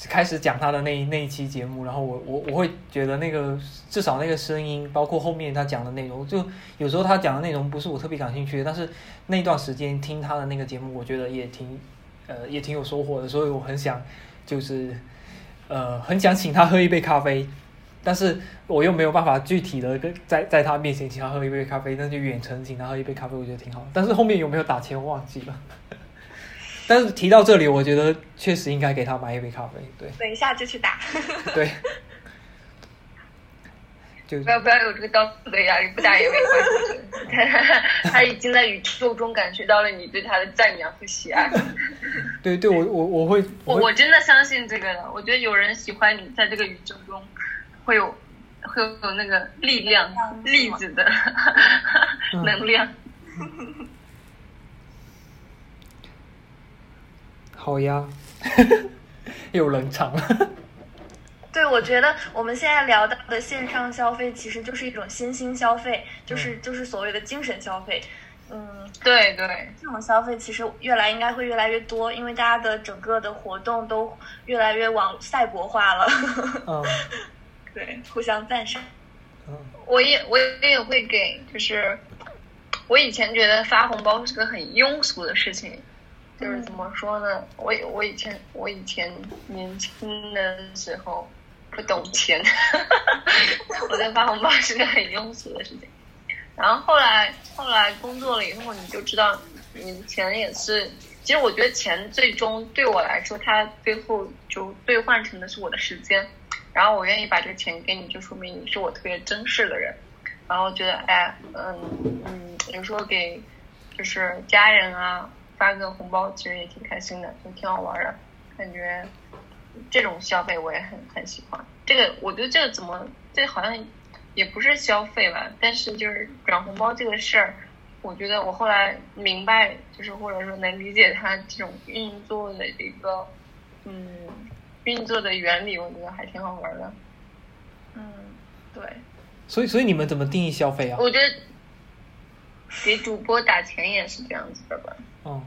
开始讲他的那那一期节目，然后我我我会觉得那个至少那个声音，包括后面他讲的内容，就有时候他讲的内容不是我特别感兴趣的，但是那段时间听他的那个节目，我觉得也挺。呃，也挺有收获的，所以我很想，就是，呃，很想请他喝一杯咖啡，但是我又没有办法具体的在在他面前请他喝一杯咖啡，那就远程请他喝一杯咖啡，我觉得挺好。但是后面有没有打钱忘记了。但是提到这里，我觉得确实应该给他买一杯咖啡。对，等一下就去打。对。*laughs* 就不要不要有这个道德压力，不打也没关系。他他已经在宇宙中感觉到了你对他的赞扬和喜爱。*laughs* 对对，我我我会会我我真的相信这个的，我觉得有人喜欢你，在这个宇宙中会有会有那个力量粒子的嗯 *laughs* 能量。好呀，*laughs* 又冷场了。*laughs* 对，我觉得我们现在聊到的线上消费，其实就是一种新兴消费，就是就是所谓的精神消费。嗯，对对，这种消费其实越来应该会越来越多，因为大家的整个的活动都越来越往赛博化了。嗯 *laughs* 对，互相赞赏。嗯我也我也会给，就是我以前觉得发红包是个很庸俗的事情，就是怎么说呢？我我以前我以前年轻的时候不懂钱，*laughs* 我在发红包是个很庸俗的事情。然后后来后来工作了以后，你就知道，你的钱也是。其实我觉得钱最终对我来说，它最后就兑换成的是我的时间。然后我愿意把这个钱给你，就说明你是我特别珍视的人。然后觉得，哎，嗯嗯，有时候给就是家人啊发个红包，其实也挺开心的，就挺好玩的。感觉这种消费我也很很喜欢。这个我觉得这个怎么，这好像也不是消费吧，但是就是转红包这个事儿，我觉得我后来明白，就是或者说能理解它这种运作的一个，嗯，运作的原理，我觉得还挺好玩的。嗯，对，所以所以你们怎么定义消费啊？我觉得给主播打钱也是这样子的吧。嗯，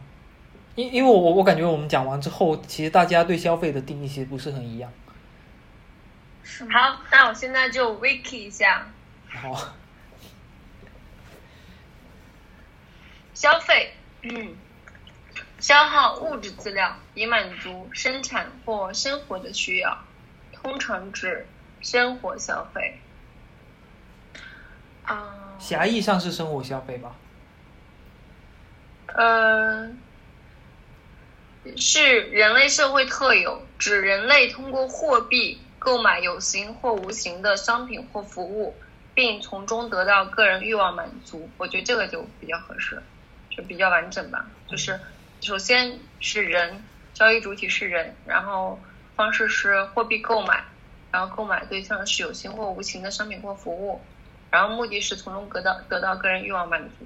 因因为我我感觉我们讲完之后，其实大家对消费的定义其实不是很一样。是吗？好，那我现在就 wiki 一下好，*laughs* 消费，嗯，消耗物质资料以满足生产或生活的需要，通常指生活消费。啊、狭义上是生活消费吧？呃，是人类社会特有，指人类通过货币购买有形或无形的商品或服务，并从中得到个人欲望满足。我觉得这个就比较合适，就比较完整吧。就是首先是人，交易主体是人，然后方式是货币购买，然后购买对象是有形或无形的商品或服务，然后目的是从中得到得到个人欲望满足。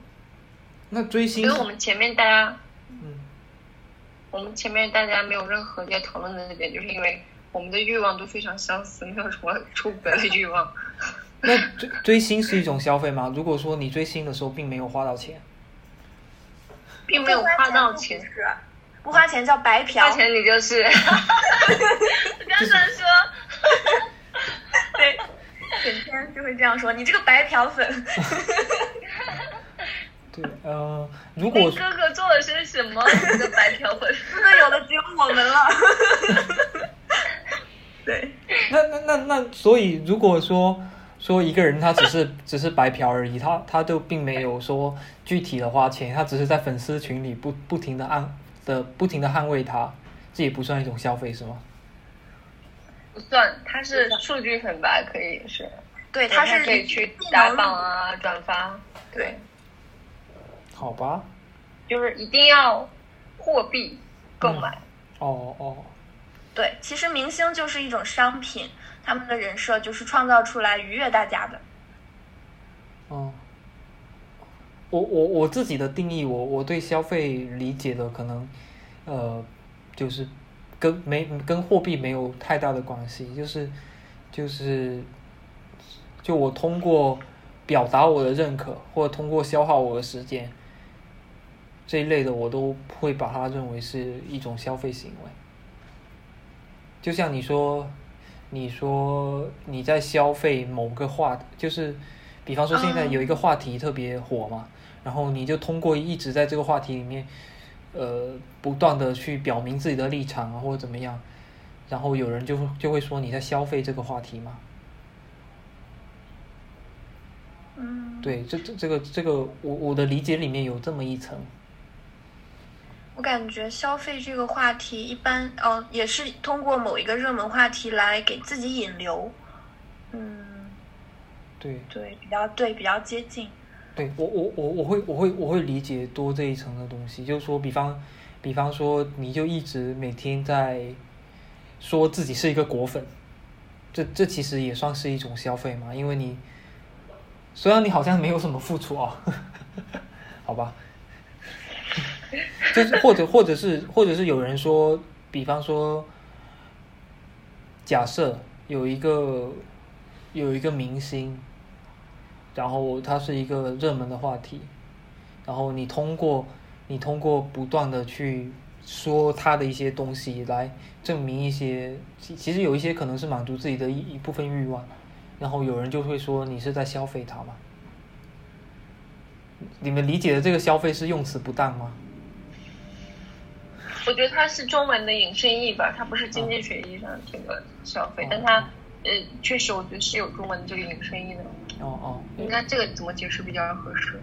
那追星因为我们前面大家，嗯我们前面大家没有任何在讨论的那点，就是因为我们的欲望都非常相似，没有什么出格的欲望。那追追星是一种消费吗？如果说你追星的时候并没有花到钱，并没有花到钱，是不花钱叫白嫖。花钱你就是。*laughs* 刚才说，*laughs* 对，整天就会这样说，你这个白嫖粉。*laughs* 对，呃，如你果哥哥做了些什么？你的白嫖粉。丝有的只有我们了。对，那那那那，所以如果说说一个人他只是只是白嫖而已，他他就并没有说具体的花钱，他只是在粉丝群里不不停的按的不停的捍卫他，这也不算一种消费是吗？不算，他是数据粉吧？可以是。对，他是可以去打榜啊，转发。对，好吧，就是一定要货币购买。哦哦，对，其实明星就是一种商品，他们的人设就是创造出来愉悦大家的。哦，我我我自己的定义，我我对消费理解的可能，呃，就是跟没跟货币没有太大的关系，就是就是就我通过表达我的认可，或者通过消耗我的时间这一类的，我都会把它认为是一种消费行为。就像你说，你说你在消费某个话，就是比方说现在有一个话题特别火嘛，然后你就通过一直在这个话题里面，呃，不断的去表明自己的立场啊，或者怎么样，然后有人就就会说你在消费这个话题嘛。嗯，对，这这这个这个，我我的理解里面有这么一层。我感觉消费这个话题一般，哦，也是通过某一个热门话题来给自己引流。嗯，对，对，比较对，比较接近。对我我我我会我会我会理解多这一层的东西，就是说，比方比方说，你就一直每天在说自己是一个果粉，这这其实也算是一种消费嘛，因为你虽然你好像没有什么付出啊，*laughs* 好吧，就是或者或者是或者是有人说，比方说，假设有一个有一个明星。然后他是一个热门的话题，然后你通过你通过不断的去说他的一些东西来证明一些，其其实有一些可能是满足自己的一一部分欲望，然后有人就会说你是在消费他嘛？你们理解的这个消费是用词不当吗？我觉得它是中文的引申义吧，它不是经济学意义上的这个消费，但它呃确实我觉得是有中文的这个引申义的。哦哦，应该这个怎么解释比较合适？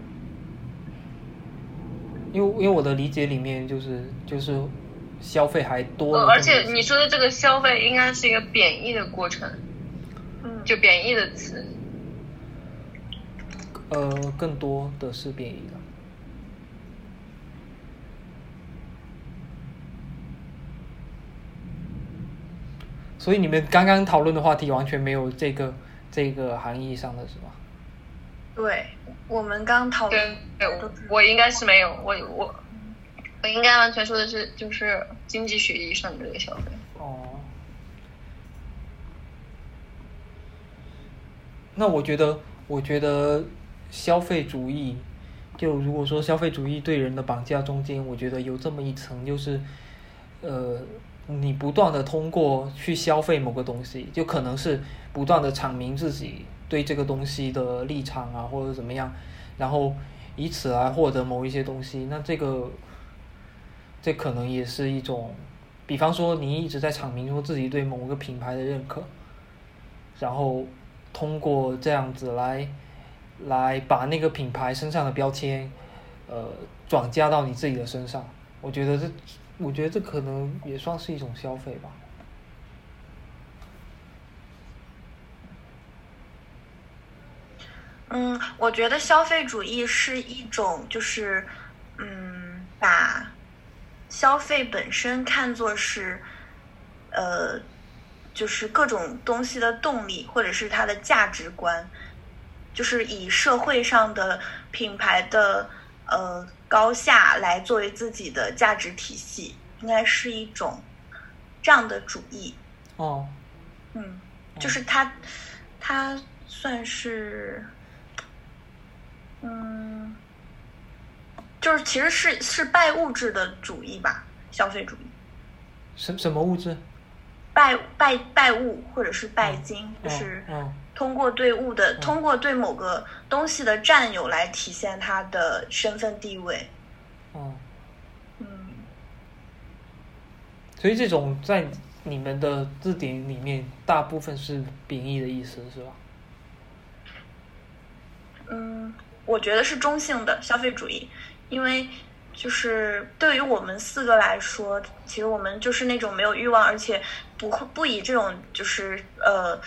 因为因为我的理解里面就是就是消费还多，而且你说的这个消费应该是一个贬义的过程，嗯，就贬义的词。呃，更多的是贬义的。所以你们刚刚讨论的话题完全没有这个。这个含义上的是吗？对，我们刚讨论。对，我我应该是没有，我我我应该完全说的是就是经济学意义上的这个消费。哦。那我觉得，我觉得消费主义，就如果说消费主义对人的绑架中间，我觉得有这么一层，就是呃。你不断的通过去消费某个东西，就可能是不断的阐明自己对这个东西的立场啊，或者怎么样，然后以此来获得某一些东西。那这个，这可能也是一种，比方说你一直在阐明说自己对某个品牌的认可，然后通过这样子来，来把那个品牌身上的标签，呃，转嫁到你自己的身上。我觉得这。我觉得这可能也算是一种消费吧。嗯，我觉得消费主义是一种，就是嗯，把消费本身看作是，呃，就是各种东西的动力，或者是它的价值观，就是以社会上的品牌的呃。高下来作为自己的价值体系，应该是一种这样的主义。哦，嗯，就是它，它算是，嗯，就是其实是是拜物质的主义吧，消费主义。什什么物质？拜拜拜物，或者是拜金，就是通过对物的，通过对某个东西的占有来体现他的身份地位。哦，嗯，所以这种在你们的字典里面，大部分是贬义的意思，是吧？嗯，我觉得是中性的消费主义，因为。就是对于我们四个来说，其实我们就是那种没有欲望，而且不会不以这种就是呃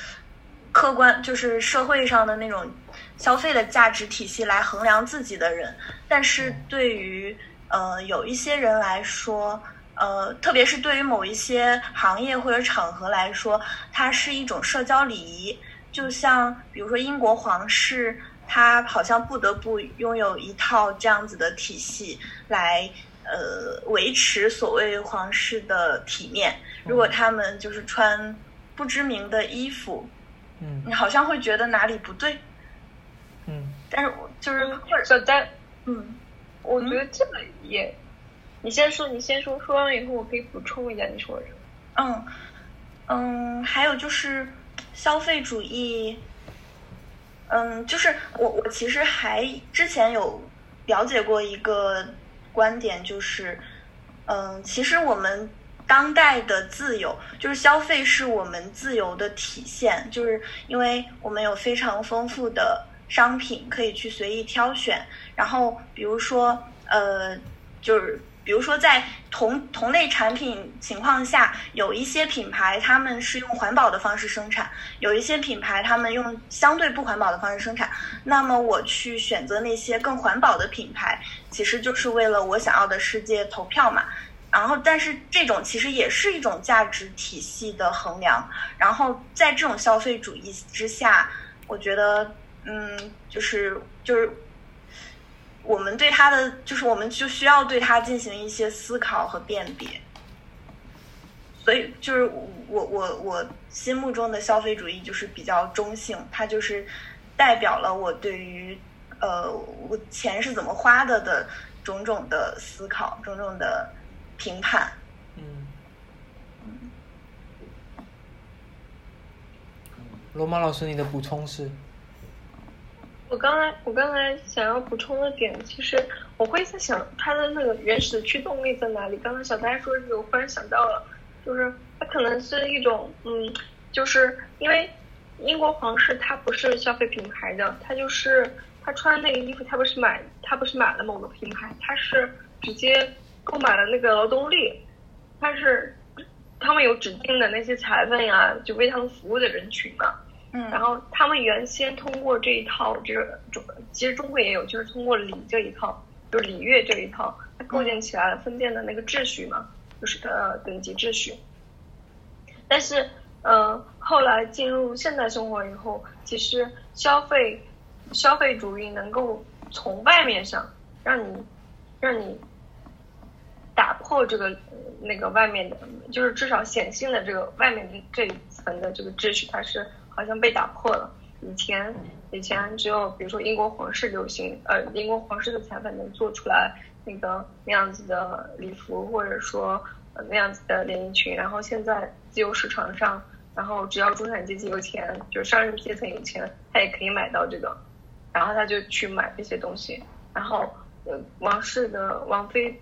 客观就是社会上的那种消费的价值体系来衡量自己的人。但是对于呃有一些人来说，呃特别是对于某一些行业或者场合来说，它是一种社交礼仪。就像比如说英国皇室。他好像不得不拥有一套这样子的体系来，呃，维持所谓皇室的体面。如果他们就是穿不知名的衣服，嗯，你好像会觉得哪里不对，嗯。但是我就是小丹，嗯，我觉得这个也，你先说，你先说，说完了以后我可以补充一下你说的。嗯嗯，还有就是消费主义。嗯，就是我我其实还之前有了解过一个观点，就是嗯，其实我们当代的自由，就是消费是我们自由的体现，就是因为我们有非常丰富的商品可以去随意挑选，然后比如说呃，就是比如说在同同类产品情况下，有一些品牌他们是用环保的方式生产，有一些品牌他们用相对不环保的方式生产。那么我去选择那些更环保的品牌，其实就是为了我想要的世界投票嘛。然后，但是这种其实也是一种价值体系的衡量。然后在这种消费主义之下，我觉得，嗯，就是就是我们对它的，就是我们就需要对它进行一些思考和辨别。所以，就是我我我心目中的消费主义就是比较中性，它就是代表了我对于呃我钱是怎么花的的种种的思考，种种的。评判，嗯，罗马老师，你的补充是？我刚才我刚才想要补充的点，其实我会在想它的那个原始的驱动力在哪里。刚才小呆说这个，我忽然想到了，就是它可能是一种，嗯，就是因为英国皇室它不是消费品牌的，它就是他穿那个衣服，他不是买他不是买了某个品牌，他是直接。购买了那个劳动力，他是他们有指定的那些裁缝呀，就为他们服务的人群嘛。嗯。然后他们原先通过这一套，这个中其实中国也有，就是通过礼这一套，就是礼乐这一套，它构建起来了封建的那个秩序嘛，就是它的等级秩序。但是，呃，后来进入现代生活以后，其实消费消费主义能够从外面上让你让你。打破这个那个外面的，就是至少显性的这个外面的这一层的这个秩序，它是好像被打破了。以前以前只有比如说英国皇室流行，呃，英国皇室的裁缝能做出来那个那样子的礼服，或者说那样子的连衣裙。然后现在自由市场上，然后只要中产阶级有钱，就商人阶层有钱，他也可以买到这个，然后他就去买这些东西。然后，王室的王妃。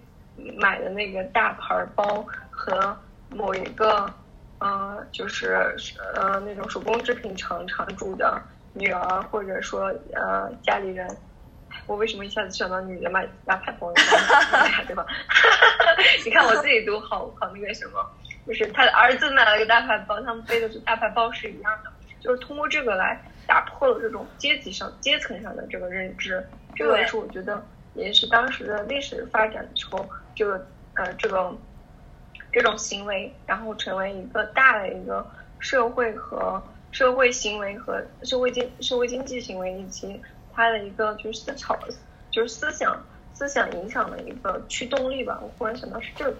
买的那个大牌包和某一个，呃，就是呃那种手工制品厂厂主的女儿，或者说呃家里人，我为什么一下子想到女的买大牌包？对吧？你看我自己都好好那个什么，就是他的儿子买了个大牌包，他们背的是大牌包是一样的，就是通过这个来打破了这种阶级上阶层上的这个认知，这个是我觉得。也是当时的历史发展的时候，这个呃这个这种行为，然后成为一个大的一个社会和社会行为和社会经社会经济行为以及它的一个就是思潮，就是思想思想影响的一个驱动力吧。我忽然想到是这个，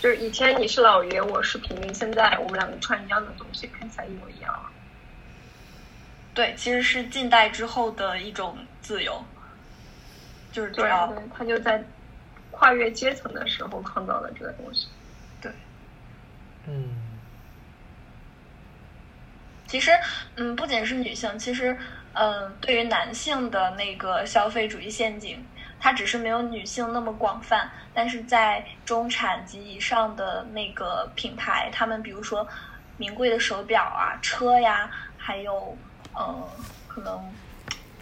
就是以前你是老爷，我是平民，现在我们两个穿一样的东西，看起来一模一样。对，其实是近代之后的一种。自由，就是对，他就在跨越阶层的时候创造了这个东西。对，嗯，其实，嗯，不仅是女性，其实，嗯，对于男性的那个消费主义陷阱，它只是没有女性那么广泛，但是在中产及以上的那个品牌，他们比如说名贵的手表啊、车呀，还有，呃，可能。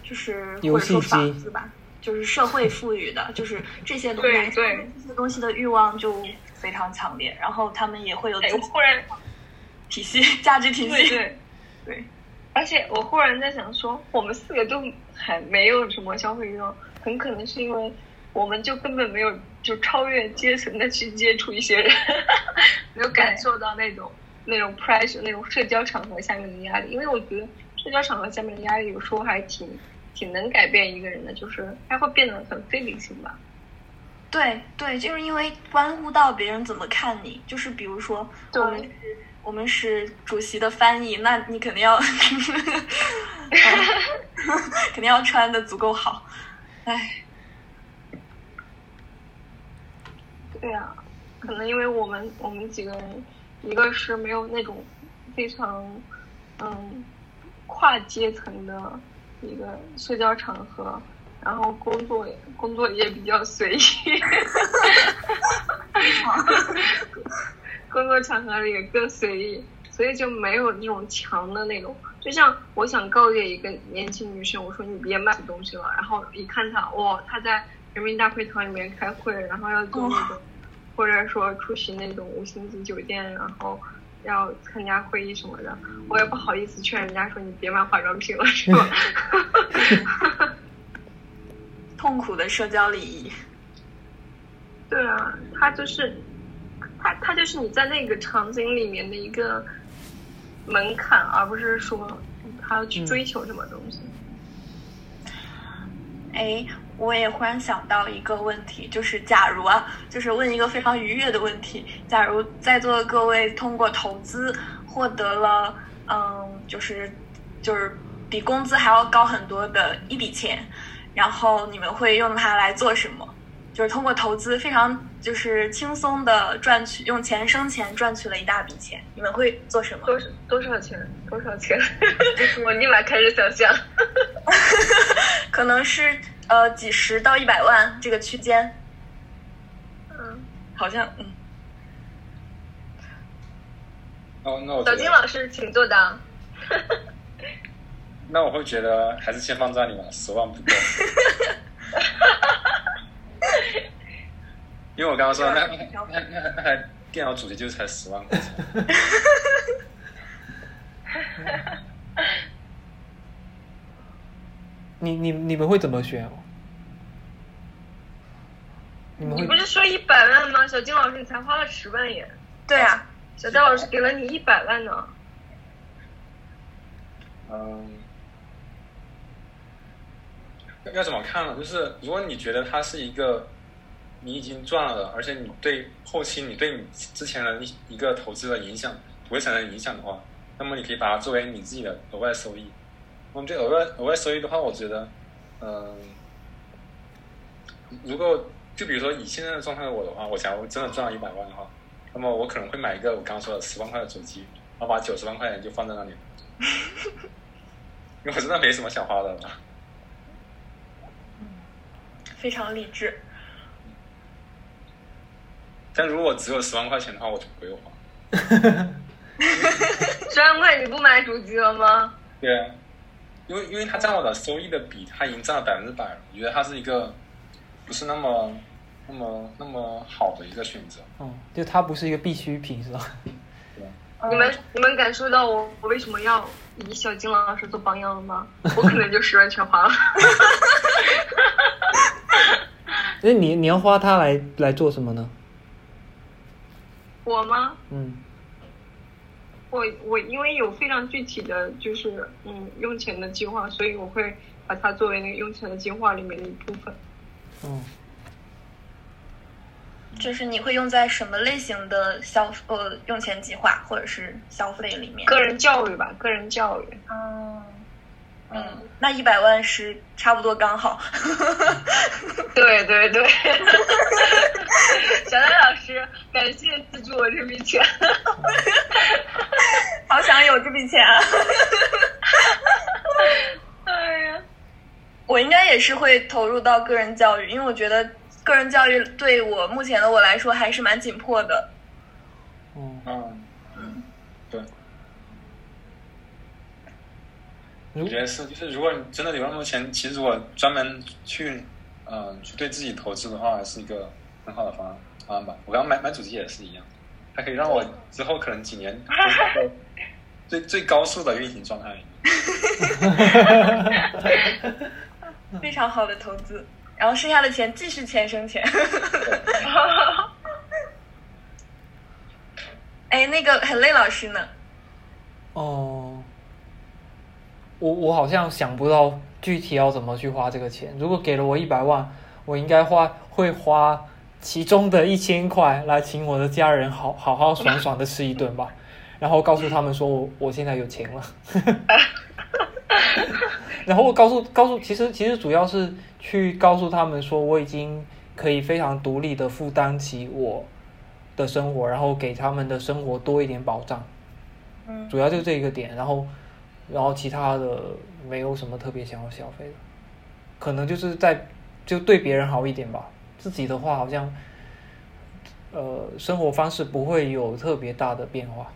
就是或者说房子吧，就是社会赋予的，就是这些东西，对这些东西的欲望就非常强烈，然后他们也会有自己忽然体系价值体系，对对。而且我忽然在想说，我们四个都还没有什么消费欲望，很可能是因为我们就根本没有就超越阶层的去接触一些人，*laughs* 没有感受到那种那种 pressure 那种社交场合下面的压力，因为我觉得社交场合下面的压力有时候还挺。挺能改变一个人的，就是他会变得很非理性吧。对对，就是因为关乎到别人怎么看你，就是比如说我们是我们是主席的翻译，那你肯定要 *laughs* 肯定要穿的足够好。唉，对呀，可能因为我们我们几个人，一个是没有那种非常嗯跨阶层的。一个社交场合，然后工作工作也比较随意，*laughs* 工作场合里也更随意，所以就没有那种强的那种。就像我想告诫一个年轻女生，我说你别买东西了，然后一看她，哇，她在人民大会堂里面开会，然后要做那种，或者说出席那种五星级酒店，然后要参加会议什么的，我也不好意思劝人家说你别买化妆品了，是吧？*laughs* 痛苦的社交礼仪。对啊，他就是，他，他就是你在那个场景里面的一个门槛，而不是说他要去追求什么东西。哎，我也忽然想到一个问题，就是假如啊，就是问一个非常愉悦的问题，假如在座的各位通过投资获得了，嗯，就是就是比工资还要高很多的一笔钱，然后你们会用它来做什么？就是通过投资非常就是轻松的赚取，用钱生钱赚取了一大笔钱，你们会做什么？多少多少钱？多少钱？*laughs* 我立马开始想象。*laughs* 可能是呃几十到一百万这个区间，嗯，好像嗯。哦，那我小金，老师，请作答。那我会觉得还是先放这里吧，十万不够。*laughs* 因为我刚刚说那那那那那台电脑主机就才十万块钱，*laughs* 你你你们会怎么选哦？你们会你不是说一百万吗？小金老师，你才花了十万耶！对啊，小戴老师给了你一百万呢。嗯，要要怎么看呢？就是如果你觉得它是一个你已经赚了的，而且你对后期你对你之前的一一个投资的影响不会产生影响的话，那么你可以把它作为你自己的额外收益。那么对额外额外收益的话，我觉得，嗯，如果就比如说以现在的状态的我的话，我假如真的赚了一百万的话，那么我可能会买一个我刚刚说的十万块的主机，然后把九十万块钱就放在那里。*laughs* 因为我真的没什么想花的了。非常理智。但如果只有十万块钱的话，我就不用花。*laughs* 十万块你不买主机了吗？对啊，因为因为它占我的收益的比，它已经占了百分之百了。我觉得它是一个不是那么那么那么好的一个选择。嗯，就它不是一个必需品是吧？对？*laughs* 你们你们感受到我我为什么要以小金老师做榜样了吗？我可能就十万全花了。*laughs* 那你你要花它来来做什么呢？我吗？嗯我我因为有非常具体的就是嗯用钱的计划，所以我会把它作为那个用钱的计划里面的一部分。嗯，就是你会用在什么类型的消呃用钱计划或者是消费里面？个人教育吧，个人教育。嗯嗯，那一百万是差不多刚好。对 *laughs* 对对，*laughs* 小戴老师，感谢资助我这笔钱。*laughs* 好想有这笔钱啊！哎呀，我应该也是会投入到个人教育，因为我觉得个人教育对我目前的我来说还是蛮紧迫的。哦，嗯嗯，对，如我觉得是，就是如果你真的有那么多钱，其实如果专门去，嗯、去对自己投资的话，是一个很好的方案方案吧。我刚刚买买主机也是一样，它可以让我之后可能几年都是在最最高速的运行状态里面。*laughs* 非常好的投资，然后剩下的钱继续钱生钱。*laughs* 哎，那个很累老师呢？哦，我我好像想不到具体要怎么去花这个钱。如果给了我一百万，我应该花会花其中的一千块来请我的家人好好好爽爽的吃一顿吧，然后告诉他们说我我现在有钱了。*laughs* 然后我告诉告诉，其实其实主要是去告诉他们说我已经可以非常独立的负担起我的生活，然后给他们的生活多一点保障。嗯，主要就这一个点，然后，然后其他的没有什么特别想要消费的，可能就是在就对别人好一点吧。自己的话好像，呃，生活方式不会有特别大的变化。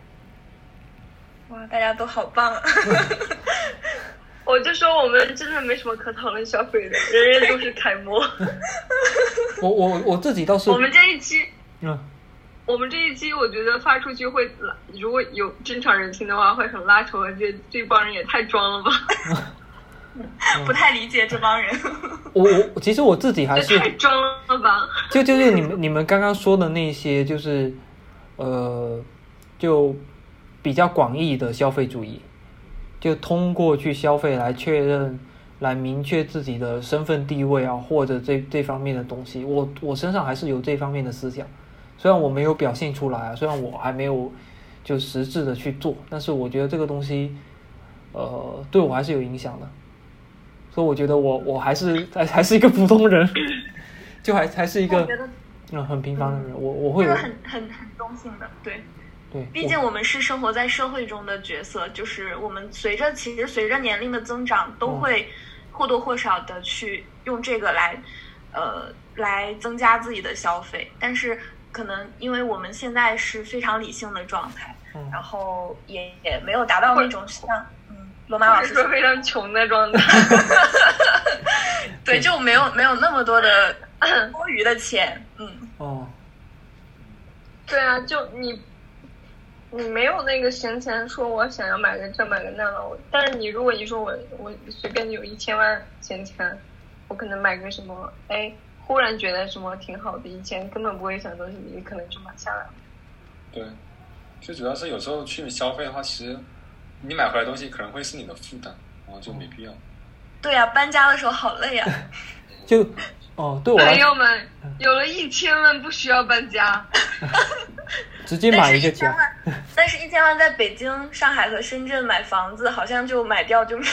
哇，大家都好棒啊！*laughs* 我就是说我们真的没什么可讨论消费的，人人都是楷模。*laughs* 我我我自己倒是我们这一期，嗯我们这一期，我觉得发出去会拉，如果有正常人听的话，会很拉仇。恨。这这帮人也太装了吧，*laughs* 不太理解这帮人。*laughs* 我我其实我自己还是太装了吧。就就是你们你们刚刚说的那些，就是呃，就比较广义的消费主义，就通过去消费来确认、来明确自己的身份地位啊，或者这这方面的东西。我我身上还是有这方面的思想，虽然我没有表现出来啊，虽然我还没有就实质的去做，但是我觉得这个东西，呃，对我还是有影响的。所以我觉得我我还是还还是一个普通人，*laughs* 就还还是一个嗯很平凡的人。我我会很很很中性的，对。对，毕竟我们是生活在社会中的角色，就是我们随着其实随着年龄的增长，都会或多或少的去用这个来，呃，来增加自己的消费。但是可能因为我们现在是非常理性的状态，嗯然后也也没有达到那种像嗯罗马老师说非常穷的状态。*laughs* 对，就没有没有那么多的 *laughs* 多余的钱，嗯。哦，对啊，就你，你没有那个闲钱，说我想要买个这买个那了。我但是你如果你说我我随便有一千万闲钱，我可能买个什么，哎，忽然觉得什么挺好的，以前根本不会想东西，你可能就买下来了。对，最主要是有时候去消费的话，其实你买回来的东西可能会是你的负担，然后就没必要。对呀、搬家的时候好累啊。*laughs* 呀、就哦，对我朋友们，有了一千万不需要搬家，*laughs* 直接买一个家，但是一千万在北京、上海和深圳买房子，好像就买掉就 *laughs*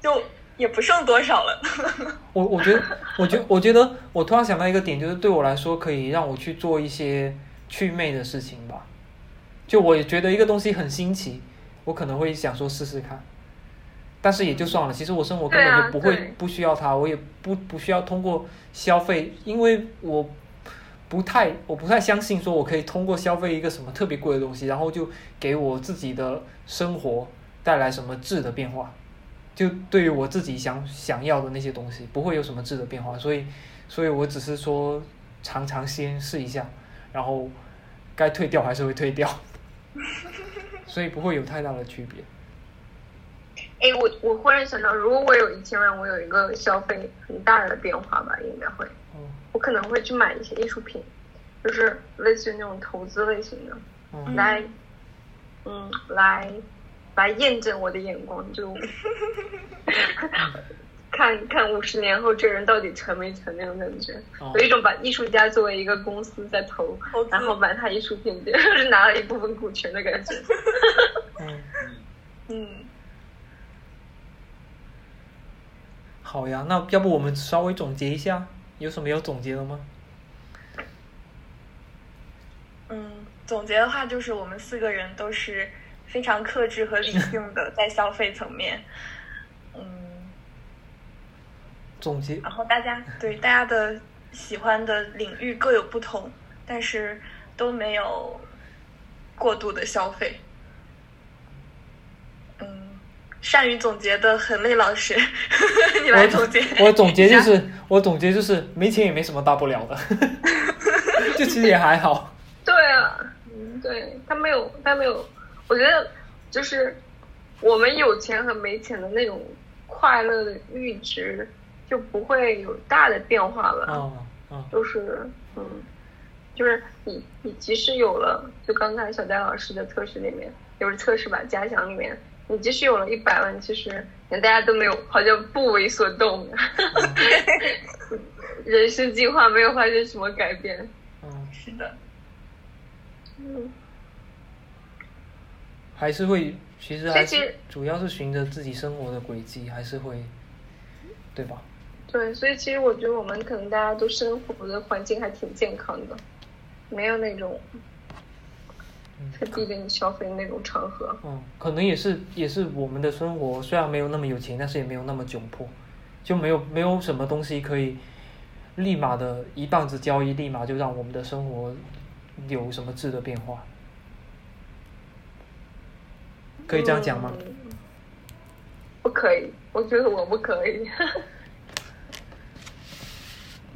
就也不剩多少了。*laughs* 我我觉得，我觉我觉得，我突然想到一个点，就是对我来说，可以让我去做一些祛魅的事情吧。就我也觉得一个东西很新奇，我可能会想说试试看，但是也就算了。其实我生活根本就不会、啊不需要它，我也不不需要通过消费，因为我不太我不太相信说我可以通过消费一个什么特别贵的东西，然后就给我自己的生活带来什么质的变化。就对于我自己想想要的那些东西，不会有什么质的变化，所以，所以我只是说尝尝鲜试一下，然后该退掉还是会退掉，*laughs* 所以不会有太大的区别。哎，我我忽然想到，如果我有一千万，我有一个消费很大的变化吧，应该会，嗯我可能会去买一些艺术品，就是类似于那种投资类型的。嗯来，嗯，来来验证我的眼光，就看看五十年后这人到底成没成那种感觉，哦有一种把艺术家作为一个公司在投然后买他艺术品，*laughs* 就是拿了一部分股权的感觉。*laughs* 嗯，嗯，好呀，那要不我们稍微总结一下，有什么要总结的吗？嗯，总结的话就是我们四个人都是非常克制和理性的 *laughs* 在消费层面。嗯，总结然后大家对大家的喜欢的领域各有不同，但是都没有过度的消费。嗯，善于总结的很累老师，*laughs* 你来总结。我我总结就是，我总结就是没钱也没什么大不了的，*laughs* 就其实也还好。对啊，嗯，对他没有，他没有，我觉得就是我们有钱和没钱的那种快乐的阈值就不会有大的变化了。嗯嗯就是嗯，就是你你即使有了，就刚才小戴老师的测试里面，就是测试吧，假想里面，你即使有了一百万，其实连大家都没有，好像不为所动，*laughs* 人生计划没有发生什么改变。嗯，是的，嗯，还是会，其实还是主要是循着自己生活的轨迹，还是会，对吧？对，所以其实我觉得我们可能大家都生活的环境还挺健康的，没有那种嗯特逼着你消费的那种场合。嗯，可能也是也是我们的生活虽然没有那么有钱，但是也没有那么窘迫，就没有没有什么东西可以立马的一棒子交易，立马就让我们的生活有什么质的变化，可以这样讲吗？嗯可以，我觉得我不可以。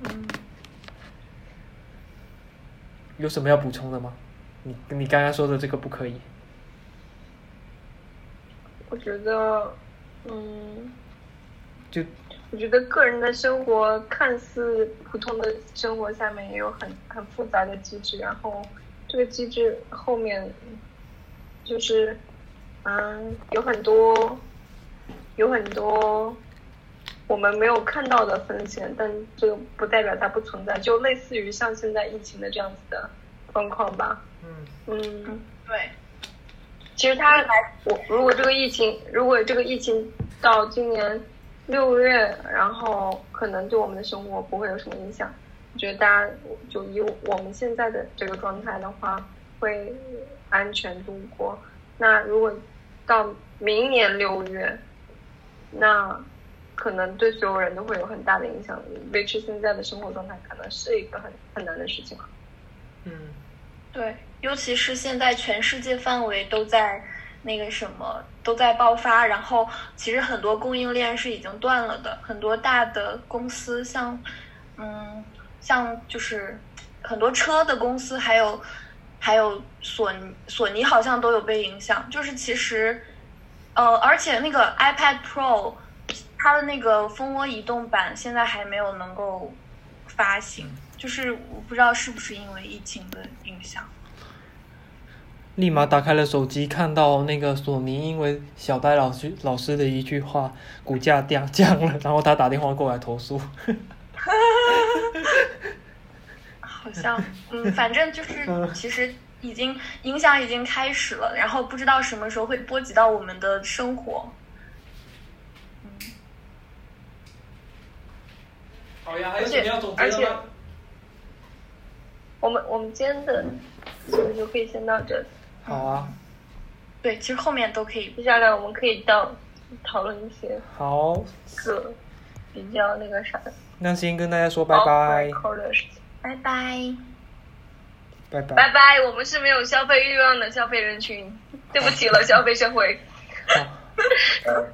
嗯，*laughs* 有什么要补充的吗？你你刚刚说的这个不可以。我觉得，嗯，就我觉得个人的生活看似普通的生活下面也有很很复杂的机制，然后这个机制后面就是，嗯，有很多有很多我们没有看到的风险，但这个不代表它不存在，就类似于像现在疫情的这样子的状况吧。嗯嗯，对，其实它，我如果这个疫情，如果这个疫情到今年六月，然后可能对我们的生活不会有什么影响。我觉得大家就以我们现在的这个状态的话，会安全度过。那如果到明年六月，那可能对所有人都会有很大的影响。维持现在的生活状态，可能是一个很很难的事情。嗯对，尤其是现在全世界范围都在那个什么都在爆发，然后其实很多供应链是已经断了的，很多大的公司像嗯像就是很多车的公司，还有还有索尼索尼好像都有被影响，就是其实呃而且那个 iPad Pro 它的那个蜂窝移动版现在还没有能够发行。就是我不知道是不是因为疫情的影响。立马打开了手机，看到那个索尼因为小戴老师老师的一句话，股价掉降了，然后他打电话过来投诉。*laughs* 好像，嗯，反正就是，其实已经影响已经开始了，然后不知道什么时候会波及到我们的生活。好呀，还有什么要总结的吗而且我们我们今天的节目就可以先到这里，好啊，对，其实后面都可以。接下来我们可以到讨论一些好，个比较那个啥的。那先跟大家说拜拜，扣的事情。拜拜。拜拜，拜拜，我们是没有消费欲望的消费人群，对不起了，消费社会。好。*laughs*